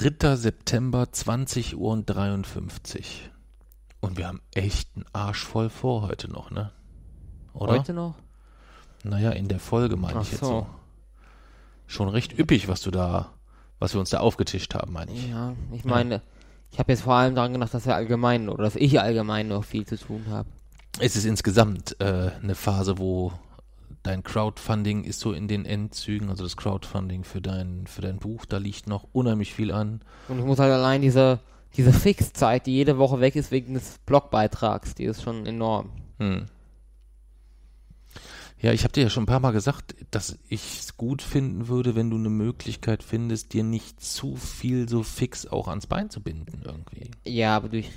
3. September, 20 Uhr und 53. Und wir haben echt einen Arsch voll vor heute noch, ne? Oder? Heute noch? Naja, in der Folge meine ich jetzt so. Schon recht üppig, was du da, was wir uns da aufgetischt haben, meine ich. Ja, ich meine, ja. ich habe jetzt vor allem daran gedacht, dass wir allgemein oder dass ich allgemein noch viel zu tun habe. Es ist insgesamt äh, eine Phase, wo dein Crowdfunding ist so in den Endzügen, also das Crowdfunding für dein, für dein Buch, da liegt noch unheimlich viel an. Und ich muss halt allein diese, diese Fixzeit, die jede Woche weg ist wegen des Blogbeitrags, die ist schon enorm. Hm. Ja, ich habe dir ja schon ein paar Mal gesagt, dass ich es gut finden würde, wenn du eine Möglichkeit findest, dir nicht zu viel so fix auch ans Bein zu binden irgendwie. Ja, aber durch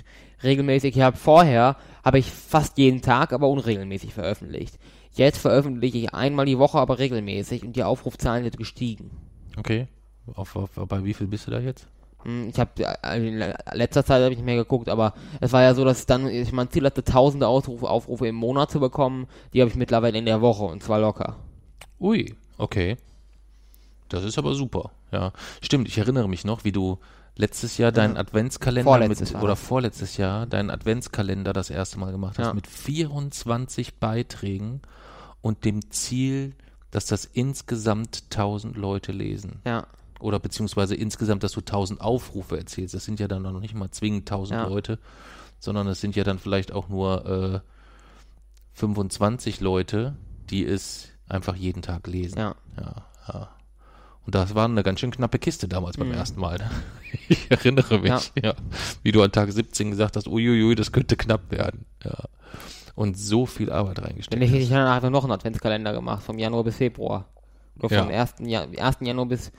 regelmäßig, ich habe vorher, habe ich fast jeden Tag, aber unregelmäßig veröffentlicht. Jetzt veröffentliche ich einmal die Woche, aber regelmäßig und die Aufrufzahlen sind gestiegen. Okay. Auf, auf, bei wie viel bist du da jetzt? Hm, ich habe äh, in letzter Zeit habe ich nicht mehr geguckt, aber es war ja so, dass ich dann ich mein Ziel hatte, tausende Aufrufe, Aufrufe im Monat zu bekommen. Die habe ich mittlerweile in der Woche und zwar locker. Ui, okay. Das ist aber super. Ja, stimmt. Ich erinnere mich noch, wie du letztes Jahr deinen Adventskalender mit, oder vorletztes Jahr deinen Adventskalender das erste Mal gemacht hast ja. mit 24 Beiträgen und dem Ziel, dass das insgesamt 1000 Leute lesen. Ja. Oder beziehungsweise insgesamt, dass du 1000 Aufrufe erzählst. Das sind ja dann noch nicht mal zwingend 1000 ja. Leute, sondern es sind ja dann vielleicht auch nur äh, 25 Leute, die es einfach jeden Tag lesen. Ja. Ja, ja. Und das war eine ganz schön knappe Kiste damals beim mhm. ersten Mal. Ich erinnere mich, ja. ja. Wie du an Tag 17 gesagt hast, uiuiui, das könnte knapp werden. Ja und so viel Arbeit reingesteckt Denn ich, ich habe danach noch einen Adventskalender gemacht, vom Januar bis Februar. Oder vom ja. 1. Jan 1. Januar bis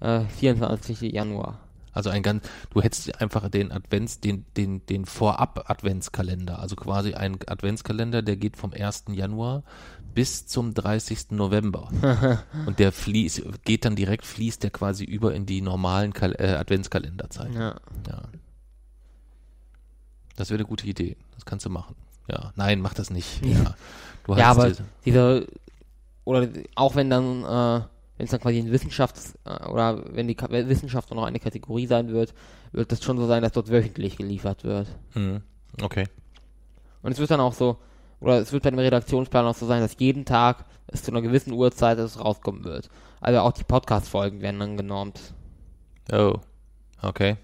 äh, 24. Januar. Also ein ganz, du hättest einfach den Advents, den, den, den Vorab-Adventskalender, also quasi ein Adventskalender, der geht vom 1. Januar bis zum 30. November. und der fließt, geht dann direkt, fließt der quasi über in die normalen Kal äh, Adventskalenderzeit. Ja. ja. Das wäre eine gute Idee. Das kannst du machen. Ja, nein, mach das nicht. Ja, du ja aber diese, dieser, oder auch wenn dann, äh, wenn es dann quasi in Wissenschaft äh, oder wenn die Ka Wissenschaft noch eine Kategorie sein wird, wird das schon so sein, dass dort wöchentlich geliefert wird. Mhm. Okay. Und es wird dann auch so, oder es wird bei dem Redaktionsplan auch so sein, dass jeden Tag es zu einer gewissen Uhrzeit es rauskommen wird. Also auch die Podcast-Folgen werden dann genormt. Oh, okay.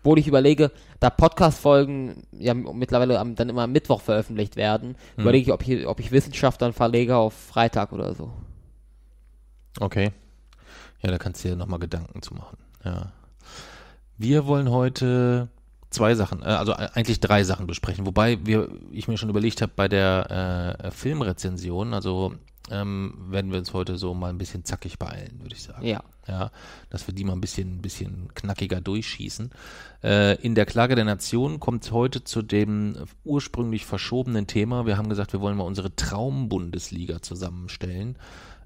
Obwohl ich überlege, da Podcast-Folgen ja mittlerweile am, dann immer am Mittwoch veröffentlicht werden, hm. überlege ich, ob ich, ob ich Wissenschaft dann verlege auf Freitag oder so. Okay. Ja, da kannst du dir nochmal Gedanken zu machen. Ja. Wir wollen heute zwei Sachen, äh, also eigentlich drei Sachen besprechen, wobei wir, ich mir schon überlegt habe bei der äh, Filmrezension, also ähm, werden wir uns heute so mal ein bisschen zackig beeilen, würde ich sagen. Ja. Ja, dass wir die mal ein bisschen, bisschen knackiger durchschießen. Äh, in der Klage der Nation kommt heute zu dem ursprünglich verschobenen Thema. Wir haben gesagt, wir wollen mal unsere Traumbundesliga zusammenstellen.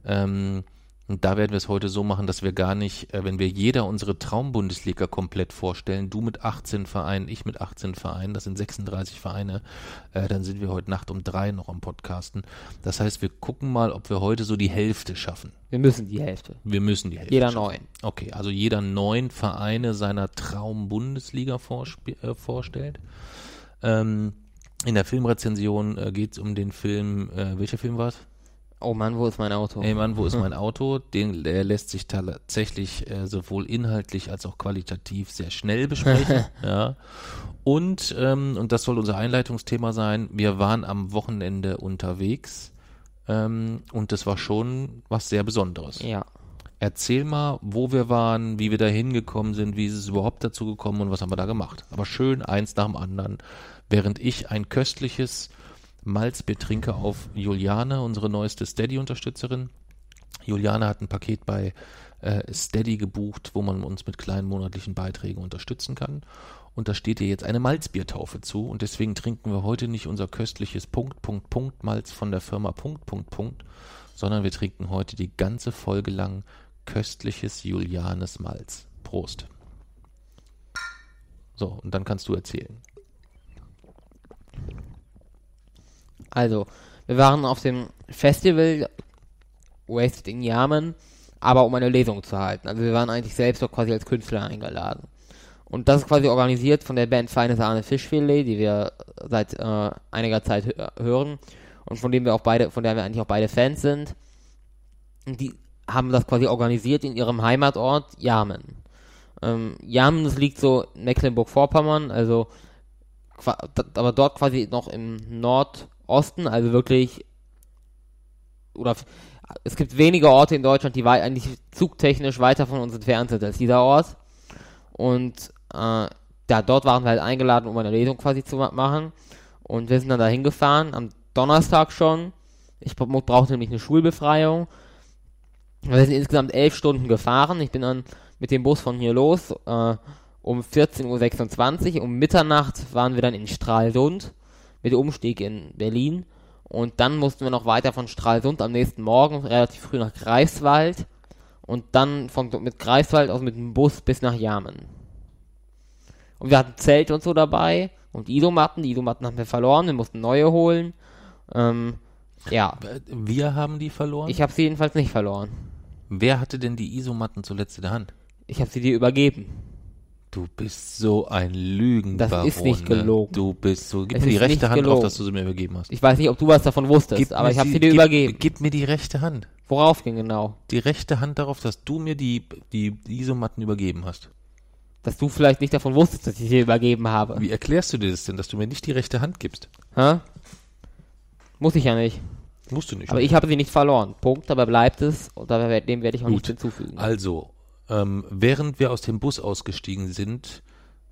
Ähm, und da werden wir es heute so machen, dass wir gar nicht, äh, wenn wir jeder unsere Traumbundesliga komplett vorstellen, du mit 18 Vereinen, ich mit 18 Vereinen, das sind 36 Vereine, äh, dann sind wir heute Nacht um drei noch am Podcasten. Das heißt, wir gucken mal, ob wir heute so die Hälfte schaffen. Wir müssen die Hälfte. Wir müssen die Hälfte. Jeder neun. Okay, also jeder neun Vereine seiner Traumbundesliga äh, vorstellt. Ähm, in der Filmrezension äh, geht es um den Film, äh, welcher Film war es? Oh Mann, wo ist mein Auto? Ey Mann, wo ist mein Auto? Den, der lässt sich tatsächlich äh, sowohl inhaltlich als auch qualitativ sehr schnell besprechen. ja. Und, ähm, und das soll unser Einleitungsthema sein, wir waren am Wochenende unterwegs ähm, und das war schon was sehr Besonderes. Ja. Erzähl mal, wo wir waren, wie wir da hingekommen sind, wie ist es überhaupt dazu gekommen und was haben wir da gemacht. Aber schön eins nach dem anderen, während ich ein köstliches Malzbier trinke auf Juliane, unsere neueste Steady-Unterstützerin. Juliane hat ein Paket bei äh, Steady gebucht, wo man uns mit kleinen monatlichen Beiträgen unterstützen kann. Und da steht ihr jetzt eine Malzbiertaufe zu. Und deswegen trinken wir heute nicht unser köstliches Punkt, Punkt, Punkt Malz von der Firma Punkt, Punkt, Punkt, sondern wir trinken heute die ganze Folge lang köstliches Julianes Malz. Prost. So, und dann kannst du erzählen. Also, wir waren auf dem Festival Wasted in Yamen, aber um eine Lesung zu halten. Also wir waren eigentlich selbst doch quasi als Künstler eingeladen. Und das ist quasi organisiert von der Band Feine Sahne Fischfilet, die wir seit äh, einiger Zeit hö hören und von dem wir auch beide, von der wir eigentlich auch beide Fans sind. Und die haben das quasi organisiert in ihrem Heimatort Yamen. Ähm, Yamen, das liegt so in Mecklenburg-Vorpommern, also aber dort quasi noch im Nordosten, also wirklich oder es gibt wenige Orte in Deutschland, die eigentlich zugtechnisch weiter von uns entfernt sind als dieser Ort. Und äh, ja, dort waren wir halt eingeladen, um eine Lesung quasi zu machen. Und wir sind dann da hingefahren, am Donnerstag schon. Ich brauchte nämlich eine Schulbefreiung. Wir sind insgesamt elf Stunden gefahren. Ich bin dann mit dem Bus von hier los äh, um 14.26 Uhr. Um Mitternacht waren wir dann in Stralsund mit Umstieg in Berlin. Und dann mussten wir noch weiter von Stralsund am nächsten Morgen relativ früh nach Greifswald und dann von, mit Greifswald aus mit dem Bus bis nach Jamen. Und wir hatten Zelt und so dabei und Isomatten. Die Isomatten haben wir verloren, wir mussten neue holen. Ähm, ja. Wir haben die verloren? Ich habe sie jedenfalls nicht verloren. Wer hatte denn die Isomatten zuletzt in der Hand? Ich habe sie dir übergeben. Du bist so ein Lügenbaron. Das ist nicht ne? gelogen. Du bist so. Gib es mir die rechte Hand gelogen. drauf, dass du sie mir übergeben hast. Ich weiß nicht, ob du was davon wusstest, gib aber ich habe sie dir gib, übergeben. Gib mir die rechte Hand. Worauf ging genau? Die rechte Hand darauf, dass du mir die, die Isomatten übergeben hast. Dass du vielleicht nicht davon wusstest, dass ich sie übergeben habe. Wie erklärst du dir das denn, dass du mir nicht die rechte Hand gibst? Hä? Muss ich ja nicht. Musst du nicht. Aber ich habe sie nicht verloren. Punkt, dabei bleibt es und dem werde ich auch Gut. nichts hinzufügen. Also, ähm, während wir aus dem Bus ausgestiegen sind,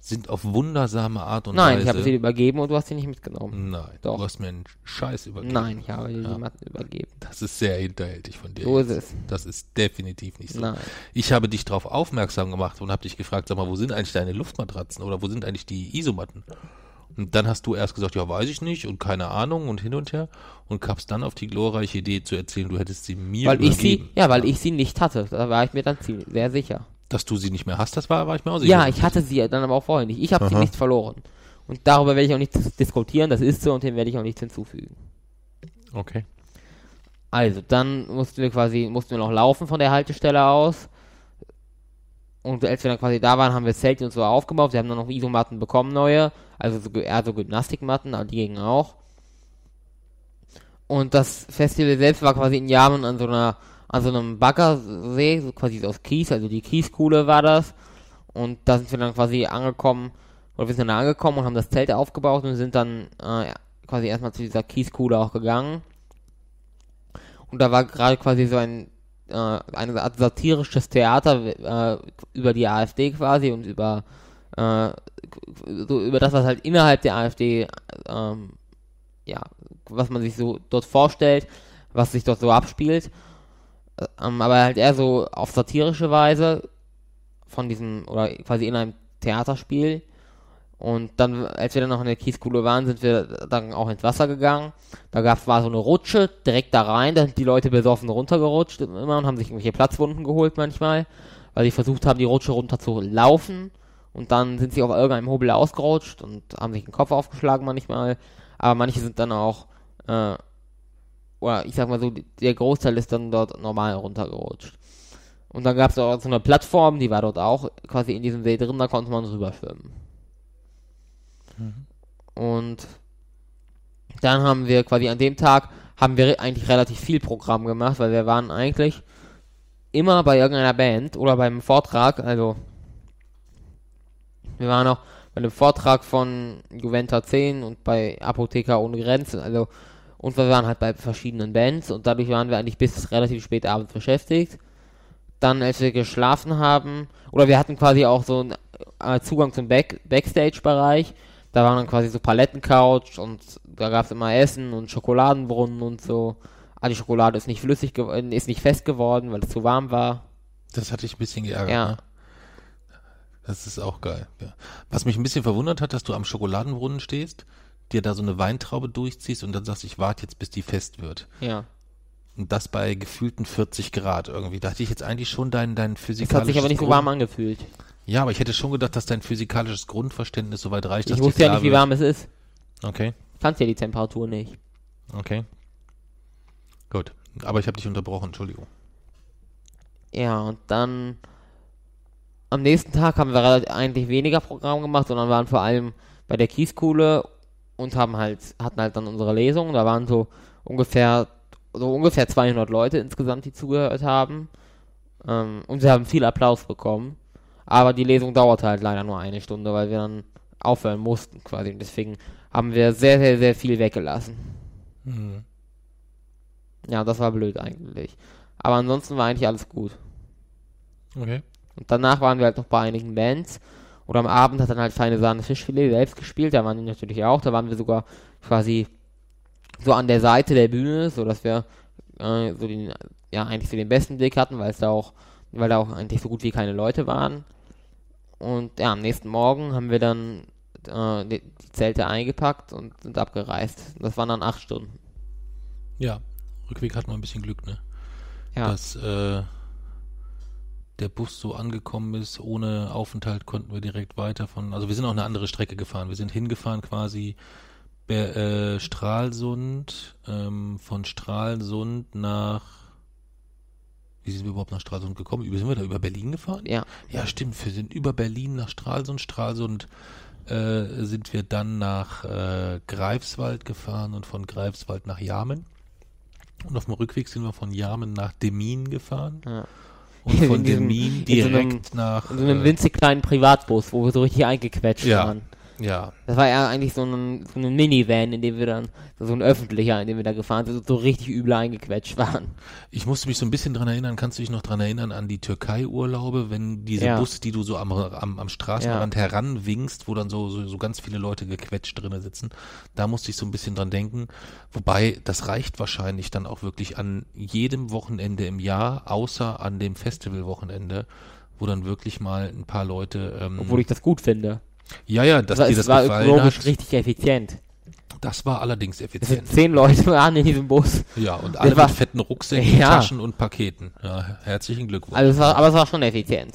sind auf wundersame Art und Nein, Weise. Nein, ich habe sie übergeben und du hast sie nicht mitgenommen. Nein, Doch. du hast mir einen Scheiß übergeben. Nein, ich habe dir ja. die Matten übergeben. Das ist sehr hinterhältig von dir. So jetzt. ist es. Das ist definitiv nicht so. Nein. Ich habe dich darauf aufmerksam gemacht und habe dich gefragt, sag mal, wo sind eigentlich deine Luftmatratzen oder wo sind eigentlich die Isomatten? Und dann hast du erst gesagt, ja, weiß ich nicht und keine Ahnung und hin und her und kamst dann auf die glorreiche Idee zu erzählen, du hättest sie mir weil übergeben. Ich sie, ja, weil ich sie nicht hatte. Da war ich mir dann ziemlich, sehr sicher dass du sie nicht mehr hast, das war, war ich mir auch sicher. Ja, ich hatte sie dann aber auch vorher nicht. Ich habe sie nicht verloren. Und darüber werde ich auch nicht diskutieren, das ist so und dem werde ich auch nichts hinzufügen. Okay. Also, dann mussten wir quasi, mussten wir noch laufen von der Haltestelle aus. Und als wir dann quasi da waren, haben wir Zelte und so aufgebaut. Wir haben dann noch Isomatten bekommen, neue. Also so, eher so Gymnastikmatten, aber die gingen auch. Und das Festival selbst war quasi in Jahren an so einer an so einem Baggersee, so quasi aus Kies, also die Kieskuhle war das. Und da sind wir dann quasi angekommen, oder wir sind dann angekommen und haben das Zelt aufgebaut und sind dann äh, quasi erstmal zu dieser Kieskuhle auch gegangen. Und da war gerade quasi so ein äh, eine Art satirisches Theater äh, über die AfD quasi und über äh, so über das, was halt innerhalb der AfD ähm, ja, was man sich so dort vorstellt, was sich dort so abspielt. Ähm, aber halt eher so auf satirische Weise von diesem, oder quasi in einem Theaterspiel. Und dann, als wir dann noch in der Kieskuhle waren, sind wir dann auch ins Wasser gegangen. Da gab es war so eine Rutsche direkt da rein, da sind die Leute besoffen runtergerutscht immer und haben sich irgendwelche Platzwunden geholt manchmal, weil sie versucht haben, die Rutsche runter zu laufen. Und dann sind sie auf irgendeinem Hobel ausgerutscht und haben sich den Kopf aufgeschlagen manchmal. Aber manche sind dann auch äh, oder ich sag mal so, der Großteil ist dann dort normal runtergerutscht. Und dann gab es auch so eine Plattform, die war dort auch quasi in diesem See drin, da konnte man drüber schwimmen. Mhm. Und dann haben wir quasi an dem Tag, haben wir eigentlich relativ viel Programm gemacht, weil wir waren eigentlich immer bei irgendeiner Band oder beim Vortrag, also wir waren auch bei dem Vortrag von Juventa 10 und bei Apotheker ohne Grenzen, also und wir waren halt bei verschiedenen Bands und dadurch waren wir eigentlich bis relativ spät abends beschäftigt. Dann, als wir geschlafen haben, oder wir hatten quasi auch so einen äh, Zugang zum Back Backstage-Bereich. Da waren dann quasi so Palettencouch und da gab es immer Essen und Schokoladenbrunnen und so. Ah, die Schokolade ist nicht flüssig geworden, ist nicht fest geworden, weil es zu warm war. Das hatte ich ein bisschen geärgert. Ja. Ne? Das ist auch geil. Ja. Was mich ein bisschen verwundert hat, dass du am Schokoladenbrunnen stehst, dir da so eine Weintraube durchziehst und dann sagst, ich warte jetzt, bis die fest wird. Ja. Und das bei gefühlten 40 Grad irgendwie. Da hatte ich jetzt eigentlich schon dein, dein Es physikalisches hat sich aber nicht so warm angefühlt. Ja, aber ich hätte schon gedacht, dass dein physikalisches Grundverständnis soweit reicht, Ich dass dir wusste ja nicht, wie warm es ist. Okay, Ich fand ja die Temperatur nicht. okay. Gut. Aber ich habe dich unterbrochen, Entschuldigung. Ja, und dann am nächsten Tag haben wir eigentlich weniger Programm gemacht, sondern waren vor allem bei der Kieskuhle und haben halt, hatten halt dann unsere Lesung. Da waren so ungefähr, so ungefähr 200 Leute insgesamt, die zugehört haben. Ähm, und wir haben viel Applaus bekommen. Aber die Lesung dauerte halt leider nur eine Stunde, weil wir dann aufhören mussten quasi. Und deswegen haben wir sehr, sehr, sehr viel weggelassen. Mhm. Ja, das war blöd eigentlich. Aber ansonsten war eigentlich alles gut. Okay. Und danach waren wir halt noch bei einigen Bands. Und am Abend hat dann halt Feine Sahne Fischfilet selbst gespielt. Da waren die natürlich auch. Da waren wir sogar quasi so an der Seite der Bühne, so dass wir äh, so den, ja, eigentlich so den besten Blick hatten, weil es da auch, weil da auch eigentlich so gut wie keine Leute waren. Und ja, am nächsten Morgen haben wir dann äh, die, Zelte eingepackt und sind abgereist. Das waren dann acht Stunden. Ja, Rückweg hat man ein bisschen Glück, ne? Ja. Dass äh, der Bus so angekommen ist, ohne Aufenthalt konnten wir direkt weiter von, also wir sind auch eine andere Strecke gefahren. Wir sind hingefahren quasi Ber, äh, Stralsund, ähm, von Stralsund nach, wie sind wir überhaupt nach Stralsund gekommen? Über, sind wir da über Berlin gefahren? Ja. Ja, stimmt. Wir sind über Berlin nach Stralsund. Stralsund äh, sind wir dann nach äh, Greifswald gefahren und von Greifswald nach Jamen. Und auf dem Rückweg sind wir von Jamen nach Demmin gefahren. Ja. Und von diesem- Demmin in so einem- direkt nach. In so einem äh, winzig kleinen Privatbus, wo wir so richtig eingequetscht Ja. waren. Ja, Das war ja eigentlich so ein, so ein Minivan, in dem wir dann, so ein öffentlicher, in dem wir da gefahren sind, so richtig übel eingequetscht waren. ich musste mich so ein bisschen dran erinnern. Kannst du dich noch dran erinnern an die Türkei-Urlaube, wenn diese Ja. Busse, die du so am, am, am Straßenrand heranwinkst, wo dann so, so, so ganz viele Leute gequetscht drinnen sitzen? Da musste ich so ein bisschen dran denken. Wobei, das reicht wahrscheinlich dann auch wirklich an jedem Wochenende im Jahr, außer an dem Festivalwochenende, wo dann wirklich mal ein paar Leute. Ähm, Obwohl ich das gut finde. Ja, ja, dass Das, dir das war ökologisch hat. richtig effizient. Das war allerdings effizient. zehn Leute waren in diesem Bus. Ja, und alle war- mit fetten Rucksäcken, Ja. Taschen und Paketen. Ja, herzlichen Glückwunsch. Also es war, aber es war schon effizient.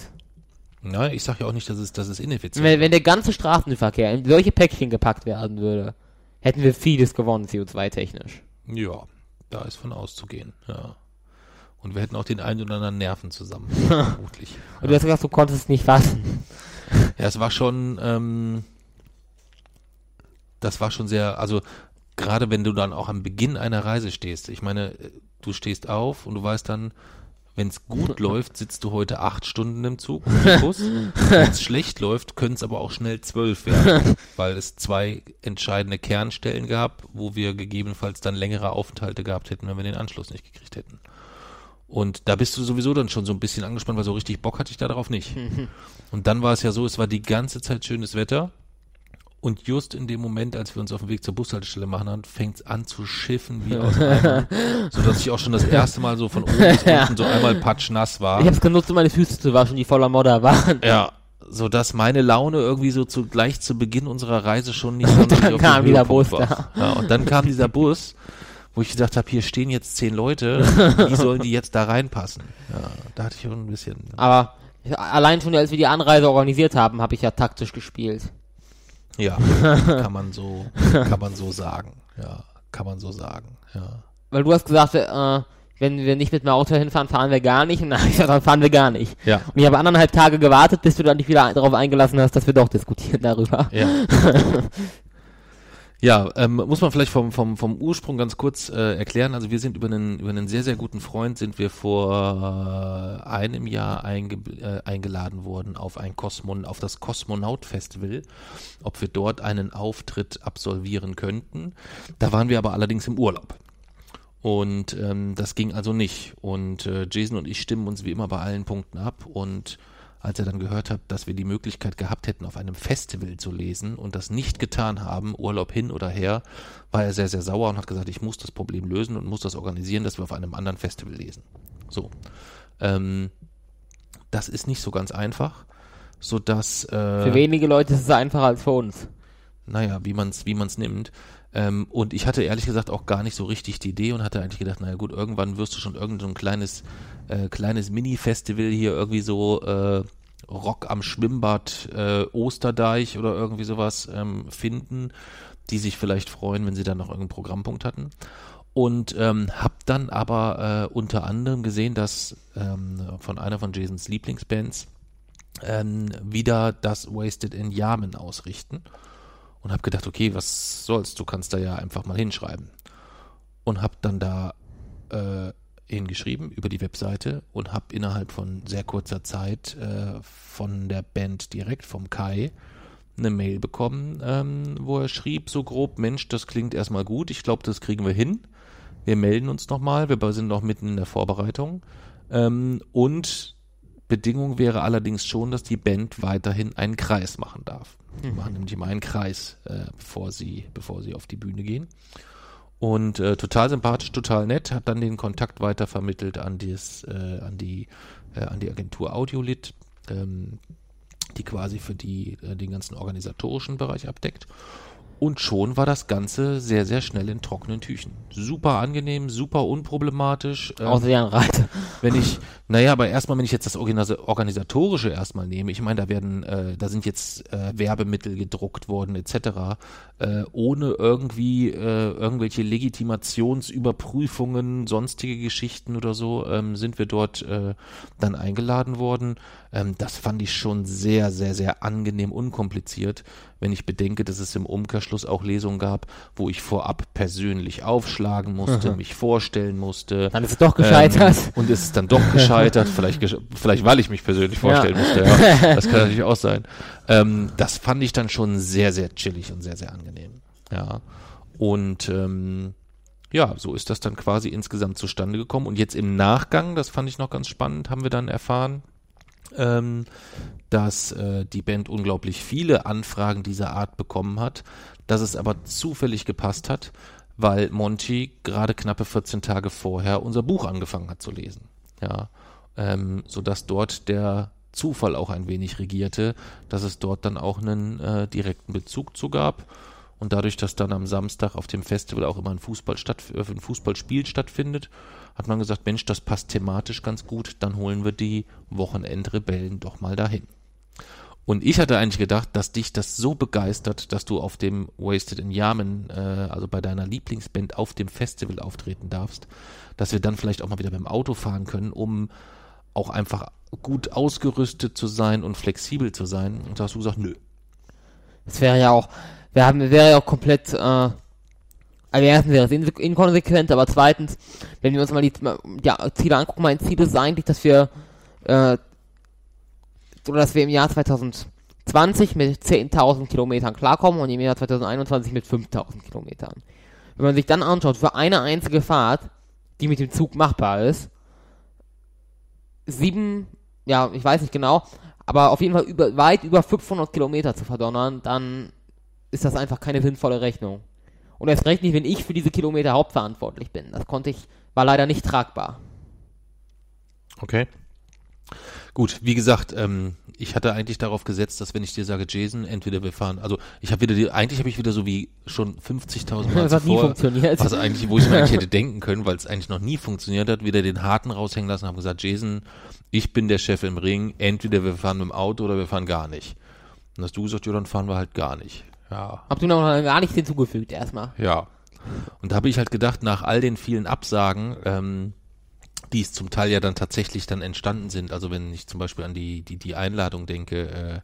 Ja, ich sag ja auch nicht, dass es, dass es ineffizient Wenn, wenn der ganze Straßenverkehr in solche Päckchen gepackt werden würde, hätten wir vieles gewonnen, CO2-technisch. Ja, da ist von auszugehen, ja. Und wir hätten auch den einen oder anderen Nerven zusammen, vermutlich. Und du hast gesagt, du konntest es nicht fassen. Ja, es war schon, ähm, das war schon sehr, also gerade wenn du dann auch am Beginn einer Reise stehst, ich meine, äh, du stehst auf und du weißt dann, wenn es gut läuft, sitzt du heute acht Stunden im Zug, im Bus. wenn es schlecht läuft, können es aber auch schnell zwölf werden, weil es zwei entscheidende Kernstellen gab, wo wir gegebenenfalls dann längere Aufenthalte gehabt hätten, wenn wir den Anschluss nicht gekriegt hätten. Und da bist du sowieso dann schon so ein bisschen angespannt, weil so richtig Bock hatte ich da darauf nicht. Und dann war es ja so, es war die ganze Zeit schönes Wetter. Und just in dem Moment, als wir uns auf dem Weg zur Bushaltestelle machen, haben, fängt es an zu schiffen wie aus Eimern. sodass ich auch schon das erste Mal so von oben bis unten so einmal patschnass war. Ich habe es genutzt, um meine Füße zu waschen, die voller Modder waren. Ja, so dass meine Laune irgendwie so zu, gleich zu Beginn unserer Reise schon nicht sonderlich auf kam Höhepunkt Bus war. Ja, und dann kam dieser Bus, wo ich gesagt habe, hier stehen jetzt zehn Leute, wie sollen die jetzt da reinpassen? Ja, da hatte ich schon ein bisschen. Aber allein schon, als wir die Anreise organisiert haben, habe ich ja taktisch gespielt. Ja, kann man so, kann man so sagen. Ja, kann man so sagen. Ja. Weil du hast gesagt, äh, wenn wir nicht mit dem Auto hinfahren, fahren wir gar nicht. Und dann habe ich gesagt, dann fahren wir gar nicht. Ja. Und ich habe anderthalb Tage gewartet, bis du dann dich wieder darauf eingelassen hast, dass wir doch diskutieren darüber. Ja. Ja, ähm, muss man vielleicht vom, vom, vom Ursprung ganz kurz äh, erklären. Also wir sind über einen, über einen sehr, sehr guten Freund sind wir vor äh, einem Jahr einge, äh, eingeladen worden auf ein Kosmon, auf das Kosmonaut Festival, ob wir dort einen Auftritt absolvieren könnten. Da waren wir aber allerdings im Urlaub. Und ähm, das ging also nicht. Und äh, Jason und ich stimmen uns wie immer bei allen Punkten ab und als er dann gehört hat, dass wir die Möglichkeit gehabt hätten, auf einem Festival zu lesen und das nicht getan haben, Urlaub hin oder her, war er sehr, sehr sauer und hat gesagt, ich muss das Problem lösen und muss das organisieren, dass wir auf einem anderen Festival lesen. So. Ähm, das ist nicht so ganz einfach, sodass. Äh, Für wenige Leute ist es einfacher als für uns. Naja, wie man es wie man's nimmt. Ähm, und ich hatte ehrlich gesagt auch gar nicht so richtig die Idee und hatte eigentlich gedacht, naja gut, irgendwann wirst du schon irgendein so kleines, äh, kleines Mini-Festival hier irgendwie so äh, Rock am Schwimmbad, äh, Osterdeich oder irgendwie sowas ähm, finden, die sich vielleicht freuen, wenn sie dann noch irgendeinen Programmpunkt hatten. Und ähm, habe dann aber äh, unter anderem gesehen, dass ähm, von einer von Jasons Lieblingsbands ähm, wieder das Wasted in Yamen ausrichten und habe gedacht, okay, was soll's, du kannst da ja einfach mal hinschreiben. Und habe dann da äh, hingeschrieben über die Webseite und habe innerhalb von sehr kurzer Zeit äh, von der Band direkt, vom Kai, eine Mail bekommen, ähm, wo er schrieb so grob, Mensch, das klingt erstmal gut, ich glaube, das kriegen wir hin. Wir melden uns nochmal, wir sind noch mitten in der Vorbereitung. Ähm, und Bedingung wäre allerdings schon, dass die Band weiterhin einen Kreis machen darf. Die machen nämlich immer einen Kreis, äh, bevor sie, bevor sie auf die Bühne gehen. Und äh, total sympathisch, total nett, hat dann den Kontakt weitervermittelt an, dies, äh, an, die, äh, an die Agentur Audiolit, ähm, die quasi für die, äh, den ganzen organisatorischen Bereich abdeckt. Und schon war das Ganze sehr, sehr schnell in trockenen Tüchen. Super angenehm, super unproblematisch. Ähm, Außer die Reite. wenn ich, naja, aber erstmal, wenn ich jetzt das Organis- Organisatorische erstmal nehme, ich meine, da werden, äh, da sind jetzt äh, Werbemittel gedruckt worden, etc., äh, ohne irgendwie äh, irgendwelche Legitimationsüberprüfungen, sonstige Geschichten oder so, ähm, sind wir dort äh, dann eingeladen worden. Ähm, das fand ich schon sehr, sehr, sehr angenehm unkompliziert, wenn ich bedenke, dass es im Umkehrschluss auch Lesungen gab, wo ich vorab persönlich aufschlagen musste, Aha. mich vorstellen musste. Dann ist es doch gescheitert. Ähm, und ist es dann doch gescheitert, vielleicht, vielleicht weil ich mich persönlich vorstellen Ja. musste, ja. Das kann natürlich auch sein. Ähm, das fand ich dann schon sehr, sehr chillig und sehr, sehr angenehm. Ja. Und ähm, ja, so ist das dann quasi insgesamt zustande gekommen. Und jetzt im Nachgang, das fand ich noch ganz spannend, haben wir dann erfahren, ähm, dass äh, die Band unglaublich viele Anfragen dieser Art bekommen hat, dass es aber zufällig gepasst hat, weil Monty gerade knappe 14 Tage vorher unser Buch angefangen hat zu lesen. Ja, ähm, sodass dort der Zufall auch ein wenig regierte, dass es dort dann auch einen äh, direkten Bezug zu gab. Und dadurch, dass dann am Samstag auf dem Festival auch immer ein, Fußball statt, äh, ein Fußballspiel stattfindet, hat man gesagt, Mensch, das passt thematisch ganz gut, dann holen wir die Wochenendrebellen doch mal dahin. Und ich hatte eigentlich gedacht, dass dich das so begeistert, dass du auf dem Wasted in Yamen, äh, also bei deiner Lieblingsband auf dem Festival auftreten darfst, dass wir dann vielleicht auch mal wieder beim Auto fahren können, um auch einfach gut ausgerüstet zu sein und flexibel zu sein. Und da hast du gesagt, nö. Das wäre ja auch, wir haben, wäre ja auch komplett, äh, also erstens wäre es in, inkonsequent, aber zweitens, wenn wir uns mal die, die Ziele angucken, mein Ziel ist eigentlich, dass wir, äh, oder dass wir im Jahr 2020 mit 10.000 Kilometern klarkommen und im Jahr 2021 mit 5.000 Kilometern. Wenn man sich dann anschaut, für eine einzige Fahrt, die mit dem Zug machbar ist, sieben, ja, ich weiß nicht genau, aber auf jeden Fall über, weit über 500 Kilometer zu verdonnern, dann ist das einfach keine sinnvolle Rechnung. Und erst recht nicht, wenn ich für diese Kilometer hauptverantwortlich bin. Das konnte ich, war leider nicht tragbar. Okay. Gut, wie gesagt, ähm, ich hatte eigentlich darauf gesetzt, dass wenn ich dir sage, Jason, entweder wir fahren, also ich habe wieder die, eigentlich habe ich wieder so wie schon 50.000 Mal Das hat nie zuvor, funktioniert. was eigentlich, wo ich mir eigentlich hätte denken können, weil es eigentlich noch nie funktioniert hat, wieder den Harten raushängen lassen, habe gesagt, Jason, ich bin der Chef im Ring, entweder wir fahren mit dem Auto oder wir fahren gar nicht. Und hast du gesagt, ja, dann fahren wir halt gar nicht. Ja, Hab du noch gar nichts hinzugefügt erstmal. ja. Und da habe ich halt gedacht, nach all den vielen Absagen, ähm, die es zum Teil ja dann tatsächlich dann entstanden sind, also wenn ich zum Beispiel an die, die, die Einladung denke, äh,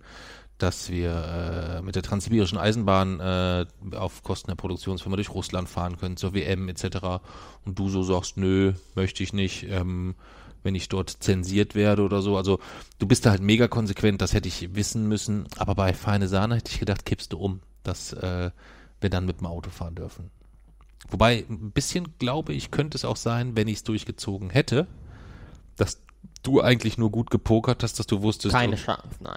dass wir äh, mit der Transsibirischen Eisenbahn äh, auf Kosten der Produktionsfirma durch Russland fahren können, zur WM etc. Und du so sagst, nö, möchte ich nicht, ähm, wenn ich dort zensiert werde oder so. Also du bist da halt mega konsequent, das hätte ich wissen müssen. Aber bei Feine Sahne hätte ich gedacht, kippst du um, dass äh, wir dann mit dem Auto fahren dürfen. Wobei, ein bisschen glaube ich, könnte es auch sein, wenn ich es durchgezogen hätte, dass du eigentlich nur gut gepokert hast, dass du wusstest. Keine du, Chance, nein.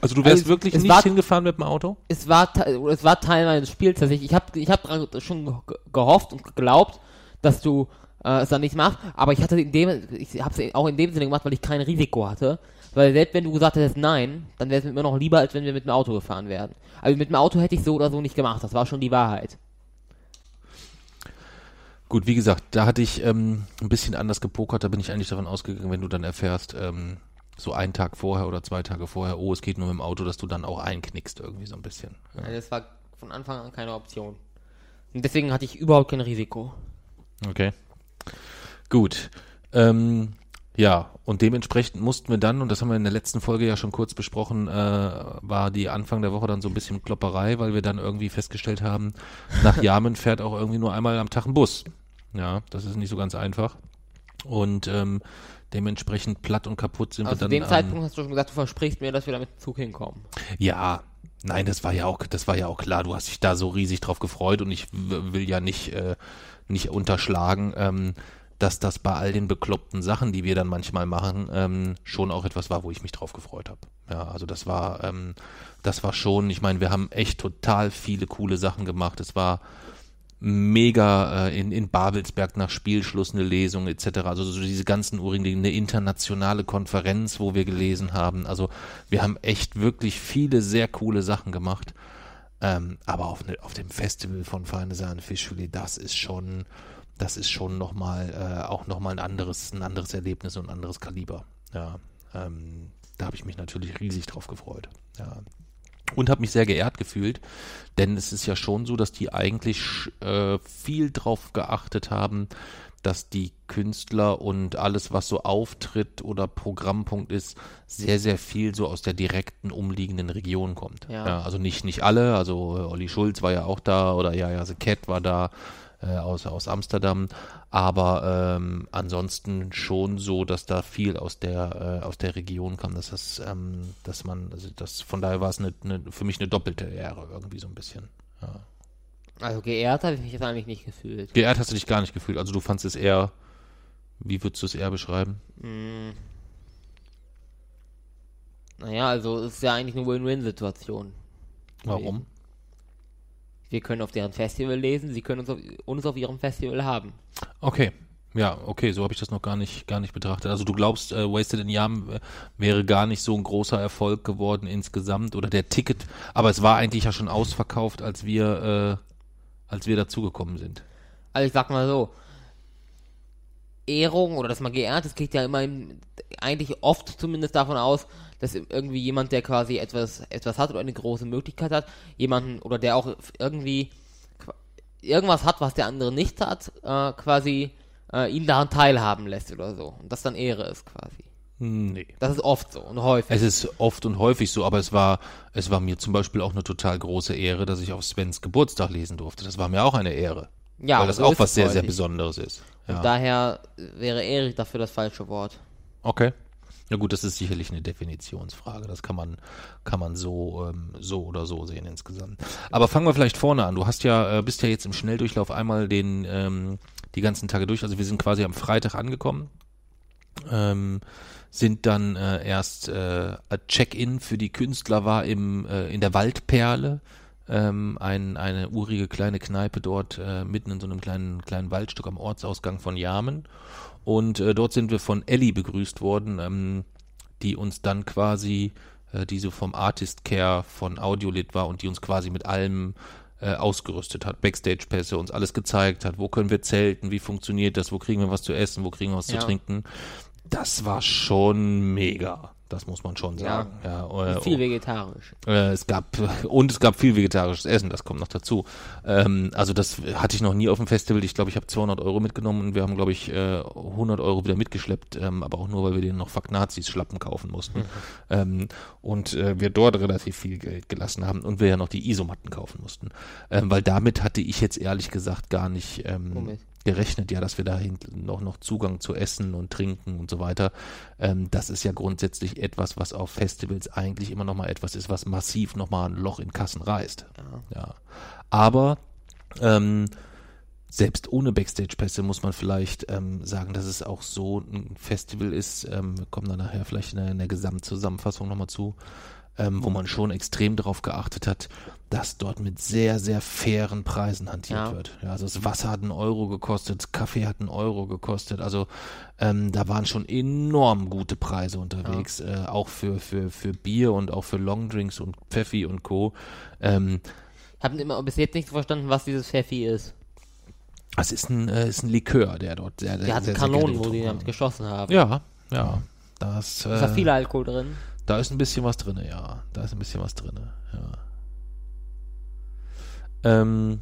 also du wärst Also, wirklich nicht war- hingefahren mit dem Auto? Es war, es war Teil meines Spiels tatsächlich. Ich habe ich hab dran schon ge- gehofft und geglaubt, dass du äh, es dann nicht machst, aber ich hatte in dem, ich habe es auch in dem Sinne gemacht, weil ich kein Risiko hatte. Weil selbst wenn du gesagt hättest nein, dann wäre es mir immer noch lieber, als wenn wir mit dem Auto gefahren wären. Also mit dem Auto hätte ich so oder so nicht gemacht, das war schon die Wahrheit. Gut, wie gesagt, da hatte ich ähm, ein bisschen anders gepokert, da bin ich eigentlich davon ausgegangen, wenn du dann erfährst, ähm, so einen Tag vorher oder zwei Tage vorher, oh, es geht nur mit dem Auto, dass du dann auch einknickst irgendwie so ein bisschen. Ja. Also das war von Anfang an keine Option. Und deswegen hatte ich überhaupt kein Risiko. Okay. Gut. Ähm, ja, und dementsprechend mussten wir dann, und das haben wir in der letzten Folge ja schon kurz besprochen, äh, war die Anfang der Woche dann so ein bisschen Klopperei, weil wir dann irgendwie festgestellt haben, nach Jamen fährt auch irgendwie nur einmal am Tag ein Bus. Ja, das ist nicht so ganz einfach. Und ähm, dementsprechend platt und kaputt sind Aber wir zu dann. dem am- Zeitpunkt hast du schon gesagt, du versprichst mir, dass wir da mit dem Zug hinkommen. Ja, nein, das war ja auch, das war ja auch klar. Du hast dich da so riesig drauf gefreut und ich will ja nicht, äh, nicht unterschlagen, ähm, dass das bei all den bekloppten Sachen, die wir dann manchmal machen, ähm, schon auch etwas war, wo ich mich drauf gefreut habe. Ja, also das war, ähm, das war schon, ich meine, wir haben echt total viele coole Sachen gemacht. Es war mega äh, in, in Babelsberg nach Spielschluss eine Lesung etc. Also so diese ganzen urigen Dinge, eine internationale Konferenz, wo wir gelesen haben. Also wir haben echt wirklich viele sehr coole Sachen gemacht. Ähm, aber auf, ne, auf dem Festival von Feine Sahne Fischfilet, das ist schon, das ist schon nochmal, äh, auch nochmal ein anderes, ein anderes Erlebnis und ein anderes Kaliber. Ja, ähm, da habe ich mich natürlich riesig drauf gefreut. Ja. Und habe mich sehr geehrt gefühlt, denn es ist ja schon so, dass die eigentlich äh, viel drauf geachtet haben, dass die Künstler und alles, was so Auftritt oder Programmpunkt ist, sehr, sehr viel so aus der direkten umliegenden Region kommt. Ja. also nicht, nicht alle, also äh, Olli Schulz war ja auch da oder ja, ja, The Cat war da äh, aus, aus Amsterdam, aber ähm, ansonsten schon so, dass da viel aus der, äh, aus der Region kam, dass das, ähm, dass man, also das, von daher war es eine, eine, für mich eine doppelte Ehre irgendwie so ein bisschen. Ja. Also geehrt habe ich mich jetzt eigentlich nicht gefühlt. Geehrt hast du dich gar nicht gefühlt. Also du fandst es eher, wie würdest du es eher beschreiben? Hm. Naja, also es ist ja eigentlich eine Win-Win-Situation. Warum? Wir können auf deren Festival lesen, sie können uns auf, uns auf ihrem Festival haben. Okay. Ja, okay, so habe ich das noch gar nicht, gar nicht betrachtet. Also du glaubst, äh, Wasted in Yam äh, wäre gar nicht so ein großer Erfolg geworden insgesamt oder der Ticket, aber es war eigentlich ja schon ausverkauft, als wir, äh, als wir dazugekommen sind. Also ich sag mal so, Ehrung oder dass man geehrt ist, geht ja immer im, eigentlich oft zumindest davon aus, dass irgendwie jemand, der quasi etwas, etwas hat oder eine große Möglichkeit hat, jemanden oder der auch irgendwie qu- irgendwas hat, was der andere nicht hat, äh, quasi äh, ihn daran teilhaben lässt oder so. Und das dann Ehre ist quasi. Nee. Das ist oft so und häufig. Es ist oft und häufig so, aber es war, es war mir zum Beispiel auch eine total große Ehre, dass ich auf Svens Geburtstag lesen durfte. Das war mir auch eine Ehre. ja, weil das so auch ist was sehr, sehr häufig. Besonderes ist. Und Ja. daher wäre Ehre dafür das falsche Wort. Okay. Na gut, das ist sicherlich eine Definitionsfrage. Das kann man, kann man so, ähm, so oder so sehen insgesamt. Aber fangen wir vielleicht vorne an. Du hast ja, äh, bist ja jetzt im Schnelldurchlauf einmal den, ähm, die ganzen Tage durch. Also wir sind quasi am Freitag angekommen. Ähm, sind dann äh, erst äh, Check-in für die Künstler war im, äh, in der Waldperle. Ähm, ein, eine urige kleine Kneipe dort äh, mitten in so einem kleinen, kleinen Waldstück am Ortsausgang von Jamen. Und äh, dort sind wir von Ellie begrüßt worden, ähm, die uns dann quasi, äh, die so vom Artist Care von Audiolit war und die uns quasi mit allem äh, ausgerüstet hat. Backstage-Pässe, uns alles gezeigt hat, wo können wir zelten, wie funktioniert das, wo kriegen wir was zu essen, wo kriegen wir was Ja. zu trinken. Das war schon mega. Das muss man schon Ja. sagen. Ja, äh, Viel vegetarisch. äh, es gab und es gab viel vegetarisches Essen, das kommt noch dazu. Ähm, also das hatte ich noch nie auf dem Festival. Ich glaube, ich habe 200 Euro mitgenommen und wir haben, glaube ich, äh, 100 Euro wieder mitgeschleppt, ähm, aber auch nur, weil wir denen noch Fuck Nazis Schlappen kaufen mussten. Ähm, und äh, wir dort relativ viel Geld gelassen haben und wir ja noch die Isomatten kaufen mussten. Ähm, weil damit hatte ich jetzt ehrlich gesagt gar nicht ähm, Womit? Gerechnet, ja, dass wir da hinten noch, noch Zugang zu Essen und Trinken und so weiter. Ähm, das ist ja grundsätzlich etwas, was auf Festivals eigentlich immer noch mal etwas ist, was massiv noch mal ein Loch in Kassen reißt. Ja. Aber ähm, selbst ohne Backstage-Pässe muss man vielleicht ähm, sagen, dass es auch so ein Festival ist. Ähm, wir kommen dann nachher vielleicht in der, in der Gesamtzusammenfassung nochmal zu, ähm, wo man schon extrem darauf geachtet hat, dass dort mit sehr, sehr fairen Preisen hantiert Ja. wird. Ja, also das Wasser hat einen Euro gekostet, Kaffee hat einen Euro gekostet. Also ähm, da waren schon enorm gute Preise unterwegs, äh, auch für, für, für Bier und auch für Longdrinks und Pfeffi und Co. Ähm, Haben immer bis jetzt nicht verstanden, was dieses Pfeffi ist. es ist ein, äh, ist ein Likör, der dort sehr, Die sehr, hatten sehr Kanonen, gerne wo die damit geschossen haben. Ja, ja. Das, Ist da äh, viel Alkohol drin? Da ist ein bisschen was drin, ja. Da ist ein bisschen was drin, ja. Ähm,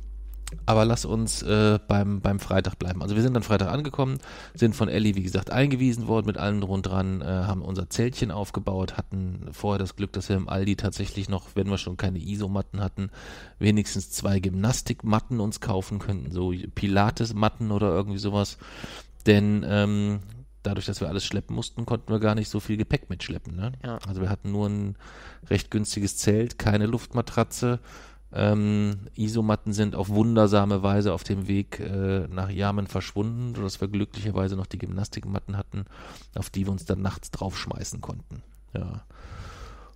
aber lass uns äh, beim, beim Freitag bleiben. Also wir sind dann Freitag angekommen, sind von Ellie, wie gesagt, eingewiesen worden mit allem drum und dran, äh, haben unser Zeltchen aufgebaut, hatten vorher das Glück, dass wir im Aldi tatsächlich noch, wenn wir schon keine Isomatten hatten, wenigstens zwei Gymnastikmatten uns kaufen könnten, so Pilates-Matten oder irgendwie sowas. Denn ähm, dadurch, dass wir alles schleppen mussten, konnten wir gar nicht so viel Gepäck mitschleppen. Ne? Ja. Also wir hatten nur ein recht günstiges Zelt, keine Luftmatratze. Ähm, Isomatten sind auf wundersame Weise auf dem Weg äh, nach Yamen verschwunden, sodass wir glücklicherweise noch die Gymnastikmatten hatten, auf die wir uns dann nachts draufschmeißen konnten. Ja.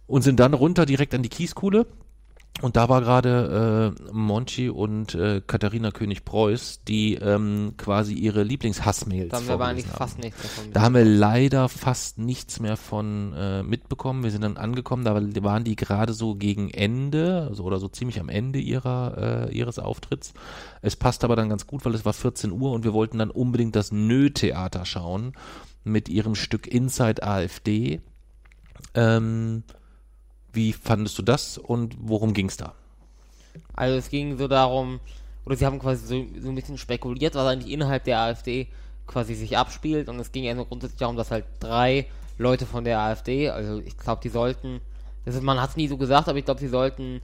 Und sind dann runter direkt an die Kieskuhle. Und da war gerade äh, Monchi und äh, Katharina König-Preuß, die ähm, quasi ihre Lieblingshassmails Da haben wir aber eigentlich haben. fast nichts davon. Da haben wir leider fast nichts mehr von äh, mitbekommen. Wir sind dann angekommen, da waren die gerade so gegen Ende, also oder so ziemlich am Ende ihrer äh, ihres Auftritts. Es passt aber dann ganz gut, weil es war 14 Uhr und wir wollten dann unbedingt das Nö-Theater schauen mit ihrem Stück Inside AfD. Ähm, wie fandest du das und worum ging's da? Also es ging so darum, oder sie haben quasi so, so ein bisschen spekuliert, was eigentlich innerhalb der AfD quasi sich abspielt. Und es ging ja nur grundsätzlich darum, dass halt drei Leute von der AfD, also ich glaube, die sollten, das ist, man hat es nie so gesagt, aber ich glaube, sie sollten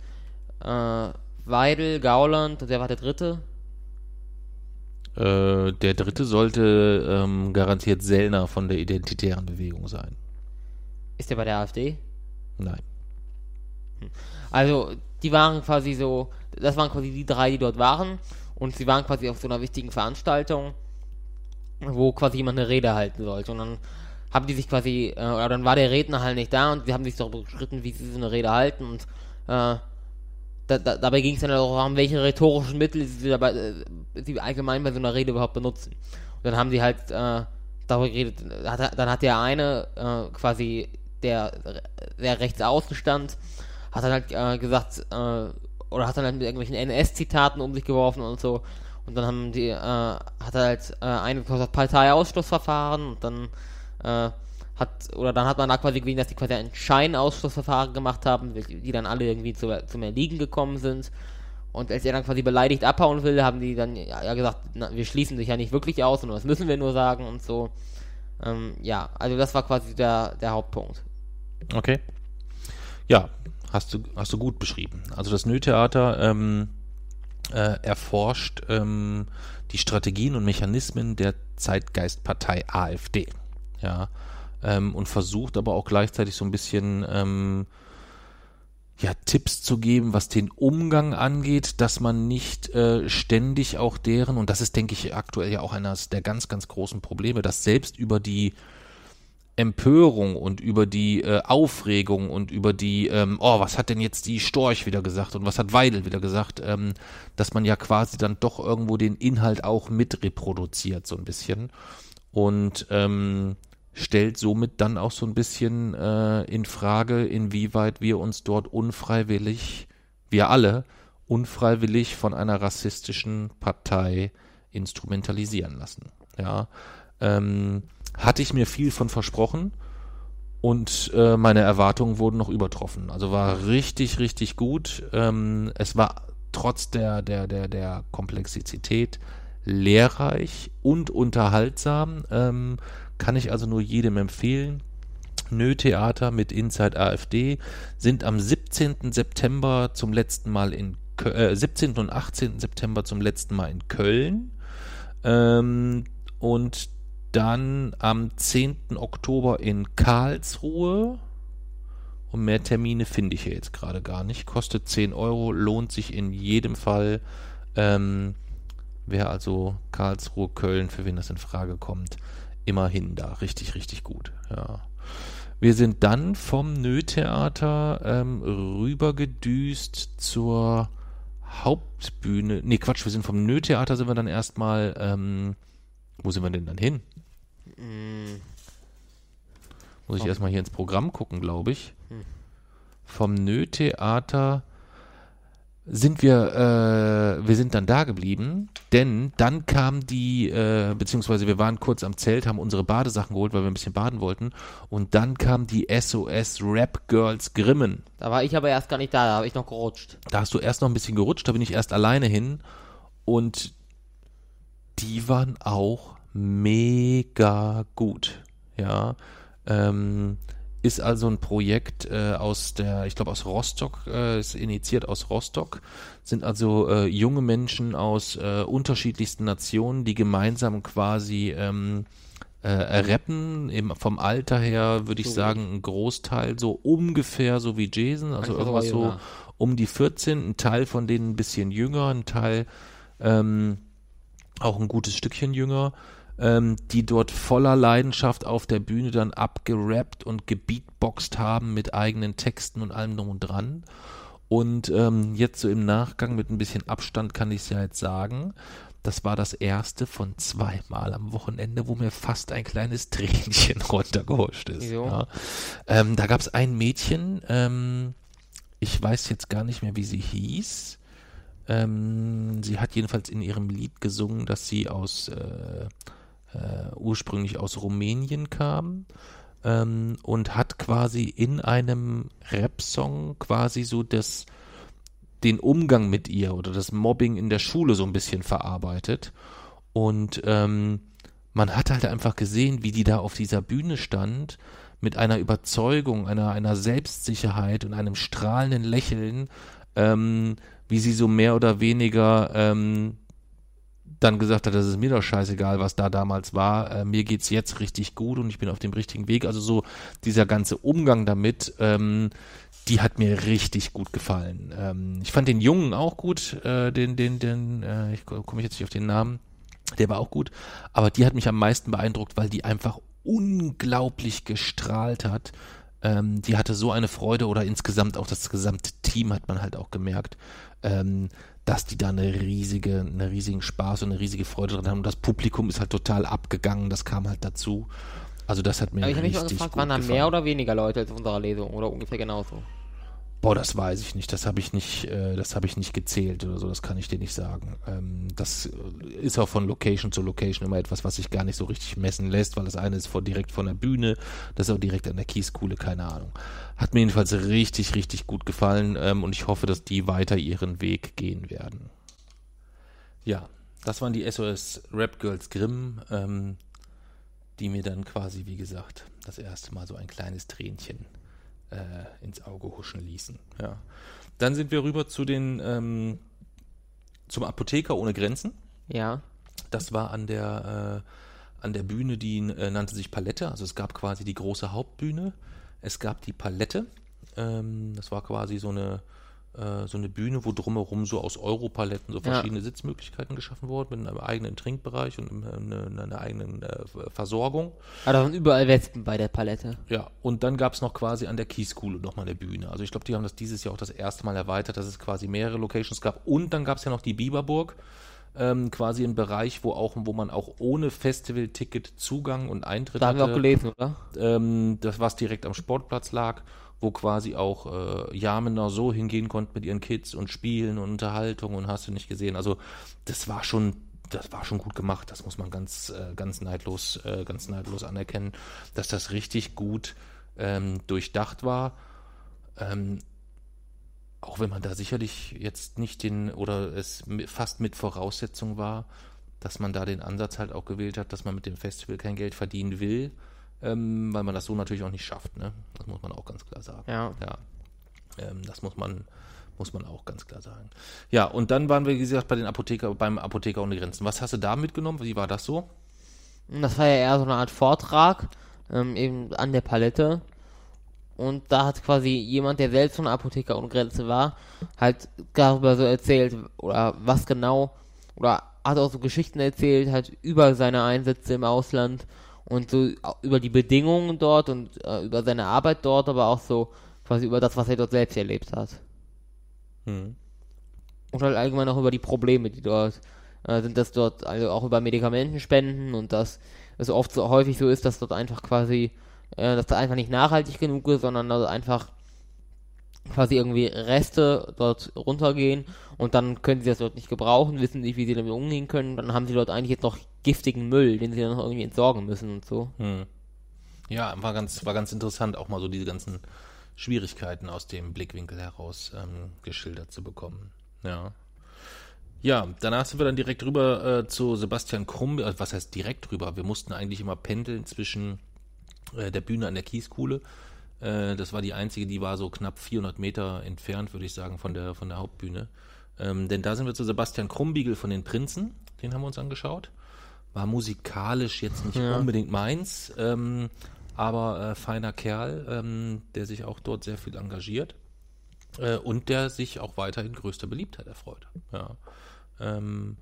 äh, Weidel, Gauland und wer war der dritte? Äh, der dritte sollte ähm, garantiert Sellner von der Identitären Bewegung sein. Ist der bei der AfD? Nein. Also, die waren quasi so, das waren quasi die drei, die dort waren. Und sie waren quasi auf so einer wichtigen Veranstaltung, wo quasi jemand eine Rede halten sollte. Und dann haben die sich quasi, äh, oder dann war der Redner halt nicht da und sie haben sich darüber gestritten, wie sie so eine Rede halten. Und äh, da, da, dabei ging es dann auch darum, welche rhetorischen Mittel sie, dabei, äh, sie allgemein bei so einer Rede überhaupt benutzen. Und dann haben sie halt äh, darüber geredet, hat, dann hat der eine äh, quasi, der, der rechts außen stand, hat dann halt äh, gesagt, äh, oder hat dann halt mit irgendwelchen NS-Zitaten um sich geworfen und so. Und dann haben die, äh, hat er halt äh, eine Parteiausschlussverfahren und dann äh, hat, oder dann hat man da quasi gesehen, dass die quasi ein Scheinausschlussverfahren gemacht haben, die dann alle irgendwie zu, zum Erliegen gekommen sind. Und als er dann quasi beleidigt abhauen will, haben die dann ja gesagt, na, wir schließen dich ja nicht wirklich aus und das müssen wir nur sagen und so. Ähm, ja, also das war quasi der, der Hauptpunkt. Okay. Ja, hast du, hast du gut beschrieben. Also das Nö-Theater ähm, äh, erforscht ähm, die Strategien und Mechanismen der Zeitgeistpartei AfD. Ja. Ähm, und versucht aber auch gleichzeitig so ein bisschen ähm, ja, Tipps zu geben, was den Umgang angeht, dass man nicht äh, ständig auch deren, und das ist, denke ich, aktuell ja auch eines der ganz, ganz großen Probleme, dass selbst über die Empörung und über die äh, Aufregung und über die, ähm, oh, was hat denn jetzt die Storch wieder gesagt und was hat Weidel wieder gesagt, ähm, dass man ja quasi dann doch irgendwo den Inhalt auch mit reproduziert, so ein bisschen. Und ähm, stellt somit dann auch so ein bisschen äh, in Frage, inwieweit wir uns dort unfreiwillig, wir alle, unfreiwillig von einer rassistischen Partei instrumentalisieren lassen. Ja, ähm, hatte ich mir viel von versprochen und äh, meine Erwartungen wurden noch übertroffen. Also war richtig, richtig gut. Ähm, es war trotz der, der, der, der Komplexität lehrreich und unterhaltsam. Ähm, kann ich also nur jedem empfehlen. Nö-Theater mit Inside AfD sind am 17. September zum letzten Mal in Kö äh, 17. und 18. September zum letzten Mal in Köln. Ähm, und dann am 10. Oktober in Karlsruhe. Und mehr Termine finde ich hier jetzt gerade gar nicht. Kostet 10 Euro, lohnt sich in jedem Fall. Ähm, Wer also Karlsruhe, Köln, für wen das in Frage kommt, immerhin da. Richtig, richtig gut. Ja. Wir sind dann vom Nö-Theater ähm, rübergedüst zur Hauptbühne. Nee, Quatsch, wir sind vom Nö-Theater sind wir dann erstmal. Ähm, wo sind wir denn dann hin? Mm, Muss ich erstmal hier ins Programm gucken, glaube ich. Hm. Vom Nö-Theater sind wir, äh, wir sind dann da geblieben, denn dann kam die, äh, beziehungsweise wir waren kurz am Zelt, haben unsere Badesachen geholt, weil wir ein bisschen baden wollten, und dann kam die SOS Rap Girls Grimmen. da war ich aber erst gar nicht da, da habe ich noch gerutscht. Da hast du erst noch ein bisschen gerutscht, da bin ich erst alleine hin und die waren auch mega gut. Ja, ähm, ist also ein Projekt äh, aus der, ich glaube aus Rostock, äh, ist initiiert aus Rostock, sind also äh, junge Menschen aus äh, unterschiedlichsten Nationen, die gemeinsam quasi ähm, äh, rappen, eben vom Alter her würde ich So. sagen, ein Großteil so ungefähr so wie Jason, also Manchmal irgendwas so um die 14, ein Teil von denen ein bisschen jünger, ein Teil ähm, auch ein gutes Stückchen jünger, ähm, die dort voller Leidenschaft auf der Bühne dann abgerappt und gebeatboxt haben mit eigenen Texten und allem drum und dran. Und ähm, jetzt so im Nachgang mit ein bisschen Abstand kann ich es ja jetzt sagen, das war das erste von zweimal am Wochenende, wo mir fast ein kleines Tränchen runtergehuscht ist. Ja. Ähm, da gab es ein Mädchen, ähm, ich weiß jetzt gar nicht mehr, wie sie hieß. Ähm, sie hat jedenfalls in ihrem Lied gesungen, dass sie aus äh, äh, ursprünglich aus Rumänien kam ähm, und hat quasi in einem Rap-Song quasi so das den Umgang mit ihr oder das Mobbing in der Schule so ein bisschen verarbeitet. Und ähm, man hat halt einfach gesehen, wie die da auf dieser Bühne stand, mit einer Überzeugung, einer, einer Selbstsicherheit und einem strahlenden Lächeln, ähm, wie sie so mehr oder weniger ähm, dann gesagt hat, das ist mir doch scheißegal, was da damals war. Äh, mir geht's jetzt richtig gut und ich bin auf dem richtigen Weg. Also so dieser ganze Umgang damit, ähm, die hat mir richtig gut gefallen. Ähm, ich fand den Jungen auch gut, äh, den, den, den, äh, ich ko- komme jetzt nicht auf den Namen, der war auch gut, aber die hat mich am meisten beeindruckt, weil die einfach unglaublich gestrahlt hat. Ähm, die hatte so eine Freude oder insgesamt auch das gesamte Team hat man halt auch gemerkt, ähm, dass die da eine riesige, einen riesigen Spaß und eine riesige Freude dran haben. Und das Publikum ist halt total abgegangen, das kam halt dazu. Also das hat mir Aber ich habe mich richtig mal gefragt, gut waren da mehr oder weniger Leute als unserer Lesung oder ungefähr genauso? Boah, das weiß ich nicht. Das habe ich nicht, äh, das habe ich nicht gezählt oder so. Das kann ich dir nicht sagen. Ähm, das äh, ist auch von Location zu Location immer etwas, was sich gar nicht so richtig messen lässt, weil das eine ist vor, direkt von der Bühne, das ist auch direkt an der Kieskuhle, keine Ahnung. Hat mir jedenfalls richtig, richtig gut gefallen ähm, und ich hoffe, dass die weiter ihren Weg gehen werden. Ja, das waren die SOS Rap Girls Grimm, ähm, die mir dann quasi, wie gesagt, das erste Mal so ein kleines Tränchen äh, ins Auge huschen ließen. Ja. Dann sind wir rüber zu den ähm, zum Apotheker ohne Grenzen. Ja. Das war an der äh, an der Bühne, die äh, nannte sich Palette. Also es gab quasi die große Hauptbühne. Es gab die Palette. Ähm, das war quasi so eine äh, so eine Bühne, wo drumherum so aus Europaletten so Ja. verschiedene Sitzmöglichkeiten geschaffen wurden mit einem eigenen Trinkbereich und einem, eine, einer eigenen äh, Versorgung. Aber da waren überall Wespen bei der Palette. Ja, und dann gab es noch quasi an der Kieskuhle nochmal eine Bühne. Also ich glaube, die haben das dieses Jahr auch das erste Mal erweitert, dass es quasi mehrere Locations gab. Und dann gab es ja noch die Biberburg, ähm, quasi ein Bereich, wo auch, wo man auch ohne Festival-Ticket Zugang und Eintritt Da haben wir auch hatte. gelesen, oder? Ähm, das, was direkt am Sportplatz lag, wo quasi auch äh, Jamener so hingehen konnten mit ihren Kids und Spielen und Unterhaltung und hast du nicht gesehen. Also das war schon, das war schon gut gemacht. Das muss man ganz, äh, ganz neidlos, äh, ganz neidlos anerkennen, dass das richtig gut ähm, durchdacht war. Ähm, auch wenn man da sicherlich jetzt nicht den oder es fast mit Voraussetzung war, dass man da den Ansatz halt auch gewählt hat, dass man mit dem Festival kein Geld verdienen will, ähm, weil man das so natürlich auch nicht schafft. Ne? Das muss man auch ganz klar sagen. Ja. Ja, ähm, das muss man, muss man auch ganz klar sagen. Ja, und dann waren wir, wie gesagt, bei den Apotheker, beim Apotheker ohne Grenzen. Was hast du da mitgenommen? Wie war das so? Das war ja eher so eine Art Vortrag, ähm, eben an der Palette. Und da hat quasi jemand, der selbst von Apotheker ohne Grenze war, halt darüber so erzählt, oder was genau, oder hat auch so Geschichten erzählt, halt über seine Einsätze im Ausland und so über die Bedingungen dort und äh, über seine Arbeit dort, aber auch so quasi über das, was er dort selbst erlebt hat. Hm. Und halt allgemein auch über die Probleme, die dort äh, sind, dass dort, also auch über Medikamentenspenden und dass es oft so häufig so ist, dass dort einfach quasi, äh, dass da einfach nicht nachhaltig genug ist, sondern also einfach quasi irgendwie Reste dort runtergehen und dann können sie das dort nicht gebrauchen, wissen nicht, wie sie damit umgehen können, dann haben sie dort eigentlich jetzt noch giftigen Müll, den sie dann noch irgendwie entsorgen müssen und so. Hm. Ja, war ganz, war ganz interessant, auch mal so diese ganzen Schwierigkeiten aus dem Blickwinkel heraus ähm, geschildert zu bekommen. Ja. Ja, danach sind wir dann direkt rüber äh, zu Sebastian Krumm. Äh, was heißt direkt rüber? Wir mussten eigentlich immer pendeln zwischen äh, der Bühne an der Kieskuhle äh, das war die einzige, die war so knapp 400 Meter entfernt, würde ich sagen, von der, von der Hauptbühne. Ähm, denn da sind wir zu Sebastian Krumbiegel von den Prinzen, den haben wir uns angeschaut. War musikalisch jetzt nicht ja. unbedingt meins, ähm, aber äh, feiner Kerl, ähm, der sich auch dort sehr viel engagiert äh, und der sich auch weiterhin größter Beliebtheit erfreut. Ja. Ähm,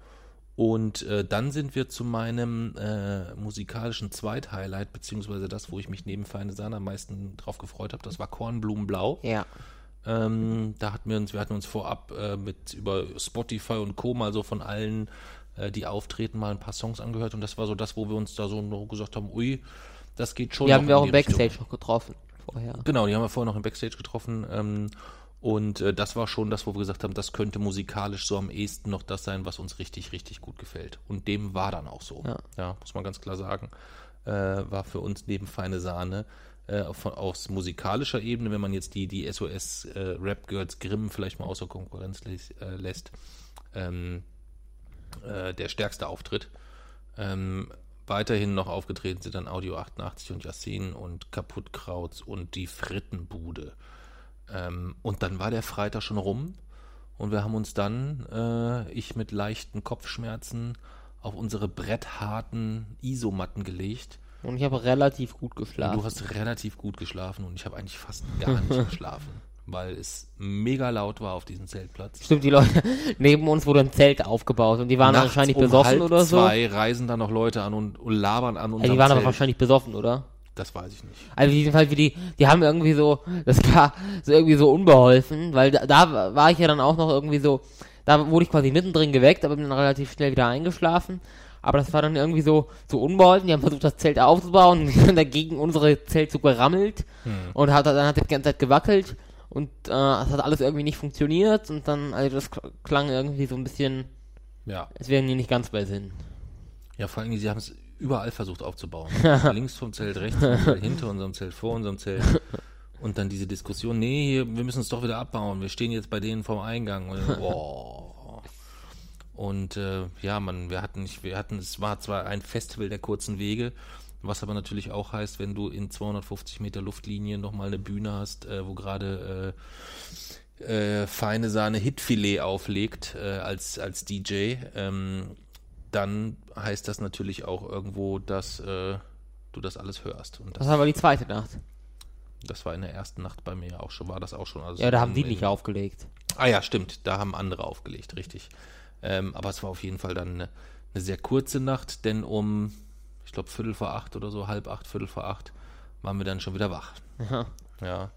und äh, dann sind wir zu meinem äh, musikalischen Zweithighlight, beziehungsweise das, wo ich mich neben Feine Sahne am meisten drauf gefreut habe, das war Kornblumenblau. Ja. Ähm, da hatten wir uns, wir hatten uns vorab äh, mit über Spotify und Co. mal so von allen, äh, die auftreten, mal ein paar Songs angehört und das war so das, wo wir uns da so noch gesagt haben, ui, das geht schon. Die haben wir auch im Backstage Richtung. noch getroffen vorher. Genau, die haben wir vorher noch im Backstage getroffen. Ähm, und äh, das war schon das, wo wir gesagt haben, das könnte musikalisch so am ehesten noch das sein, was uns richtig, richtig gut gefällt. Und dem war dann auch so. Ja, ja muss man ganz klar sagen. Äh, war für uns neben Feine Sahne äh, von, aus musikalischer Ebene, wenn man jetzt die, die SOS äh, Rap Girls Grimm vielleicht mal außer Konkurrenz äh, lässt, ähm, äh, der stärkste Auftritt. Ähm, weiterhin noch aufgetreten sind dann Audio 88 und Yassin und Kaputtkrauts und die Frittenbude. Ähm, und dann war der Freitag schon rum und wir haben uns dann, äh, ich mit leichten Kopfschmerzen, auf unsere brettharten Isomatten gelegt. Und ich habe relativ gut geschlafen. Und du hast relativ gut geschlafen und ich habe eigentlich fast gar nicht geschlafen, weil es mega laut war auf diesem Zeltplatz. Stimmt, die Leute neben uns wurde ein Zelt aufgebaut und die waren Nachts wahrscheinlich um besoffen halb oder so. Zwei reisen da noch Leute an und, und labern an uns. Also die waren Zelt. aber wahrscheinlich besoffen, oder? Das weiß ich nicht. Also jedenfalls wie die, die haben irgendwie so, das war so irgendwie so unbeholfen, weil da, da war ich ja dann auch noch irgendwie so, da wurde ich quasi mittendrin geweckt, aber bin dann relativ schnell wieder eingeschlafen. Aber das war dann irgendwie so, so unbeholfen. Die haben versucht, das Zelt aufzubauen und sind dagegen unsere Zelt so gerammelt. Hm. Und hat, dann hat die ganze Zeit gewackelt. Und äh, es hat alles irgendwie nicht funktioniert. Und dann, also das klang irgendwie so ein bisschen, ja. es wären die nicht ganz bei Sinn. Ja, vor allem, sie haben es überall versucht aufzubauen. Links vom Zelt, rechts hinter unserem Zelt, vor unserem Zelt. Und dann diese Diskussion, nee, hier, wir müssen es doch wieder abbauen. Wir stehen jetzt bei denen vorm Eingang. Und, oh. und äh, ja, man, wir hatten nicht, wir hatten, es war zwar ein Festival der kurzen Wege, was aber natürlich auch heißt, wenn du in 250 Meter Luftlinie nochmal eine Bühne hast, äh, wo gerade äh, äh, feine Sahne Hitfilet auflegt äh, als, als DJ, ähm, dann heißt das natürlich auch irgendwo, dass äh, du das alles hörst. Und das, das war die zweite Nacht. Das war in der ersten Nacht bei mir auch schon, war das auch schon. Also ja, da haben die nicht aufgelegt. Ah ja, stimmt, da haben andere aufgelegt, richtig. Ähm, aber es war auf jeden Fall dann eine, eine sehr kurze Nacht, denn um, ich glaube, Viertel vor acht oder so, halb acht, Viertel vor acht, waren wir dann schon wieder wach. Ja. Ja.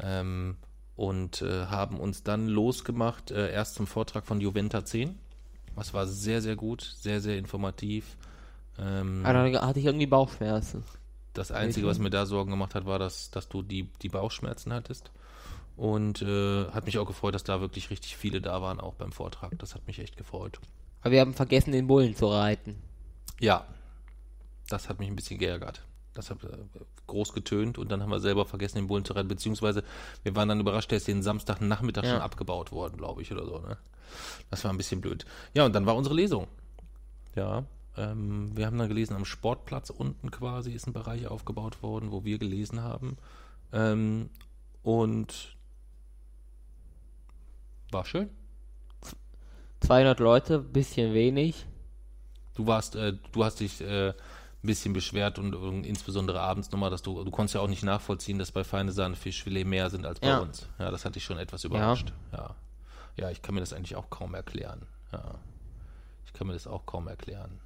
Ähm, und äh, haben uns dann losgemacht, äh, erst zum Vortrag von Juventa 10. Das war sehr, sehr gut, sehr, sehr informativ. Ähm, Aber da hatte ich irgendwie Bauchschmerzen. Das Einzige, was mir da Sorgen gemacht hat, war, dass, dass du die, die Bauchschmerzen hattest. Und äh, hat mich auch gefreut, dass da wirklich richtig viele da waren, auch beim Vortrag. Das hat mich echt gefreut. Aber wir haben vergessen, den Bullen zu reiten. Ja, das hat mich ein bisschen geärgert. Das hat äh, groß getönt und dann haben wir selber vergessen, den Bullen zu reiten. Beziehungsweise wir waren dann überrascht, der ist den Samstagnachmittag ja. schon abgebaut worden, glaube ich, oder so. Ne? Das war ein bisschen blöd. Ja, und dann war unsere Lesung. Ja, ähm, wir haben dann gelesen, am Sportplatz unten quasi ist ein Bereich aufgebaut worden, wo wir gelesen haben. Ähm, und war schön. 200 Leute, bisschen wenig. Du warst, äh, du hast dich äh, ein bisschen beschwert und, und, insbesondere abends nochmal, dass du, du konntest ja auch nicht nachvollziehen, dass bei feine Sahne Fischfilet mehr sind als bei ja. uns. Ja, das hat dich schon etwas überrascht. Ja. ja. Ja. ich kann mir das eigentlich auch kaum erklären. Ja kann mir das auch kaum erklären.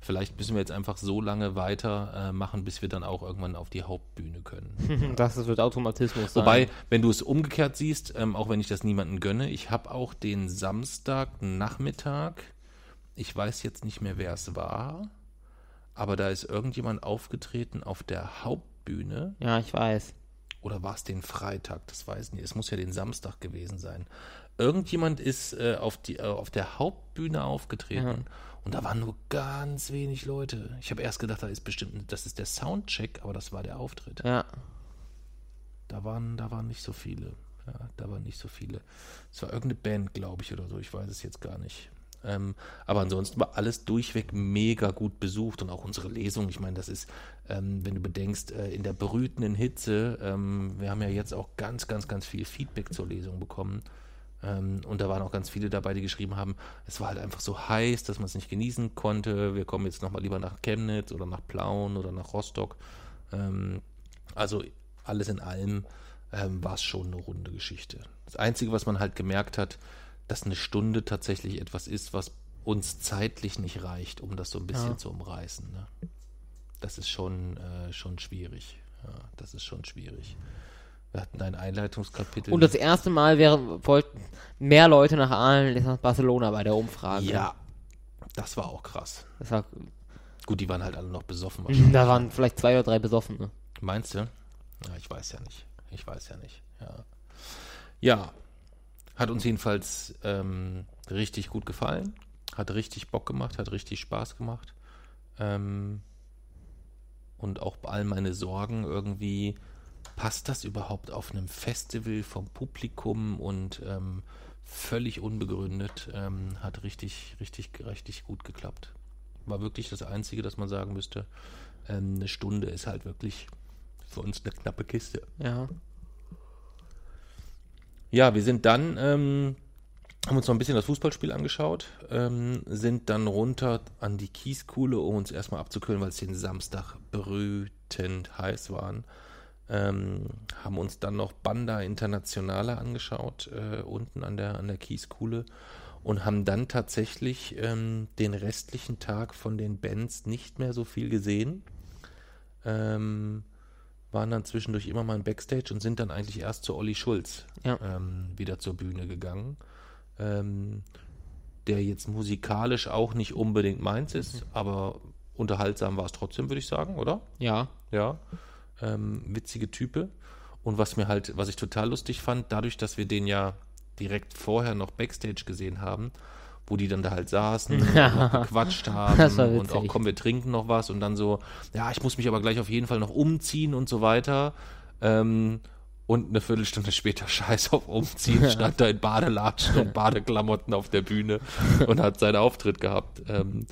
Vielleicht müssen wir jetzt einfach so lange weitermachen, äh, bis wir dann auch irgendwann auf die Hauptbühne können. das wird Automatismus sein. Wobei, wenn du es umgekehrt siehst, ähm, auch wenn ich das niemandem gönne, ich habe auch den Samstagnachmittag, ich weiß jetzt nicht mehr, wer es war, aber da ist irgendjemand aufgetreten auf der Hauptbühne. Ja, ich weiß. Oder war es den Freitag? Das weiß ich nicht. Es muss ja den Samstag gewesen sein. Irgendjemand ist äh, auf, die, äh, auf der Hauptbühne aufgetreten. Ja. Und da waren nur ganz wenig Leute. Ich habe erst gedacht, da ist bestimmt, das ist der Soundcheck, aber das war der Auftritt. Ja. Da waren, da waren nicht so viele. Ja, da waren nicht so viele. Es war irgendeine Band, glaube ich, oder so. Ich weiß es jetzt gar nicht. Ähm, aber ansonsten war alles durchweg mega gut besucht und auch unsere Lesung. Ich meine, das ist, ähm, wenn du bedenkst, äh, in der brütenden Hitze, ähm, wir haben ja jetzt auch ganz, ganz, ganz viel Feedback zur Lesung bekommen. Ähm, und da waren auch ganz viele dabei, die geschrieben haben, es war halt einfach so heiß, dass man es nicht genießen konnte. Wir kommen jetzt nochmal lieber nach Chemnitz oder nach Plauen oder nach Rostock. Ähm, also alles in allem ähm, war es schon eine runde Geschichte. Das Einzige, was man halt gemerkt hat, dass eine Stunde tatsächlich etwas ist, was uns zeitlich nicht reicht, um das so ein bisschen ja. zu umreißen. Ne? Das ist schon, äh, schon schwierig. Ja, das ist schon schwierig. Wir hatten ein Einleitungskapitel. Und das erste Mal wäre, wollten mehr Leute nach Aalen als nach Barcelona bei der Umfrage. Ja, das war auch krass. War, Gut, die waren halt alle noch besoffen. Da waren vielleicht zwei oder drei besoffen. Ne? Meinst du? Ja, ich weiß ja nicht. Ich weiß ja nicht. Ja, ja hat uns jedenfalls ähm, richtig gut gefallen. Hat richtig Bock gemacht, hat richtig Spaß gemacht. Ähm, und auch bei all meine Sorgen irgendwie passt das überhaupt auf einem Festival vom Publikum und ähm, völlig unbegründet, ähm, hat richtig, richtig, richtig gut geklappt. War wirklich das Einzige, dass man sagen müsste, ähm, eine Stunde ist halt wirklich für uns eine knappe Kiste. Ja. Ja, wir sind dann, ähm, haben uns noch ein bisschen das Fußballspiel angeschaut, ähm, sind dann runter an die Kieskuhle, um uns erstmal abzukühlen, weil es den Samstag brütend heiß waren. Ähm, haben uns dann noch Banda Internationale angeschaut, äh, unten an der, an der Kieskuhle und haben dann tatsächlich ähm, den restlichen Tag von den Bands nicht mehr so viel gesehen. Ähm, waren dann zwischendurch immer mal im Backstage und sind dann eigentlich erst zu Olli Schulz ja. ähm, wieder zur Bühne gegangen. Ähm, der jetzt musikalisch auch nicht unbedingt meins ist, mhm. aber unterhaltsam war es trotzdem, würde ich sagen, oder? Ja. Ja ähm, witzige Type. Und was mir halt, was ich total lustig fand, dadurch, dass wir den ja direkt vorher noch Backstage gesehen haben, wo die dann da halt saßen und gequatscht haben und auch komm, wir trinken noch was und dann so, ja, ich muss mich aber gleich auf jeden Fall noch umziehen und so weiter. Ähm, und eine Viertelstunde später Scheiß auf Umziehen, stand da in Badelatschen und Badeklamotten auf der Bühne und hat seinen Auftritt gehabt. Ähm,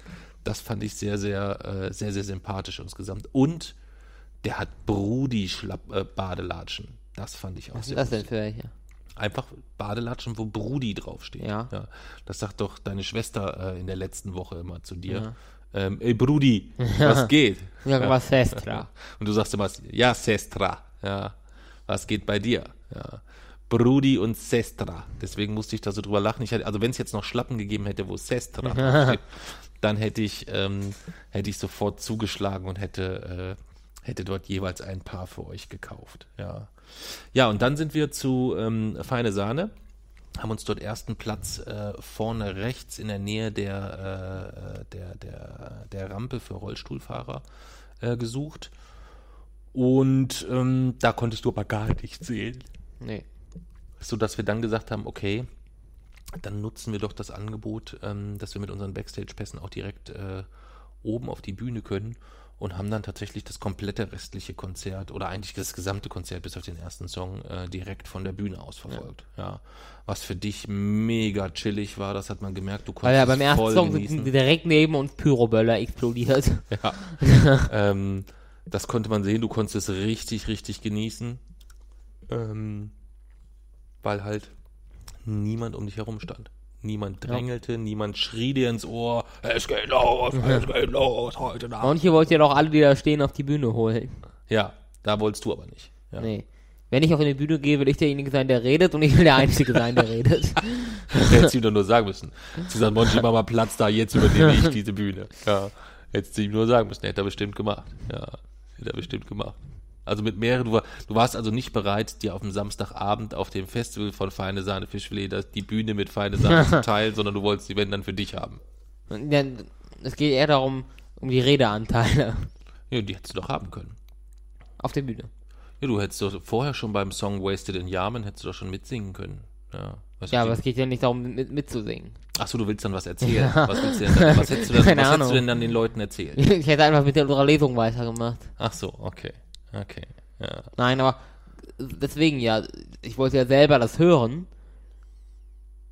das fand ich sehr, sehr, äh, sehr, sehr sympathisch insgesamt. Und der hat Brudi-Badelatschen. Äh, das fand ich auch Was sehr ist das denn für welche? Einfach Badelatschen, wo Brudi draufsteht. Ja. ja. Das sagt doch deine Schwester äh, in der letzten Woche immer zu dir. Ja. Ähm, ey Brudi, was geht? Ja, was Sestra. Und du sagst immer, ja, Sestra. Ja, was geht bei dir? Ja. Brudi und Sestra. Deswegen musste ich da so drüber lachen. Ich hatte, also wenn es jetzt noch Schlappen gegeben hätte, wo Sestra steht, dann hätte ich, ähm, hätte ich sofort zugeschlagen und hätte äh, hätte dort jeweils ein Paar für euch gekauft. Ja, ja und dann sind wir zu ähm, Feine Sahne, haben uns dort ersten Platz äh, vorne rechts in der Nähe der, äh, der, der, der Rampe für Rollstuhlfahrer äh, gesucht. Und ähm, da konntest du aber gar nicht sehen. Nee. So dass wir dann gesagt haben, okay, dann nutzen wir doch das Angebot, ähm, dass wir mit unseren Backstage-Pässen auch direkt äh, oben auf die Bühne können und haben dann tatsächlich das komplette restliche Konzert oder eigentlich das gesamte Konzert bis auf den ersten Song äh, direkt von der Bühne aus verfolgt. Ja. ja. Was für dich mega chillig war, das hat man gemerkt, du konntest Weil ja beim ersten Song sind direkt neben uns Pyroböller explodiert. Ja. ähm, das konnte man sehen, du konntest es richtig, richtig genießen. Ähm, weil halt niemand um dich herum stand. Niemand drängelte, ja. niemand schrie dir ins Ohr, es geht los, es geht los heute Nacht. Und hier wollt ihr doch alle, die da stehen, auf die Bühne holen. Ja, da wolltest du aber nicht. Ja. Nee. Wenn ich auf eine Bühne gehe, will ich derjenige sein, der redet und ich will der Einzige sein, der redet. Hättest du ihm doch nur sagen müssen. Sie sagen, Monchi, mach mal Platz da, jetzt übernehme ich diese Bühne. Ja. Hättest du ihm nur sagen müssen. Hätte er bestimmt gemacht. Ja. Hätte er bestimmt gemacht. Also mit mehreren, du, war, du warst also nicht bereit, dir auf dem Samstagabend auf dem Festival von Feine Sahne Fischfilet das- die Bühne mit Feine Sahne zu teilen, sondern du wolltest die wenn dann für dich haben. Ja, es geht eher darum, um die Redeanteile Ja, die hättest du doch haben können. auf der Bühne. Ja, du hättest doch vorher schon beim Song Wasted in Yamen hättest du doch schon mitsingen können. Ja, Ja, aber es geht ja nicht darum, mit, mitzusingen. Ach so, du willst dann was erzählen. Was, willst du denn dann, was, hättest du, dann, was hättest du denn dann den Leuten erzählt? Ich hätte einfach mit der Lesung weitergemacht. Ach so, okay. Okay. Ja. Nein, aber deswegen ja, ich wollte ja selber das hören.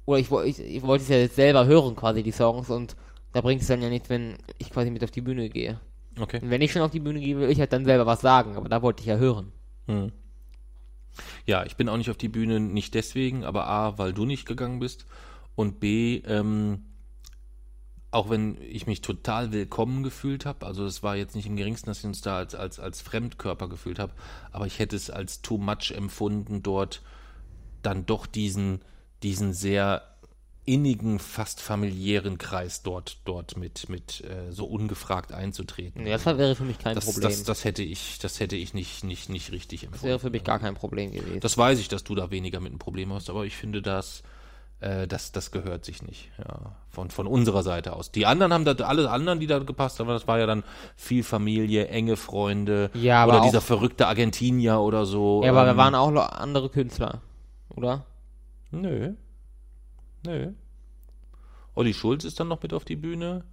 Oder ich, ich, ich wollte es ja jetzt selber hören, quasi die Songs. Und da bringt es dann ja nichts, wenn ich quasi mit auf die Bühne gehe. Okay. Und wenn ich schon auf die Bühne gehe, will ich halt dann selber was sagen. Aber da wollte ich ja hören. Hm. Ja, ich bin auch nicht auf die Bühne, nicht deswegen, aber A, weil du nicht gegangen bist und B, ähm, auch wenn ich mich total willkommen gefühlt habe, also es war jetzt nicht im geringsten, dass ich uns da als, als, als Fremdkörper gefühlt habe, aber ich hätte es als too much empfunden, dort dann doch diesen, diesen sehr innigen, fast familiären Kreis dort, dort mit, mit äh, so ungefragt einzutreten. Nee, das wäre für mich kein das, Problem. das, das hätte ich, das hätte ich nicht, nicht, nicht richtig empfunden. Das wäre für mich gar kein Problem gewesen. Das weiß ich, dass du da weniger mit einem Problem hast, aber ich finde, dass äh, das, das gehört sich nicht. Ja, von, von unserer Seite aus. Die anderen haben da, alle anderen, die da gepasst haben, das war ja dann viel Familie, enge Freunde Ja, aber oder auch- dieser verrückte Argentinier oder so. ja, aber da ähm, waren auch noch andere Künstler, oder? Nö. Nö. Olli Schulz ist dann noch mit auf die Bühne.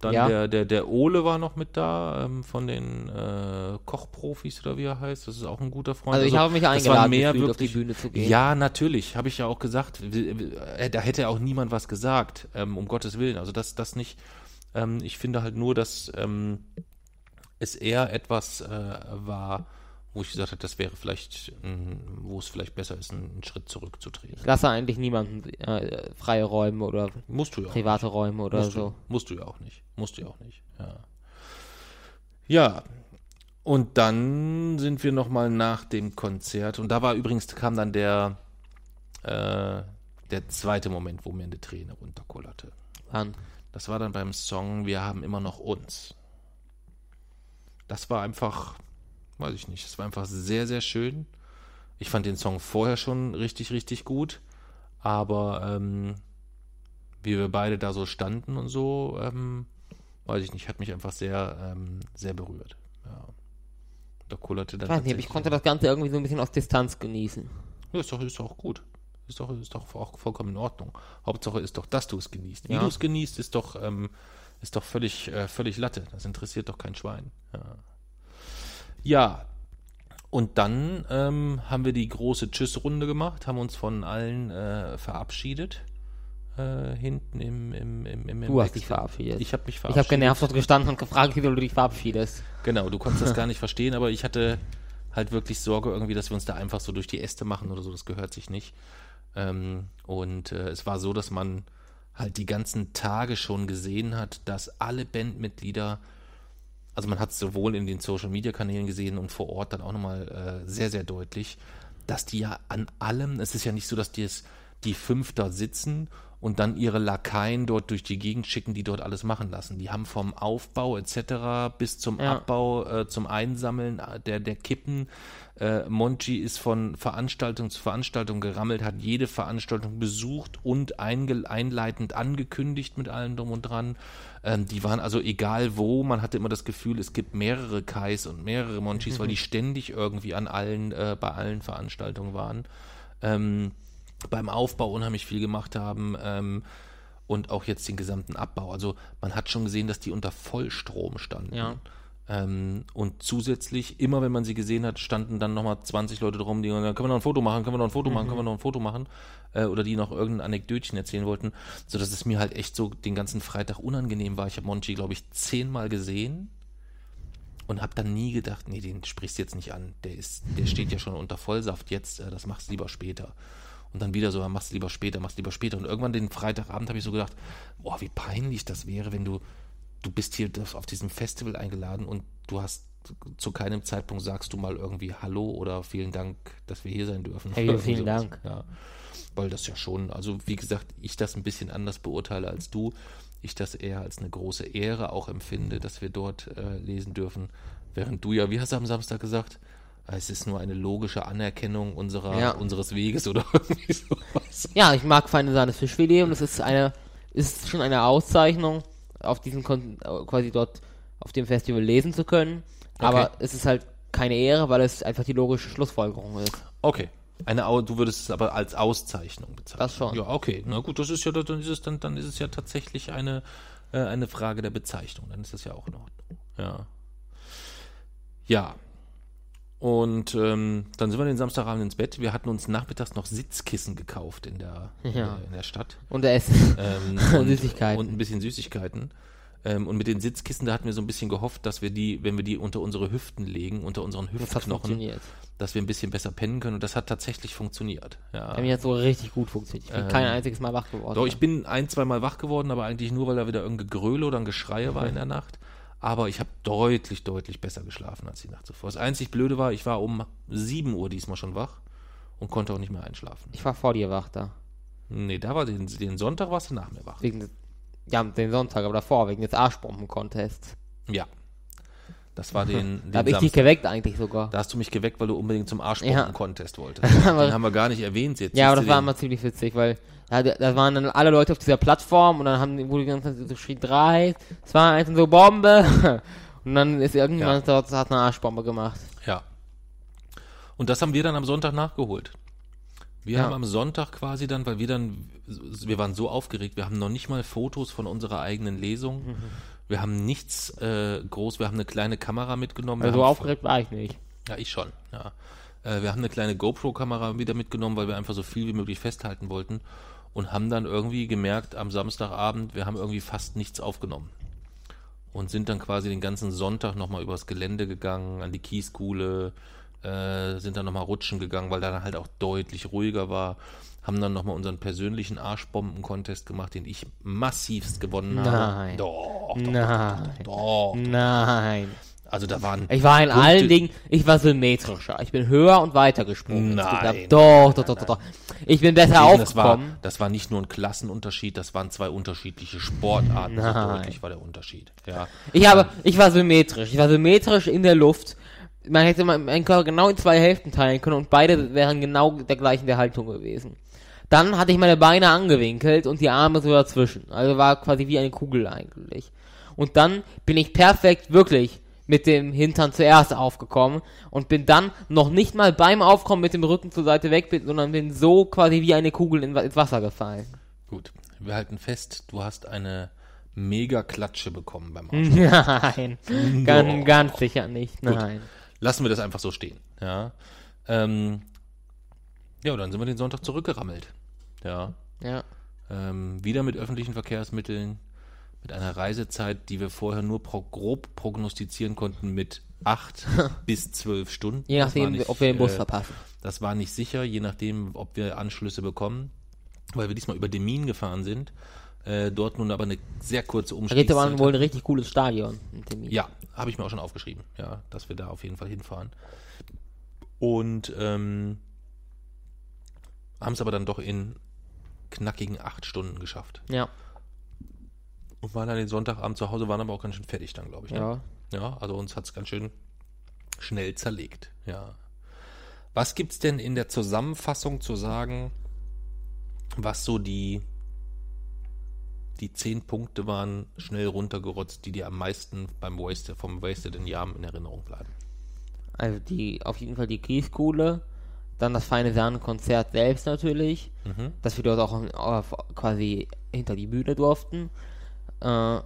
Dann Ja. der, der, der Ole war noch mit da, ähm, von den äh, Kochprofis oder wie er heißt. Das ist auch ein guter Freund. Also ich habe mich eingeladen, mehr gefühlt, auf die wirklich- Bühne zu gehen. Ja, natürlich, habe ich ja auch gesagt. Äh, Da hätte auch niemand was gesagt, ähm, um Gottes Willen. Also das, das nicht. Ähm, ich finde halt nur, dass ähm, es eher etwas äh, war, wo ich gesagt habe, das wäre vielleicht, ähm, wo es vielleicht besser ist, einen, Schritt zurückzutreten. Ich lasse eigentlich niemanden äh, freie Räume oder Musst du ja private Räume oder musst so. Du, musst du ja auch nicht. Musst du ja auch nicht. Ja. Ja. Und dann sind wir nochmal nach dem Konzert. Und da war übrigens, kam dann der, äh, der zweite Moment, wo mir eine Träne runterkullerte. Wann? Das war dann beim Song Wir haben immer noch uns. Das war einfach, weiß ich nicht, das war einfach sehr, sehr schön. Ich fand den Song vorher schon richtig, richtig gut. Aber ähm, wie wir beide da so standen und so, ähm, weiß ich nicht, hat mich einfach sehr, ähm, sehr berührt. Ja. Da kullerte dann. Ich weiß nicht, ich konnte das Ganze irgendwie so ein bisschen aus Distanz genießen. ja, ist doch, ist doch gut. Ist doch, ist doch auch vollkommen in Ordnung. Hauptsache ist doch, dass du es genießt. Wie Ja. du es genießt, ist doch, ähm, ist doch völlig, äh, völlig Latte. Das interessiert doch kein Schwein. Ja. Ja. Und dann ähm, haben wir die große Tschüss-Runde gemacht, haben uns von allen äh, verabschiedet. Äh, hinten im, im, im, im Du hast im dich verabschiedet. Ich habe mich Ich verabschiedet. habe genervt dort gestanden und gefragt, wie du dich verabschiedest. Genau, du konntest das gar nicht verstehen, aber ich hatte halt wirklich Sorge irgendwie, dass wir uns da einfach so durch die Äste machen oder so, das gehört sich nicht. Ähm, und äh, es war so, dass man halt die ganzen Tage schon gesehen hat, dass alle Bandmitglieder, also man hat es sowohl in den Social Media Kanälen gesehen und vor Ort dann auch nochmal äh, sehr, sehr deutlich, dass die ja an allem, es ist ja nicht so, dass die es, die fünf dort sitzen und dann ihre Lakaien dort durch die Gegend schicken, die dort alles machen lassen. Die haben vom Aufbau etc. bis zum Ja. Abbau, äh, zum Einsammeln äh, der, der Kippen. Äh, Monchi ist von Veranstaltung zu Veranstaltung gerammelt, hat jede Veranstaltung besucht und einleitend angekündigt mit allem drum und dran. Ähm, die waren also egal wo, man hatte immer das Gefühl, es gibt mehrere Kais und mehrere Monchis, weil die ständig irgendwie an allen, äh, bei allen Veranstaltungen waren. Ähm, beim Aufbau unheimlich viel gemacht haben ähm, und auch jetzt den gesamten Abbau. Also man hat schon gesehen, dass die unter Vollstrom standen. Ja. Ähm, und zusätzlich, immer wenn man sie gesehen hat, standen dann nochmal 20 Leute drum, die gesagt, können wir noch ein Foto machen, können wir noch ein Foto machen, können wir noch ein Foto machen, äh, oder die noch irgendein Anekdötchen erzählen wollten, sodass es mir halt echt so den ganzen Freitag unangenehm war. Ich habe Monchi, glaube ich, zehnmal gesehen und habe dann nie gedacht, nee, den sprichst du jetzt nicht an, der ist, der steht ja schon unter Vollsaft jetzt, äh, das machst du lieber später. Und dann wieder so, machst du lieber später, machst du lieber später. Und irgendwann den Freitagabend habe ich so gedacht, boah, wie peinlich das wäre, wenn du, du bist hier auf diesem Festival eingeladen und du hast zu keinem Zeitpunkt sagst du mal irgendwie Hallo oder vielen Dank, dass wir hier sein dürfen. Hey, vielen sowas. Dank. Ja. Weil das ja schon, also wie gesagt, ich das ein bisschen anders beurteile als du. Ich das eher als eine große Ehre auch empfinde, dass wir dort äh, lesen dürfen. Während du ja, wie hast du am Samstag gesagt? Es ist nur eine logische Anerkennung unserer, Ja. unseres Weges oder irgendwie sowas. Ja, ich mag feine Sahne Fischfilet und es ist eine, ist schon eine Auszeichnung, auf diesem Kon quasi dort auf dem Festival lesen zu können. Aber es ist halt keine Ehre, weil es einfach die logische Schlussfolgerung ist. Okay. Eine, Au- du würdest es aber als Auszeichnung bezeichnen. Das schon. Ja, okay. Na gut, das ist ja, dann ist es, dann, dann ist es ja tatsächlich eine, äh, eine Frage der Bezeichnung. Dann ist das ja auch in Ordnung. Ja. Ja. Und ähm, dann sind wir den Samstagabend ins Bett. Wir hatten uns nachmittags noch Sitzkissen gekauft in der, Ja. äh, in der Stadt. Und der Essen. Ähm, Süßigkeiten. Und ein bisschen Süßigkeiten. Ähm, und mit den Sitzkissen, da hatten wir so ein bisschen gehofft, dass wir die, wenn wir die unter unsere Hüften legen, unter unseren Das Hüftknochen, funktioniert. dass wir ein bisschen besser pennen können. Und das hat tatsächlich funktioniert. Ja. Bei mir hat so richtig gut funktioniert. Ich bin Ähm, kein einziges Mal wach geworden. Doch, ich bin ein, zwei Mal wach geworden, aber eigentlich nur, weil da wieder irgendein Gegröle oder ein Geschreie war in der Nacht. Aber ich habe deutlich, deutlich besser geschlafen als die Nacht zuvor. Das einzig Blöde war, ich war um 7 Uhr diesmal schon wach und konnte auch nicht mehr einschlafen. Ich war vor dir wach da. Nee, da war den, den Sonntag warst du nach mir wach. Wegen ja, den Sonntag, aber davor, wegen des Arschbomben-Contests. Ja. Das war den, den Da habe ich dich geweckt eigentlich sogar. Da hast du mich geweckt, weil du unbedingt zum Ja. Arschbomben-Contest wolltest. Aber- den haben wir gar nicht erwähnt jetzt. Ja, aber das war immer ziemlich witzig, weil da, da waren dann alle Leute auf dieser Plattform und dann haben wurde die ganze Zeit so geschrien, drei, zwei, eins und so Bombe. Und dann ist irgendjemand dort, hat eine Arschbombe gemacht. Ja. Und das haben wir dann am Sonntag nachgeholt. Wir Ja. haben am Sonntag quasi dann, weil wir dann, wir waren so aufgeregt, wir haben noch nicht mal Fotos von unserer eigenen Lesung. Mhm. Wir haben nichts äh, groß, wir haben eine kleine Kamera mitgenommen. Also aufgeregt war ich nicht. Ja, ich schon, ja. Äh, wir haben eine kleine GoPro-Kamera wieder mitgenommen, weil wir einfach so viel wie möglich festhalten wollten und haben dann irgendwie gemerkt am Samstagabend, wir haben irgendwie fast nichts aufgenommen. Und sind dann quasi den ganzen Sonntag nochmal übers Gelände gegangen, an die Kieskuhle, äh, sind dann nochmal rutschen gegangen, weil da dann halt auch deutlich ruhiger war. Haben dann nochmal unseren persönlichen Arschbomben-Contest gemacht, den ich massivst gewonnen habe. Nein. Doch, doch, Nein. doch, doch. Nein. Also da waren Ich war in Punkte- allen Dingen, ich war symmetrischer. Ich bin höher und weiter gesprungen. Nein. Doch, doch, doch, doch, doch. Ich bin besser Diesen, das, war, aufgekommen. das war nicht nur ein Klassenunterschied, das waren zwei unterschiedliche Sportarten. So Nein. deutlich war der Unterschied. Ja. Ich habe, ich war symmetrisch. Ich war symmetrisch in der Luft. Man hätte meinen Körper genau in zwei Hälften teilen können und beide wären genau der gleichen der Haltung gewesen. Dann hatte ich meine Beine angewinkelt und die Arme so dazwischen. Also war quasi wie eine Kugel eigentlich. Und dann bin ich perfekt wirklich mit dem Hintern zuerst aufgekommen und bin dann noch nicht mal beim Aufkommen mit dem Rücken zur Seite weg, sondern bin so quasi wie eine Kugel in, ins Wasser gefallen. Gut, wir halten fest, du hast eine mega Klatsche bekommen beim. Arsch. Nein, ganz, ganz sicher nicht. Nein. Lassen wir das einfach so stehen. Ja. Ähm, ja, und dann sind wir den Sonntag zurückgerammelt. Ja. Ja. Ähm, wieder mit öffentlichen Verkehrsmitteln, mit einer Reisezeit, die wir vorher nur pro, grob prognostizieren konnten mit acht bis zwölf Stunden. Je nachdem, nicht, ob wir den Bus äh, verpassen. Das war nicht sicher, je nachdem, ob wir Anschlüsse bekommen, weil wir diesmal über Demin gefahren sind. Äh, dort nun aber eine sehr kurze Da geht aber Umstiegszeit. wohl ein richtig cooles Stadion. Ja, habe ich mir auch schon aufgeschrieben, ja, dass wir da auf jeden Fall hinfahren. Und ähm, haben es aber dann doch in knackigen acht Stunden geschafft. Ja. Und waren dann den Sonntagabend zu Hause, waren aber auch ganz schön fertig dann, glaube ich. Ne? Ja. Ja, also uns hat's ganz schön schnell zerlegt. Ja. Was gibt's denn in der Zusammenfassung zu sagen, was so die die zehn Punkte waren schnell runtergerotzt, die dir am meisten beim Wasted, vom Wasted in Jahren in Erinnerung bleiben? Also die, auf jeden Fall die Kieskuhle, dann das feine Sahne-Konzert selbst natürlich, Mhm. dass wir dort auch äh, quasi hinter die Bühne durften. Äh,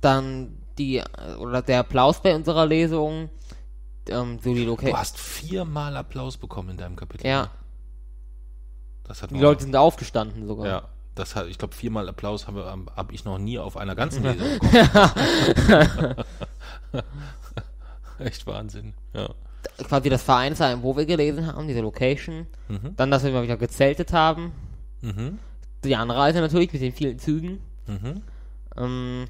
dann die, oder der Applaus bei unserer Lesung, ähm, so die Du Location. hast viermal Applaus bekommen in deinem Kapitel. Ja, Das hat die Leute sind aufgestanden sogar. Ja, das hat, ich glaube, viermal Applaus habe hab ich noch nie auf einer ganzen Lesung bekommen. Echt Wahnsinn. Ja. Quasi das Vereinsheim, wo wir gelesen haben, diese Location. Mhm. Dann, dass wir mal wieder gezeltet haben. Mhm. Die Anreise natürlich mit den vielen Zügen. Mhm. Ähm,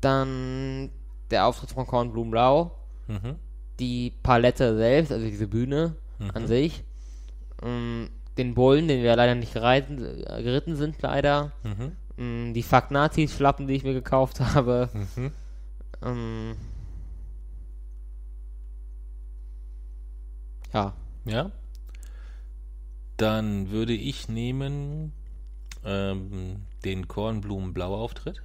dann der Auftritt von Kornblumenblau. Mhm. die Palette selbst, also diese Bühne Mhm. an sich, ähm, den Bullen, den wir leider nicht gereiten, äh, geritten sind, leider, Mhm. ähm, die Fuck Nazis Schlappen, die ich mir gekauft habe, Mhm. ähm, ja, Ja. Dann würde ich nehmen ähm, den Kornblumen-Blau-Auftritt,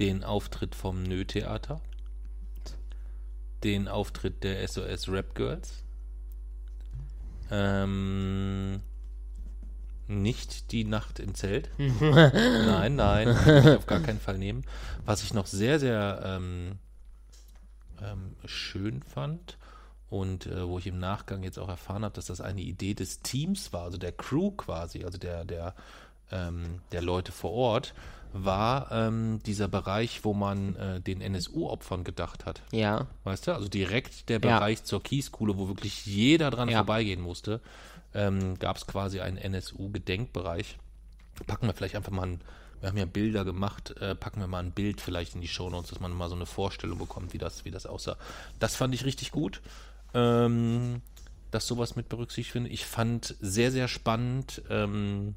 den Auftritt vom Nö-Theater, den Auftritt der SOS Rap Girls, ähm, nicht die Nacht im Zelt. nein, nein, auf gar keinen Fall nehmen. Was ich noch sehr, sehr ähm, ähm, schön fand und äh, wo ich im Nachgang jetzt auch erfahren habe, dass das eine Idee des Teams war, also der Crew quasi, also der, der, ähm, der Leute vor Ort, war ähm, dieser Bereich, wo man äh, den NSU-Opfern gedacht hat. ja, Weißt du? Also direkt der Ja. Bereich zur Kieskuhle, wo wirklich jeder dran Ja. vorbeigehen musste, ähm, gab es quasi einen NSU-Gedenkbereich. Packen wir vielleicht einfach mal ein, wir haben ja Bilder gemacht, äh, packen wir mal ein Bild vielleicht in die Shownotes, dass man mal so eine Vorstellung bekommt, wie das, wie das aussah. Das fand ich richtig gut, ähm, dass sowas mit berücksichtigt finde. Ich fand sehr, sehr spannend, ähm,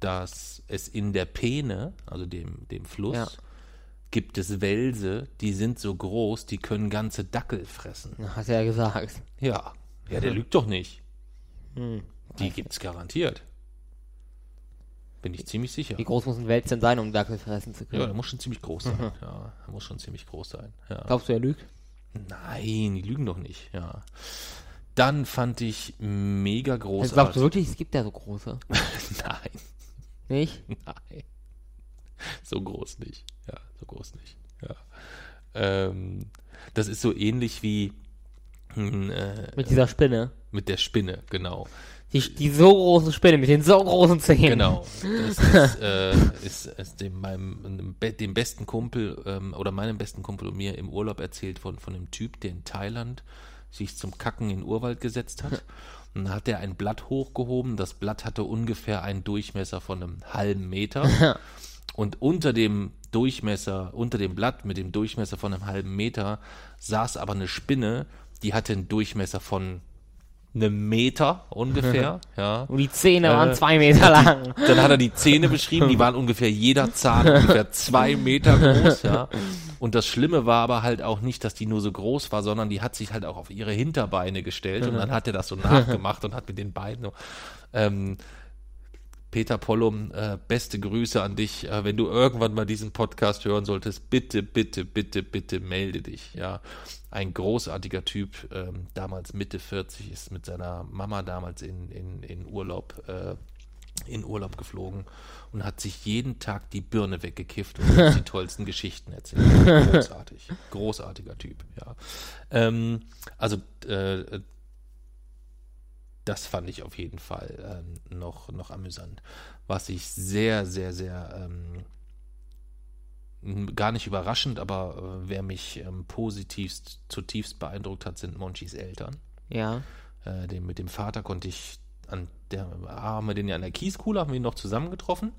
dass es in der Peene, also dem, dem Fluss, Ja. gibt es Wälse, die sind so groß, die können ganze Dackel fressen. hat er ja gesagt. Ja. Ja, der lügt doch nicht. Hm. Die gibt's garantiert. Bin ich ziemlich sicher. Wie groß muss ein Wels denn sein, um Dackel fressen zu Ja, können? der muss schon ziemlich groß sein. Ja, der muss schon ziemlich groß sein. Ja. Glaubst du, er lügt? Nein, die lügen doch nicht. Ja. Dann fand ich mega Also großartig. glaubst du wirklich, es gibt ja so große? Nein, Nicht? nein. So groß nicht. Ja, so groß nicht. Ja. Ähm, das ist so ähnlich wie hm, äh, Mit dieser Spinne. mit der Spinne, genau. Die, die so große Spinne mit den so großen Zähnen. Genau. Das ist, äh, ist, ist dem, meinem, dem besten Kumpel ähm, oder meinem besten Kumpel und mir im Urlaub erzählt von, von einem Typ, der in Thailand sich zum Kacken in den Urwald gesetzt hat. Und dann hat er ein Blatt hochgehoben. Das Blatt hatte ungefähr einen Durchmesser von einem halben Meter. Und unter dem Durchmesser, unter dem Blatt mit dem Durchmesser von einem halben Meter saß aber eine Spinne, die hatte einen Durchmesser von einem Meter ungefähr. ja. Und die Zähne waren Äh, zwei Meter lang. Dann hat er die Zähne beschrieben, die waren ungefähr jeder Zahn ungefähr zwei Meter groß, ja. Und das Schlimme war aber halt auch nicht, dass die nur so groß war, sondern die hat sich halt auch auf ihre Hinterbeine gestellt und dann hat er das so nachgemacht und hat mit den Beinen so, ähm, Peter Pollum, äh, beste Grüße an dich. Äh, wenn du irgendwann mal diesen Podcast hören solltest, bitte, bitte, bitte, bitte melde dich. Ja, ein großartiger Typ, ähm, damals Mitte 40, ist mit seiner Mama damals in, in, in Urlaub, äh, in Urlaub geflogen und hat sich jeden Tag die Birne weggekifft und die tollsten Geschichten erzählt. Großartig, großartiger Typ. Ja, ähm, also äh, das fand ich auf jeden Fall ähm, noch, noch amüsant. Was ich sehr, sehr, sehr ähm, gar nicht überraschend, aber äh, wer mich ähm, positivst, zutiefst beeindruckt hat, sind Monchis Eltern. Ja. Äh, den, mit dem Vater konnte ich an der haben wir den ja an der Kieskuhle, haben wir ihn noch zusammen getroffen.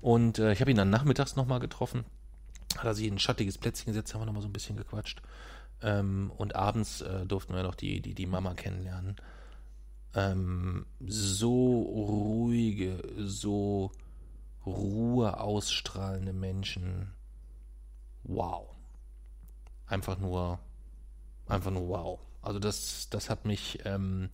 Und äh, ich habe ihn dann nachmittags nochmal getroffen. Hat er sich in ein schattiges Plätzchen gesetzt, haben wir nochmal so ein bisschen gequatscht. Ähm, und abends äh, durften wir noch die, die, die Mama kennenlernen. Ähm, so ruhige, so Ruhe ausstrahlende Menschen. Wow. Einfach nur, einfach nur wow. Also das, das hat mich, ähm,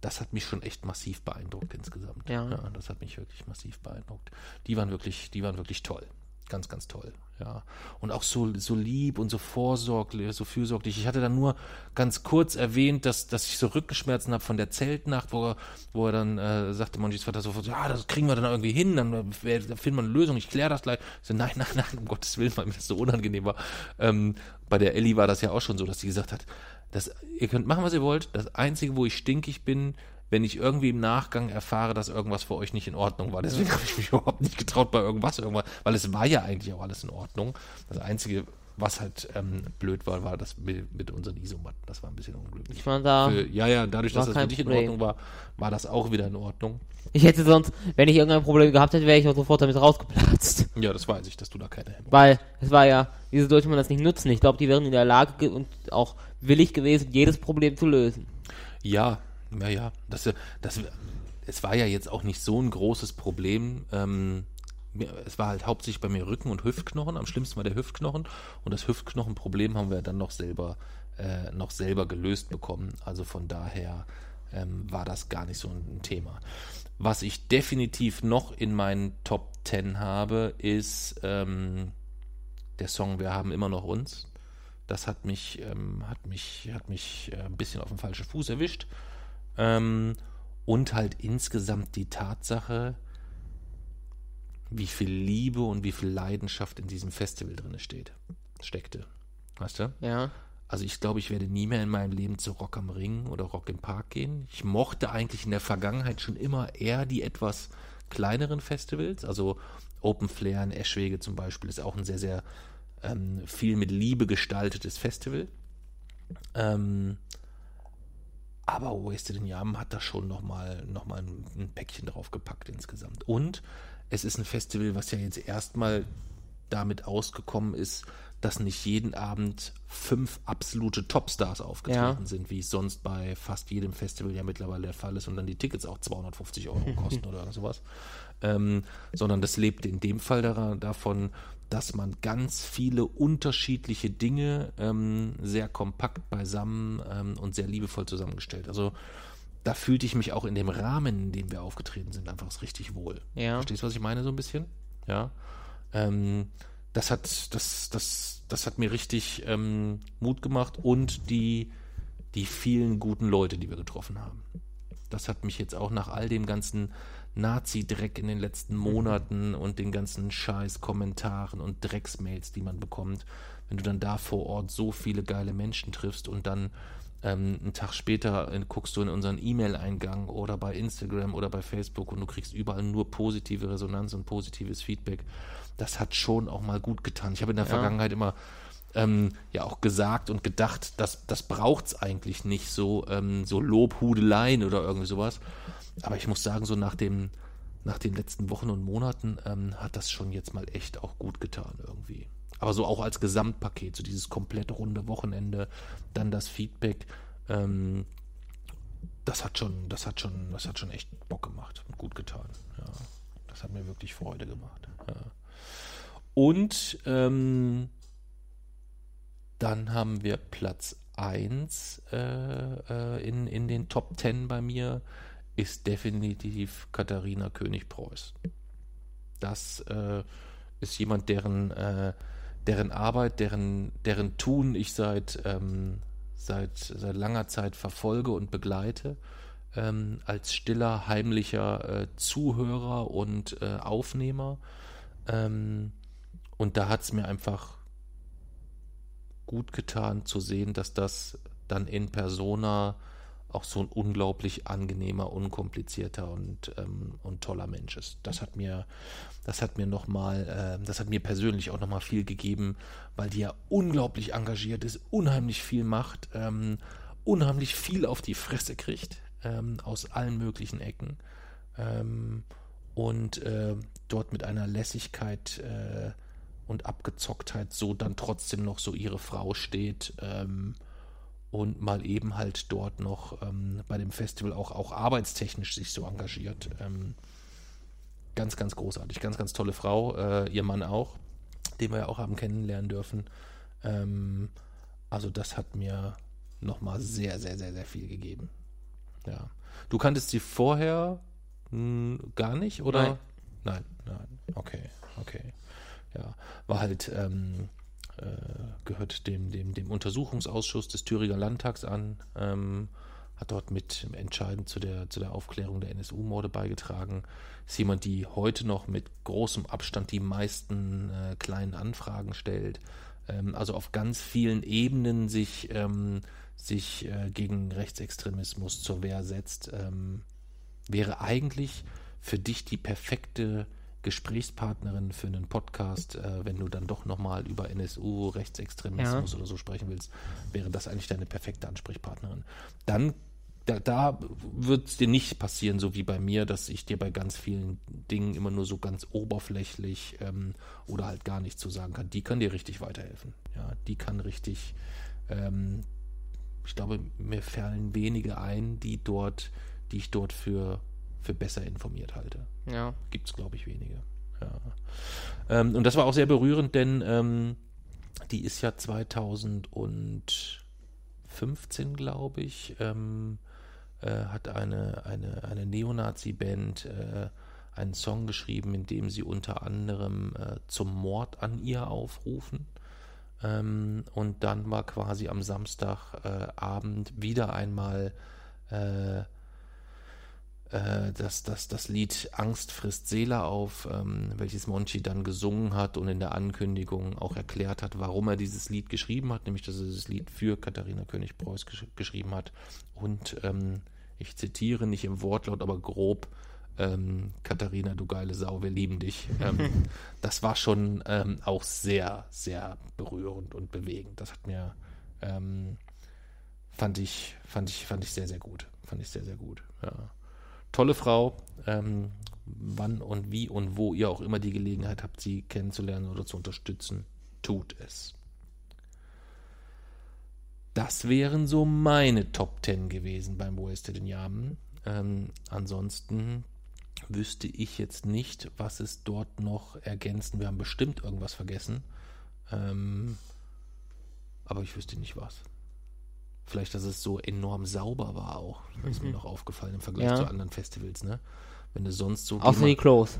das hat mich schon echt massiv beeindruckt insgesamt. Ja. das hat mich wirklich massiv beeindruckt. Die waren wirklich, die waren wirklich toll. Ganz, ganz toll. Ja. Und auch so, so lieb und so vorsorglich, so fürsorglich. Ich hatte dann nur ganz kurz erwähnt, dass, dass ich so Rückenschmerzen habe von der Zeltnacht, wo er, wo er dann äh, sagte Monjis Vater sofort, ja, das kriegen wir dann irgendwie hin, dann äh, da finden wir eine Lösung, ich kläre das gleich. Ich so, nein, nein, nein, um Gottes Willen, weil mir das so unangenehm war. Ähm, bei der Ellie war das ja auch schon so, dass sie gesagt hat, das, ihr könnt machen, was ihr wollt. Das Einzige, wo ich stinkig bin, wenn ich irgendwie im Nachgang erfahre, dass irgendwas für euch nicht in Ordnung war. Deswegen habe ich mich überhaupt nicht getraut bei irgendwas, irgendwas, weil es war ja eigentlich auch alles in Ordnung. Das Einzige, Was halt ähm, blöd war, war das mit, mit unseren Isomatten. Das war ein bisschen unglücklich. Ich meine, da. Für, ja, ja, dadurch, war dass das für dich in. Ordnung war, war das auch wieder in Ordnung. Ich hätte sonst, wenn ich irgendein Problem gehabt hätte, wäre ich auch sofort damit rausgeplatzt. Ja, das weiß ich, dass du da keine Hemmung Weil es war ja, wieso sollte man das nicht nutzen? Ich glaube, die wären in der Lage ge- und auch willig gewesen, jedes Problem zu lösen. Ja, ja, ja. Das, das, es war ja jetzt auch nicht so ein großes Problem. Ähm, es war halt hauptsächlich bei mir Rücken und Hüftknochen. Am schlimmsten war der Hüftknochen. Und das Hüftknochenproblem haben wir dann noch selber, äh, noch selber gelöst bekommen. Also von daher ähm, war das gar nicht so ein Thema. Was ich definitiv noch in meinen Top 10 habe, ist ähm, der Song Wir haben immer noch uns. Das hat mich, ähm, hat mich, hat mich äh, ein bisschen auf den falschen Fuß erwischt. Ähm, und halt insgesamt die Tatsache, wie viel Liebe und wie viel Leidenschaft in diesem Festival drin steht, steckte. Weißt du? Ja. Also ich glaube, ich werde nie mehr in meinem Leben zu Rock am Ring oder Rock im Park gehen. Ich mochte eigentlich in der Vergangenheit schon immer eher die etwas kleineren Festivals. Also Open Flair in Eschwege zum Beispiel ist auch ein sehr, sehr ähm, viel mit Liebe gestaltetes Festival. Ähm, aber Wasted in Yam hat da schon nochmal noch mal ein, Päckchen draufgepackt insgesamt. Und es ist ein Festival, was ja jetzt erstmal damit ausgekommen ist, dass nicht jeden Abend fünf absolute Topstars aufgetreten Ja. sind, wie es sonst bei fast jedem Festival ja mittlerweile der Fall ist und dann die Tickets auch 250 Euro kosten oder sowas. Ähm, sondern das lebt in dem Fall daran, davon, dass man ganz viele unterschiedliche Dinge ähm, sehr kompakt beisammen ähm, und sehr liebevoll zusammengestellt. Also da fühlte ich mich auch in dem Rahmen, in dem wir aufgetreten sind, einfach richtig wohl. Ja. Verstehst du, was ich meine, so ein bisschen? Ja. Ähm, das hat, das, das, das hat mir richtig ähm, Mut gemacht und die, die vielen guten Leute, die wir getroffen haben. Das hat mich jetzt auch nach all dem ganzen Nazi-Dreck in den letzten Monaten und den ganzen Scheiß-Kommentaren und Drecksmails, die man bekommt, wenn du dann da vor Ort so viele geile Menschen triffst und dann ähm, einen Tag später äh, guckst du in unseren E-Mail-Eingang oder bei Instagram oder bei Facebook und du kriegst überall nur positive Resonanz und positives Feedback. Das hat schon auch mal gut getan. Ich habe in der Ja. Vergangenheit immer ähm, ja auch gesagt und gedacht, dass das braucht es eigentlich nicht so, ähm, so Lobhudeleien oder irgendwie sowas. Aber ich muss sagen, so nach dem, nach den letzten Wochen und Monaten ähm, hat das schon jetzt mal echt auch gut getan irgendwie. Aber so auch als Gesamtpaket, so dieses komplett runde Wochenende, dann das Feedback, ähm, das hat schon, das hat schon, das hat schon echt Bock gemacht und gut getan. Ja, das hat mir wirklich Freude gemacht. Ja. Und ähm, dann haben wir Platz 1 äh, äh, in, in den Top 10 bei mir, ist definitiv Katharina König-Preuß. Das äh, ist jemand, deren, äh, deren Arbeit, deren, deren Tun ich seit, ähm, seit, seit langer Zeit verfolge und begleite. Ähm, als stiller, heimlicher äh, Zuhörer und äh, Aufnehmer. Ähm, und da hat es mir einfach gut getan zu sehen, dass das dann in Persona auch so ein unglaublich angenehmer, unkomplizierter und, ähm, und toller Mensch ist. Das hat mir, das hat mir nochmal, äh, das hat mir persönlich auch nochmal viel gegeben, weil die ja unglaublich engagiert ist, unheimlich viel macht, ähm, unheimlich viel auf die Fresse kriegt, ähm, aus allen möglichen Ecken. Ähm, und äh, dort mit einer Lässigkeit äh, und Abgezocktheit so dann trotzdem noch so ihre Frau steht ähm, und mal eben halt dort noch ähm, bei dem Festival auch, auch arbeitstechnisch sich so engagiert. Ähm, ganz, ganz großartig, ganz, ganz tolle Frau, äh, ihr Mann auch, den wir ja auch haben kennenlernen dürfen. Ähm, also das hat mir nochmal sehr, sehr, sehr, sehr viel gegeben. Ja. Du kanntest sie vorher mh, gar nicht, oder? Nein. Nein, nein. Okay, okay. Ja, war halt, ähm, äh, gehört dem, dem, dem Untersuchungsausschuss des Thüringer Landtags an, ähm, hat dort mit entscheidend zu der, zu der Aufklärung der NSU-Morde beigetragen. Ist jemand, die heute noch mit großem Abstand die meisten äh, kleinen Anfragen stellt. Ähm, also auf ganz vielen Ebenen sich, ähm, sich äh, gegen Rechtsextremismus zur Wehr setzt. Ähm, wäre eigentlich für dich die perfekte Gesprächspartnerin für einen Podcast, äh, wenn du dann doch nochmal über NSU, Rechtsextremismus Ja. oder so sprechen willst, wäre das eigentlich deine perfekte Ansprechpartnerin. Dann, da, da wird es dir nicht passieren, so wie bei mir, dass ich dir bei ganz vielen Dingen immer nur so ganz oberflächlich ähm, oder halt gar nichts zu sagen kann. Die kann dir richtig weiterhelfen. Ja, die kann richtig, ähm, ich glaube, mir fallen wenige ein, die dort, die ich dort für, für besser informiert halte Ja. gibt es, glaube ich, wenige. Ja. Ähm, und das war auch sehr berührend, denn ähm, die ist ja 2015, glaube ich, ähm, äh, hat eine, eine, eine Neonazi-Band äh, einen Song geschrieben, in dem sie unter anderem äh, zum Mord an ihr aufrufen. Ähm, und dann war quasi am Samstagabend äh, wieder einmal äh, äh, das, das, das Lied Angst frisst Seele auf, ähm, welches Monchi dann gesungen hat und in der Ankündigung auch erklärt hat, warum er dieses Lied geschrieben hat, nämlich dass er dieses Lied für Katharina König-Preuß gesch geschrieben hat. Und ähm, ich zitiere nicht im Wortlaut, aber grob, ähm, Katharina, du geile Sau, wir lieben dich. Ähm, das war schon ähm, auch sehr, sehr berührend und bewegend. Das hat mir, ähm, fand ich, fand ich, fand ich sehr, sehr gut. Fand ich sehr, sehr gut. Ja tolle Frau. Ähm, wann und wie und wo ihr auch immer die Gelegenheit habt, sie kennenzulernen oder zu unterstützen, tut es. Das wären so meine Top 10 gewesen beim Wasted in Yamen. Ähm, ansonsten wüsste ich jetzt nicht, was es dort noch ergänzen. Wir haben bestimmt irgendwas vergessen. Ähm, aber ich wüsste nicht was. Vielleicht, dass es so enorm sauber war auch. Das ist mir noch aufgefallen im Vergleich Ja. zu anderen Festivals, ne? Wenn du sonst so. Außer die Klos.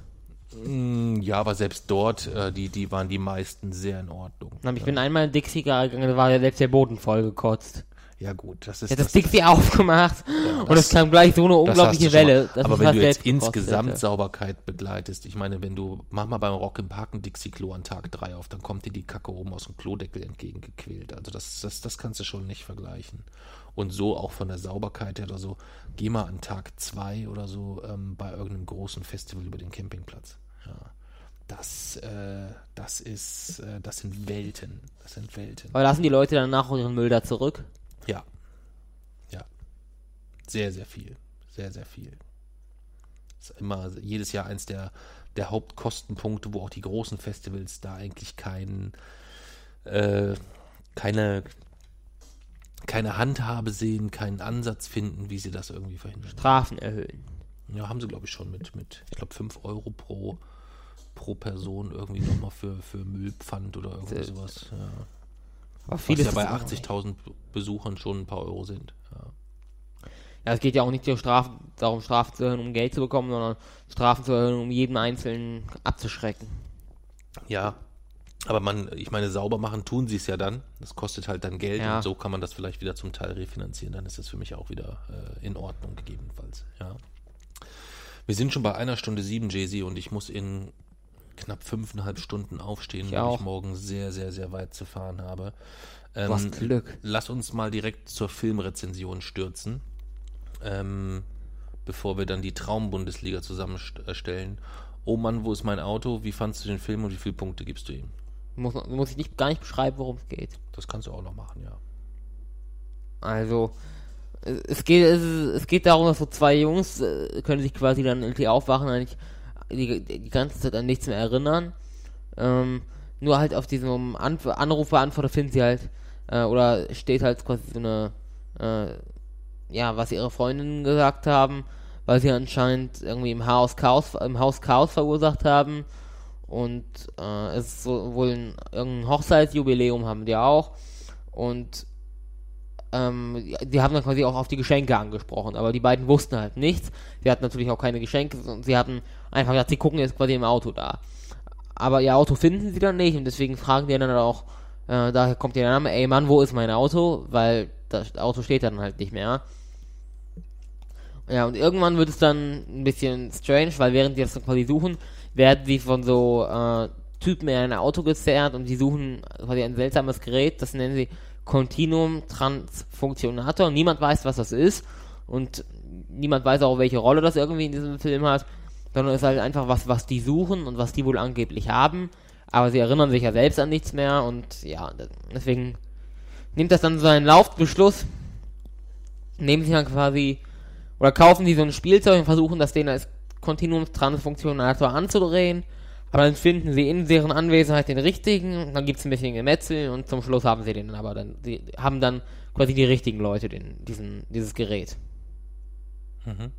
Mm, ja, aber selbst dort, äh, die, die waren die meisten sehr in Ordnung. Ich bin einmal in Dixie gegangen, da war ja selbst der Boden voll gekotzt. Ja, gut, das ist. Ich hab das Dixie aufgemacht und das- es kam gleich so eine das unglaubliche Welle. Aber wenn du jetzt insgesamt hätte. Sauberkeit begleitest, ich meine, wenn du, mach mal beim Rock im Park ein Dixie-Klo an Tag 3 auf, dann kommt dir die Kacke oben aus dem Klodeckel entgegengequält. Also das, das, das kannst du schon nicht vergleichen. Und so auch von der Sauberkeit her oder so, geh mal an Tag 2 oder so ähm, bei irgendeinem großen Festival über den Campingplatz. Ja. Das, äh, das ist, äh, das sind Welten. Das sind Welten. Aber lassen die Leute danach auch ihren Müll da zurück? Ja. Ja. Sehr, sehr viel. Sehr, sehr viel. Ist immer jedes Jahr eins der, der Hauptkostenpunkte, wo auch die großen Festivals da eigentlich kein, äh, keine, keine Handhabe sehen, keinen Ansatz finden, wie sie das irgendwie verhindern. Strafen erhöhen. Ja, haben sie, glaube ich, schon mit, mit ich glaube, 5 Euro pro, pro Person irgendwie nochmal für, für Müllpfand oder irgendwie sowas. Ja. Aber Was vieles ja bei ist auch- 80.000 Besuchern schon ein paar Euro sind. Ja. Ja, es geht ja auch nicht nur Strafen, darum, Strafen zu erhöhen, um Geld zu bekommen, sondern Strafen zu erhöhen, um jeden Einzelnen abzuschrecken. Ja, aber man, ich meine, sauber machen tun sie es ja dann. Das kostet halt dann Geld Ja. und so kann man das vielleicht wieder zum Teil refinanzieren. Dann ist das für mich auch wieder äh, in Ordnung gegebenenfalls. Ja. Wir sind schon bei einer Stunde sieben, Jay-Z, und ich muss in knapp fünfeinhalb Stunden aufstehen, Ich weil auch. ich morgen sehr, sehr, sehr weit zu fahren habe. Ähm, hast Glück. Lass uns mal direkt zur Filmrezension stürzen, ähm, bevor wir dann die Traumbundesliga zusammenstellen. Oh Mann, wo ist mein Auto? Wie fandst du den Film und wie viele Punkte gibst du ihm? Muss, muss ich nicht, gar nicht beschreiben, worum es geht. Das kannst du auch noch machen, ja. Also, es es geht, es, es geht darum, dass so zwei Jungs äh, können sich quasi dann irgendwie aufwachen, eigentlich die, die ganze Zeit an nichts mehr erinnern. Ähm, nur halt auf diesem Anf Anrufbeantworter finden sie halt, äh, oder steht halt quasi so eine, äh, ja, was ihre Freundinnen gesagt haben, weil sie anscheinend irgendwie im Haus Chaos, im Haus Chaos verursacht haben. Und äh, es ist so wohl ein, irgendein Hochzeitsjubiläum haben die auch. Und ähm, die- haben dann quasi auch auf die Geschenke angesprochen, aber die beiden wussten halt nichts. Sie hatten natürlich auch keine Geschenke und sie hatten einfach gesagt, sie gucken jetzt quasi im Auto da. Aber ihr Auto finden sie dann nicht und deswegen fragen die dann auch, äh, daher kommt der Name, ey Mann, wo ist mein Auto? Weil das Auto steht dann halt nicht mehr. Ja, und irgendwann wird es dann ein bisschen strange, weil während die das dann quasi suchen, werden sie von so äh, Typen in ein Auto gezerrt und die suchen quasi ein seltsames Gerät, das nennen sie Continuum Transfunktionator. Niemand weiß, was das ist und niemand weiß auch, welche Rolle das irgendwie in diesem Film hat. sondern es ist halt einfach was, was die suchen und was die wohl angeblich haben. Aber sie erinnern sich ja selbst an nichts mehr und ja, deswegen nimmt das dann so einen Laufbeschluss, nehmen sie dann quasi oder kaufen sie so ein Spielzeug und versuchen das denen als Kontinuumstransfunktionator anzudrehen. Aber dann finden sie in deren Anwesenheit den richtigen, dann gibt es ein bisschen Gemetzel und zum Schluss haben sie den aber dann, sie haben dann quasi die richtigen Leute, den, diesen, dieses Gerät. Mhm.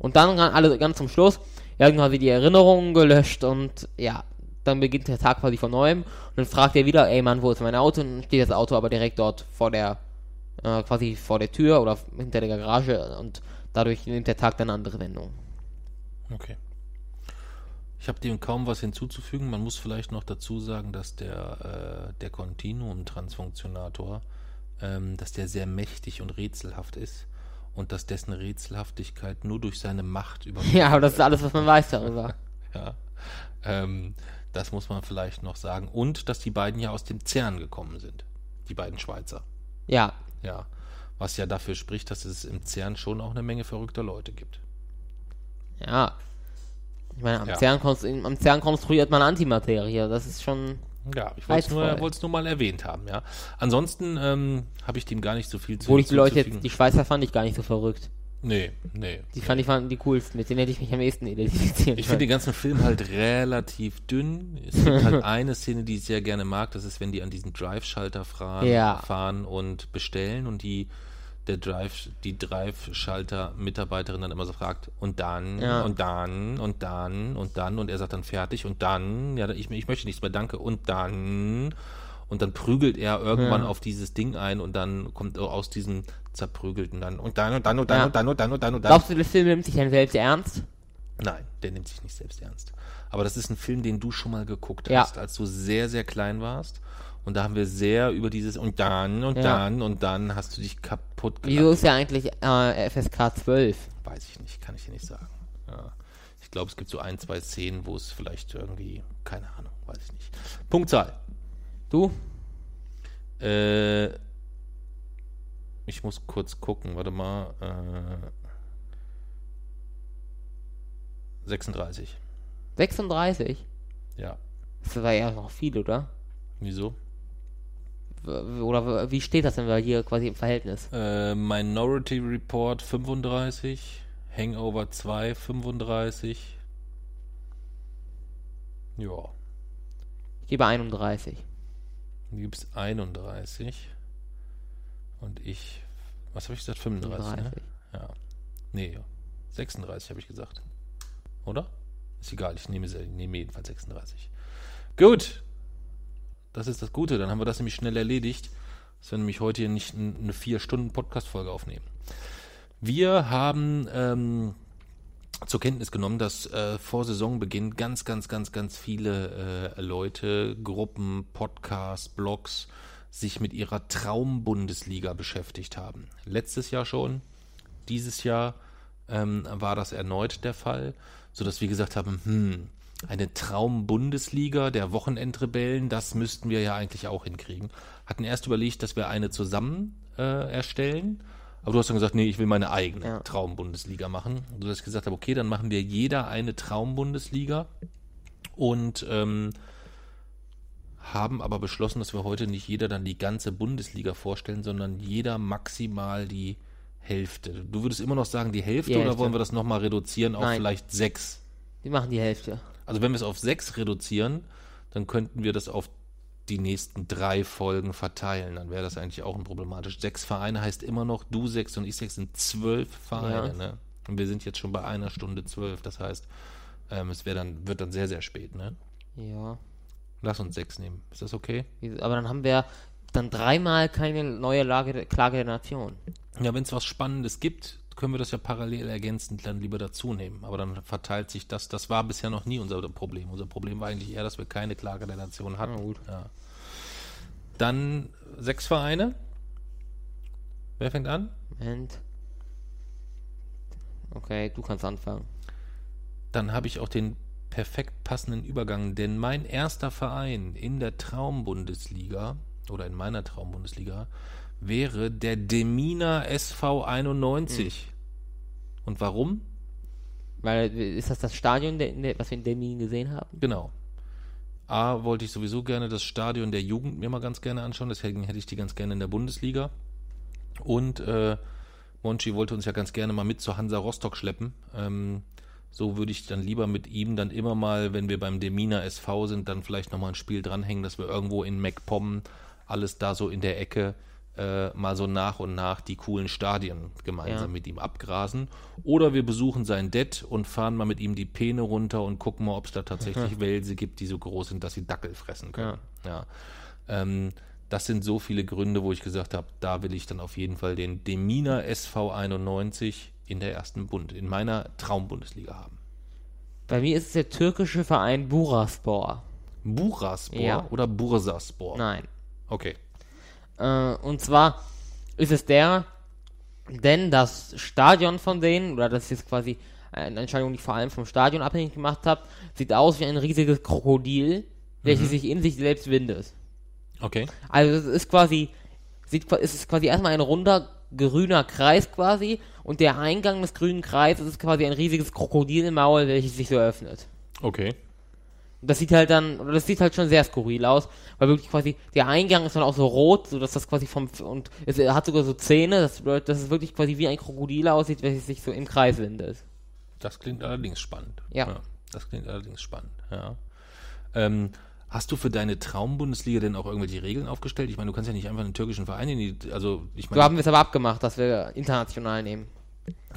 Und dann alle ganz zum Schluss werden quasi die Erinnerungen gelöscht und ja, dann beginnt der Tag quasi von neuem und dann fragt er wieder, ey Mann, wo ist mein Auto? Und dann steht das Auto aber direkt dort vor der, äh, quasi vor der Tür oder hinter der Garage und dadurch nimmt der Tag dann eine andere Wendung. Okay. Ich habe dem kaum was hinzuzufügen. Man muss vielleicht noch dazu sagen, dass der, äh, der Continuum-Transfunktionator, ähm, dass der sehr mächtig und rätselhaft ist und dass dessen Rätselhaftigkeit nur durch seine Macht über. Ja, aber das ist alles, was man weiß darüber. ja. Ähm, das muss man vielleicht noch sagen. Und dass die beiden ja aus dem CERN gekommen sind. Die beiden Schweizer. Ja. Ja. Was ja dafür spricht, dass es im CERN schon auch eine Menge verrückter Leute gibt. Ja. Ich meine, am, ja. CERN, am CERN konstruiert man Antimaterie. Das ist schon. Ja, ich wollte es nur, nur, mal erwähnt haben, ja. Ansonsten ähm, habe ich dem gar nicht so viel zu Obwohl ich die Leute jetzt, die Schweizer fand ich gar nicht so verrückt. Nee, nee. Die fand ich waren die coolsten, mit denen hätte ich mich am ehesten identifiziert. Ich finde den ganzen Film halt relativ dünn. Es gibt halt eine Szene, die ich sehr gerne mag, das ist, wenn die an diesen Drive-Schalter ja. fahren und bestellen und die der Drive, die Drive-Schalter-Mitarbeiterin dann immer so fragt, und dann, ja. und dann, und dann, und dann, und er sagt dann fertig, und dann, ja, ich, ich möchte nichts mehr, danke, und dann, und dann prügelt er irgendwann ja. auf dieses Ding ein und dann kommt aus diesem zerprügelten dann, und dann, und dann, und dann, ja. und dann, und dann, und dann, und dann. Glaubst du, der Film nimmt sich dann selbst ernst? Nein, der nimmt sich nicht selbst ernst. Aber das ist ein Film, den du schon mal geguckt hast, als du sehr, sehr klein warst. Und da haben wir sehr über dieses und dann und ja. dann und dann hast du dich kaputt gemacht. Wieso ist ja eigentlich äh, FSK 12? Weiß ich nicht, kann ich dir nicht sagen. Ja. Ich glaube, es gibt so ein, zwei Szenen, wo es vielleicht irgendwie, keine Ahnung, weiß ich nicht. Punktzahl. Du? Äh, ich muss kurz gucken, warte mal. Äh, 36. 36? Ja. Das war ja noch viel, oder? Wieso? oder wie steht das denn bei hier quasi im Verhältnis? Äh, Minority Report 35, Hangover 2 35. Ja. Ich gebe 31. Du gibst 31. Und ich, was habe ich gesagt? 35, 35. Ne? Ja. Nee, 36 habe ich gesagt. Oder? Ist egal, ich nehme, nehme jedenfalls 36. Gut, das ist das Gute, dann haben wir das nämlich schnell erledigt, dass wir nämlich heute hier nicht eine vier Stunden Podcast-Folge aufnehmen. Wir haben ähm, zur Kenntnis genommen, dass äh, vor Saisonbeginn ganz, ganz, ganz, ganz viele äh, Leute, Gruppen, Podcasts, Blogs sich mit ihrer Traumbundesliga beschäftigt haben. Letztes Jahr schon, dieses Jahr ähm, war das erneut der Fall, sodass wir gesagt haben, hm, eine Traum-Bundesliga der Wochenendrebellen, das müssten wir ja eigentlich auch hinkriegen. Hatten erst überlegt, dass wir eine zusammen äh, erstellen, aber du hast dann gesagt, nee, ich will meine eigene ja. Traum-Bundesliga machen. So dass ich gesagt habe, okay, dann machen wir jeder eine Traum-Bundesliga und ähm, haben aber beschlossen, dass wir heute nicht jeder dann die ganze Bundesliga vorstellen, sondern jeder maximal die Hälfte. Du würdest immer noch sagen die Hälfte, die Hälfte. oder wollen wir das nochmal reduzieren auf Nein. vielleicht sechs? Die machen die Hälfte. Also wenn wir es auf sechs reduzieren, dann könnten wir das auf die nächsten drei Folgen verteilen. Dann wäre das eigentlich auch ein problematisch. Sechs Vereine heißt immer noch, du sechs und ich sechs sind zwölf Vereine. Ja. Ne? Und wir sind jetzt schon bei einer Stunde zwölf. Das heißt, ähm, es dann, wird dann sehr, sehr spät. Ne? Ja. Lass uns sechs nehmen. Ist das okay? Aber dann haben wir dann dreimal keine neue Lage, Klage der Nation. Ja, wenn es was Spannendes gibt, können wir das ja parallel ergänzend dann lieber dazu nehmen. Aber dann verteilt sich das. Das war bisher noch nie unser Problem. Unser Problem war eigentlich eher, dass wir keine Klage der Nation hatten. gut. Ja. Dann sechs Vereine. Wer fängt an? Moment. Okay, du kannst anfangen. Dann habe ich auch den perfekt passenden Übergang, denn mein erster Verein in der Traumbundesliga oder in meiner Traumbundesliga wäre der Demina SV 91. Hm. Und warum? Weil, ist das das Stadion, was wir in Demmin gesehen haben? Genau. A, wollte ich sowieso gerne das Stadion der Jugend mir mal ganz gerne anschauen, deswegen hätte ich die ganz gerne in der Bundesliga. Und äh, Monchi wollte uns ja ganz gerne mal mit zur Hansa Rostock schleppen. Ähm, so würde ich dann lieber mit ihm dann immer mal, wenn wir beim Demina SV sind, dann vielleicht nochmal ein Spiel dranhängen, dass wir irgendwo in MacPom alles da so in der Ecke äh, mal so nach und nach die coolen Stadien gemeinsam Ja. mit ihm abgrasen. Oder wir besuchen sein Det und fahren mal mit ihm die Peene runter und gucken mal, ob es da tatsächlich Wälse gibt, die so groß sind, dass sie Dackel fressen können. Ja. Ähm, das sind so viele Gründe, wo ich gesagt habe, da will ich dann auf jeden Fall den Demina SV 91 in der ersten Bund, in meiner Traumbundesliga haben. Bei mir ist es der türkische Verein Buraspor. Buraspor Ja. oder Bursaspor? Nein. Okay. Äh, und zwar ist es der, denn das Stadion von denen, oder das ist quasi eine Entscheidung, die ich vor allem vom Stadion abhängig gemacht habe, sieht aus wie ein riesiges Krokodil, welches sich in sich selbst windet. Okay. Also es ist quasi, sieht, es ist quasi erstmal ein runder grüner Kreis quasi und der Eingang des grünen Kreises ist quasi ein riesiges Krokodilmaul, welches sich so öffnet. Okay. Das sieht halt dann, oder das sieht halt schon sehr skurril aus, weil wirklich quasi der Eingang ist dann auch so rot, so dass das quasi vom und es hat sogar so Zähne, dass, dass es wirklich quasi wie ein Krokodil aussieht, welches sich so im Kreis windet. Das klingt allerdings spannend. Ja. das klingt allerdings spannend, ja. Ähm, hast du für deine Traumbundesliga denn auch irgendwelche Regeln aufgestellt? Ich meine, du kannst ja nicht einfach einen türkischen Verein in die, also ich So meine, haben wir es aber abgemacht, dass wir international nehmen.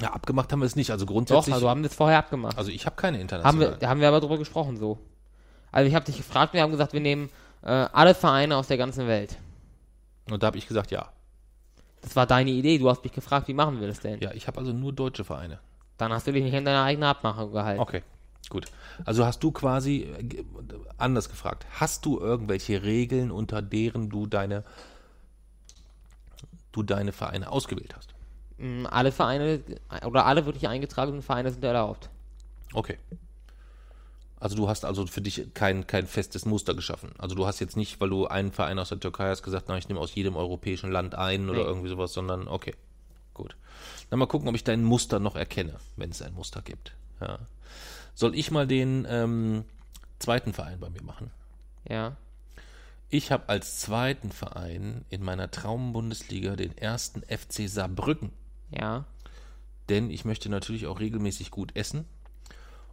ja, abgemacht haben wir es nicht. Also Doch, grundsätzlich, also haben wir es vorher abgemacht. also ich habe keine haben internationalen. wir, da haben wir aber drüber gesprochen so. Also ich habe dich gefragt, wir haben gesagt, wir nehmen äh, alle Vereine aus der ganzen Welt. Und da habe ich gesagt, ja. Das war deine Idee, du hast mich gefragt, wie machen wir das denn? Ja, ich habe also nur deutsche Vereine. Dann hast du dich nicht an deine eigene Abmachung gehalten. Okay, gut. Also hast du quasi äh, anders gefragt. Hast du irgendwelche Regeln, unter deren du deine du deine Vereine ausgewählt hast? Mm, Alle Vereine, oder alle wirklich eingetragenen Vereine sind erlaubt. Okay. Also du hast also für dich kein, kein festes Muster geschaffen. Also du hast jetzt nicht, weil du einen Verein aus der Türkei hast, gesagt, na, ich nehme aus jedem europäischen Land einen oder Nee. irgendwie sowas, sondern okay, gut. Dann mal gucken, ob ich dein Muster noch erkenne, wenn es ein Muster gibt. Ja. Soll ich mal den ähm, zweiten Verein bei mir machen? Ja. Ich habe als zweiten Verein in meiner Traumbundesliga den ersten FC Saarbrücken. Ja. denn ich möchte natürlich auch regelmäßig gut essen.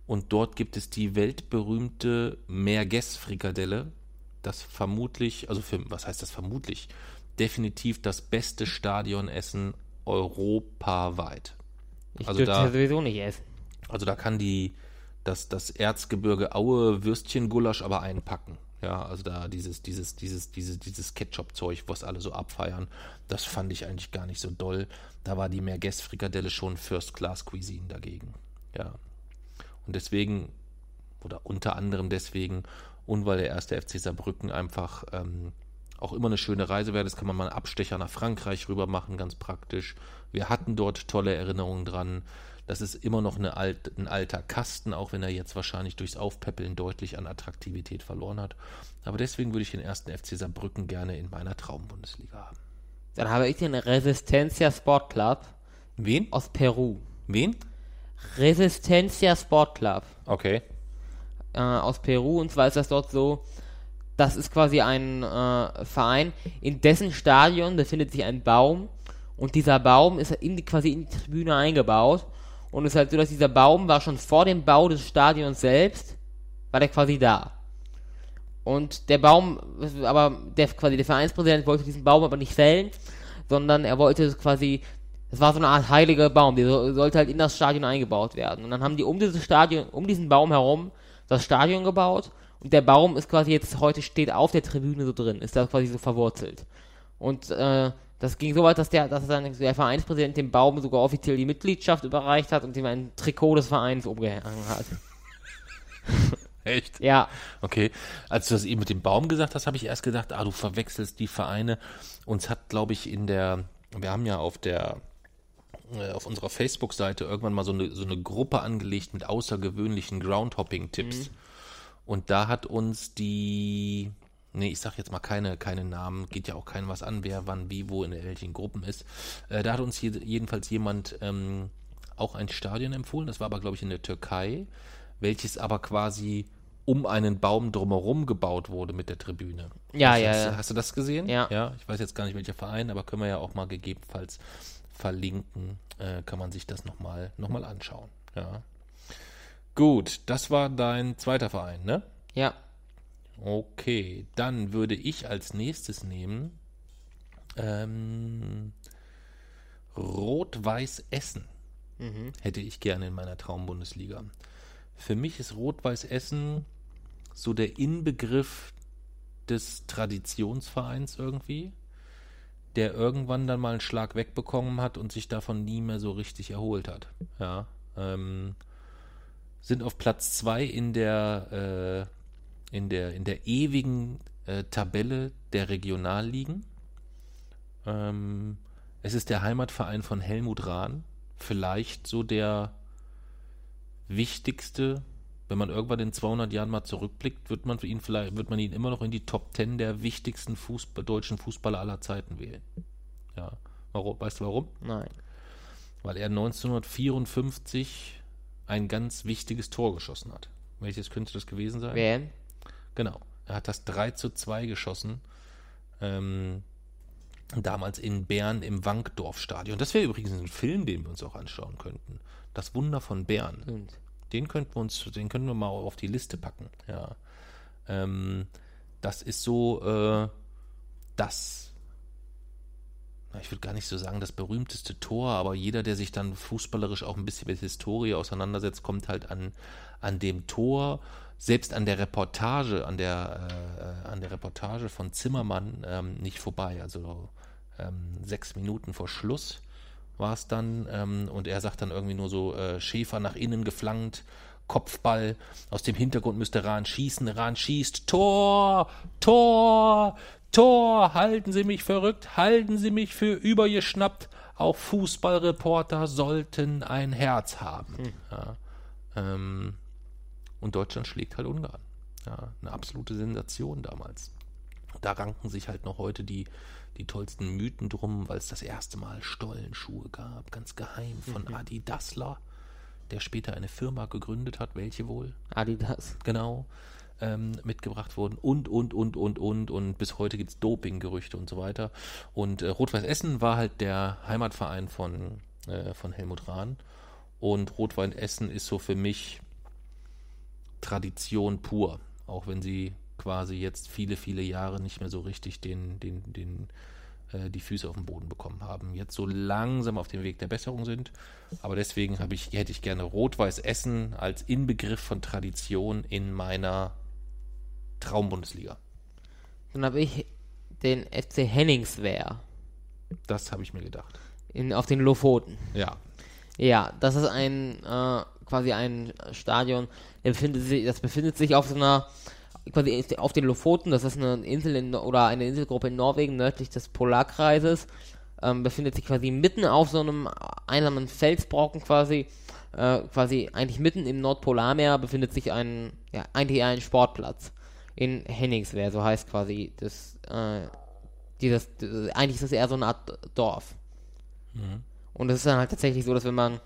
Und dort gibt es die weltberühmte Merguez-Frikadelle, das vermutlich, also für, was heißt das vermutlich? Definitiv das beste Stadionessen europaweit. Ich Also da- ja sowieso nicht essen. Also da kann die, das, das Erzgebirge Aue Würstchengulasch aber einpacken. Ja, also da dieses, dieses, dieses, dieses, dieses Ketchup-Zeug, was alle so abfeiern, das fand ich eigentlich gar nicht so doll. Da war die Merguez-Frikadelle schon First-Class-Cuisine dagegen. Ja. Und deswegen, oder unter anderem deswegen, und weil der erste FC Saarbrücken einfach ähm, auch immer eine schöne Reise wäre, das kann man mal einen Abstecher nach Frankreich rüber machen, ganz praktisch. Wir hatten dort tolle Erinnerungen dran. Das ist immer noch alt, ein alter Kasten, auch wenn er jetzt wahrscheinlich durchs Aufpäppeln deutlich an Attraktivität verloren hat. Aber deswegen würde ich den ersten FC Saarbrücken gerne in meiner Traumbundesliga haben. Dann habe ich den Resistencia Sport Club Wen? aus Peru. Wen? Resistencia Sport Club Okay. äh, aus Peru. Und zwar ist das dort so, das ist quasi ein äh, Verein, in dessen Stadion befindet sich ein Baum. Und dieser Baum ist in die, quasi in die Tribüne eingebaut. Und es ist halt so, dass dieser Baum war schon vor dem Bau des Stadions selbst, war der quasi da. Und der Baum, aber der quasi der Vereinspräsident wollte diesen Baum aber nicht fällen, sondern er wollte es quasi, es war so eine Art heiliger Baum, der so, sollte halt in das Stadion eingebaut werden. Und dann haben die um dieses Stadion, um diesen Baum herum das Stadion gebaut und der Baum ist quasi jetzt heute steht auf der Tribüne so drin, ist da quasi so verwurzelt. Und äh, das ging so weit, dass der, dass dann der Vereinspräsident dem Baum sogar offiziell die Mitgliedschaft überreicht hat und ihm ein Trikot des Vereins umgehangen hat. Echt? Ja, Okay. Als du das eben mit dem Baum gesagt hast, habe ich erst gedacht, ah, du verwechselst die Vereine. Uns hat, glaube ich, in der, wir haben ja auf der, auf unserer Facebook-Seite irgendwann mal so eine, so eine Gruppe angelegt mit außergewöhnlichen Groundhopping-Tipps. Und da hat uns die, nee, ich sag jetzt mal keine, keine Namen, geht ja auch keinem was an, wer wann, wie, wo in welchen Gruppen ist. Äh, da hat uns je, jedenfalls jemand ähm, auch ein Stadion empfohlen. Das war aber, glaube ich, in der Türkei, welches aber quasi um einen Baum drumherum gebaut wurde mit der Tribüne. Ja, hast, ja, hast, ja. Hast du das gesehen? Ja. Ja, ich weiß jetzt gar nicht, welcher Verein, aber können wir ja auch mal gegebenenfalls verlinken. Äh, kann man sich das nochmal noch mal anschauen. Ja. Gut, das war dein zweiter Verein, ne? Ja. Okay, dann würde ich als nächstes nehmen ähm, Rot-Weiß Essen. Hätte ich gerne in meiner Traumbundesliga. Für mich ist Rot-Weiß Essen so der Inbegriff des Traditionsvereins irgendwie, der irgendwann dann mal einen Schlag wegbekommen hat und sich davon nie mehr so richtig erholt hat. Ja, ähm, sind auf Platz zwei in der äh, in der in der ewigen äh, Tabelle der Regionalligen. Ähm, es ist der Heimatverein von Helmut Rahn, vielleicht so der wichtigste, wenn man irgendwann in 200 Jahren mal zurückblickt, wird man ihn vielleicht wird man ihn immer noch in die Top 10 der wichtigsten Fußball, deutschen Fußballer aller Zeiten wählen. Ja, warum? Weißt du warum? Nein. Weil er 1954 ein ganz wichtiges Tor geschossen hat. Welches könnte das gewesen sein? Wer? Genau. Er hat das 3 zu 2 geschossen. Ähm, damals in Bern im Wankdorf-Stadion. Das wäre übrigens ein Film, den wir uns auch anschauen könnten. Das Wunder von Bern. Stimmt. Den könnten wir uns, den können wir mal auf die Liste packen. Ja. Ähm, das ist so äh, das, ich würde gar nicht so sagen, das berühmteste Tor, aber jeder, der sich dann fußballerisch auch ein bisschen mit Historie auseinandersetzt, kommt halt an, an dem Tor, selbst an der Reportage, an der, äh, an der Reportage von Zimmermann ähm, nicht vorbei. Also ähm, sechs Minuten vor Schluss war es dann ähm, und er sagt dann irgendwie nur so äh, Schäfer nach innen geflankt, Kopfball, aus dem Hintergrund müsste Rahn schießen, Rahn schießt, Tor, Tor, Tor, halten Sie mich verrückt, halten Sie mich für übergeschnappt, auch Fußballreporter sollten ein Herz haben. Ja, ähm, und Deutschland schlägt halt Ungarn. Ja, eine absolute Sensation damals. Da ranken sich halt noch heute die, die tollsten Mythen drum, weil es das erste Mal Stollenschuhe gab, ganz geheim von Adi Dassler, der später eine Firma gegründet hat. Welche wohl? Adidas. Genau. Ähm, mitgebracht wurden und, und, und, und, und. Und bis heute gibt es Dopinggerüchte und so weiter. Und äh, Rot-Weiß Essen war halt der Heimatverein von, äh, von Helmut Rahn. Und Rot-Weiß Essen ist so für mich Tradition pur. Auch wenn sie quasi jetzt viele, viele Jahre nicht mehr so richtig den, den, den, äh, die Füße auf den Boden bekommen haben. Jetzt so langsam auf dem Weg der Besserung sind. Aber deswegen habe ich, hätte ich gerne Rot-Weiß Essen als Inbegriff von Tradition in meiner Traumbundesliga. Dann habe ich den FC Henningswehr Das habe ich mir gedacht. in, auf den Lofoten. Ja. Ja, das ist ein äh, quasi ein Stadion, befindet sich, das befindet sich auf so einer quasi auf den Lofoten, das ist eine Insel in, oder eine Inselgruppe in Norwegen nördlich des Polarkreises, ähm, befindet sich quasi mitten auf so einem einsamen Felsbrocken quasi, äh, quasi eigentlich mitten im Nordpolarmeer befindet sich ein, ja, eigentlich ein Sportplatz in Henningswehr, so heißt quasi das, äh, dieses, eigentlich ist das eher so eine Art Dorf. Und es ist dann halt tatsächlich so, dass wenn man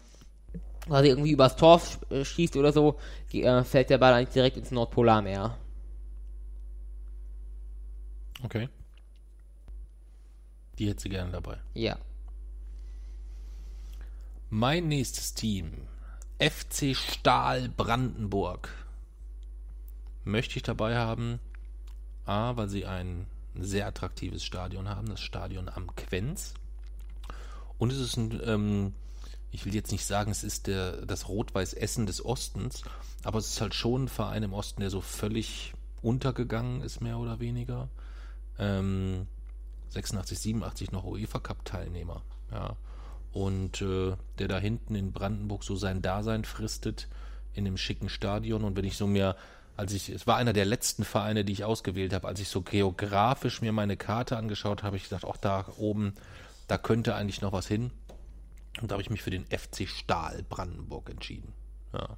quasi irgendwie übers Tor sch- äh, schießt oder so, äh, fällt der Ball eigentlich direkt ins Nordpolarmeer. Okay. Die hätte sie gerne dabei. Ja. Mein nächstes Team, FC Stahl Brandenburg. Möchte ich dabei haben, A, weil sie ein sehr attraktives Stadion haben, das Stadion am Quenz. Und es ist ein, ähm, ich will jetzt nicht sagen, es ist der, das Rot-Weiß Essen des Ostens, aber es ist halt schon ein Verein im Osten, der so völlig untergegangen ist, mehr oder weniger. Ähm, 86, 87 noch UEFA Cup Teilnehmer, ja. Und äh, der da hinten in Brandenburg so sein Dasein fristet in dem schicken Stadion. Und wenn ich so mir, als ich, es war einer der letzten Vereine, die ich ausgewählt habe, als ich so geografisch mir meine Karte angeschaut habe, habe ich gedacht, auch da oben, da könnte eigentlich noch was hin. Und da habe ich mich für den FC Stahl Brandenburg entschieden. Ja.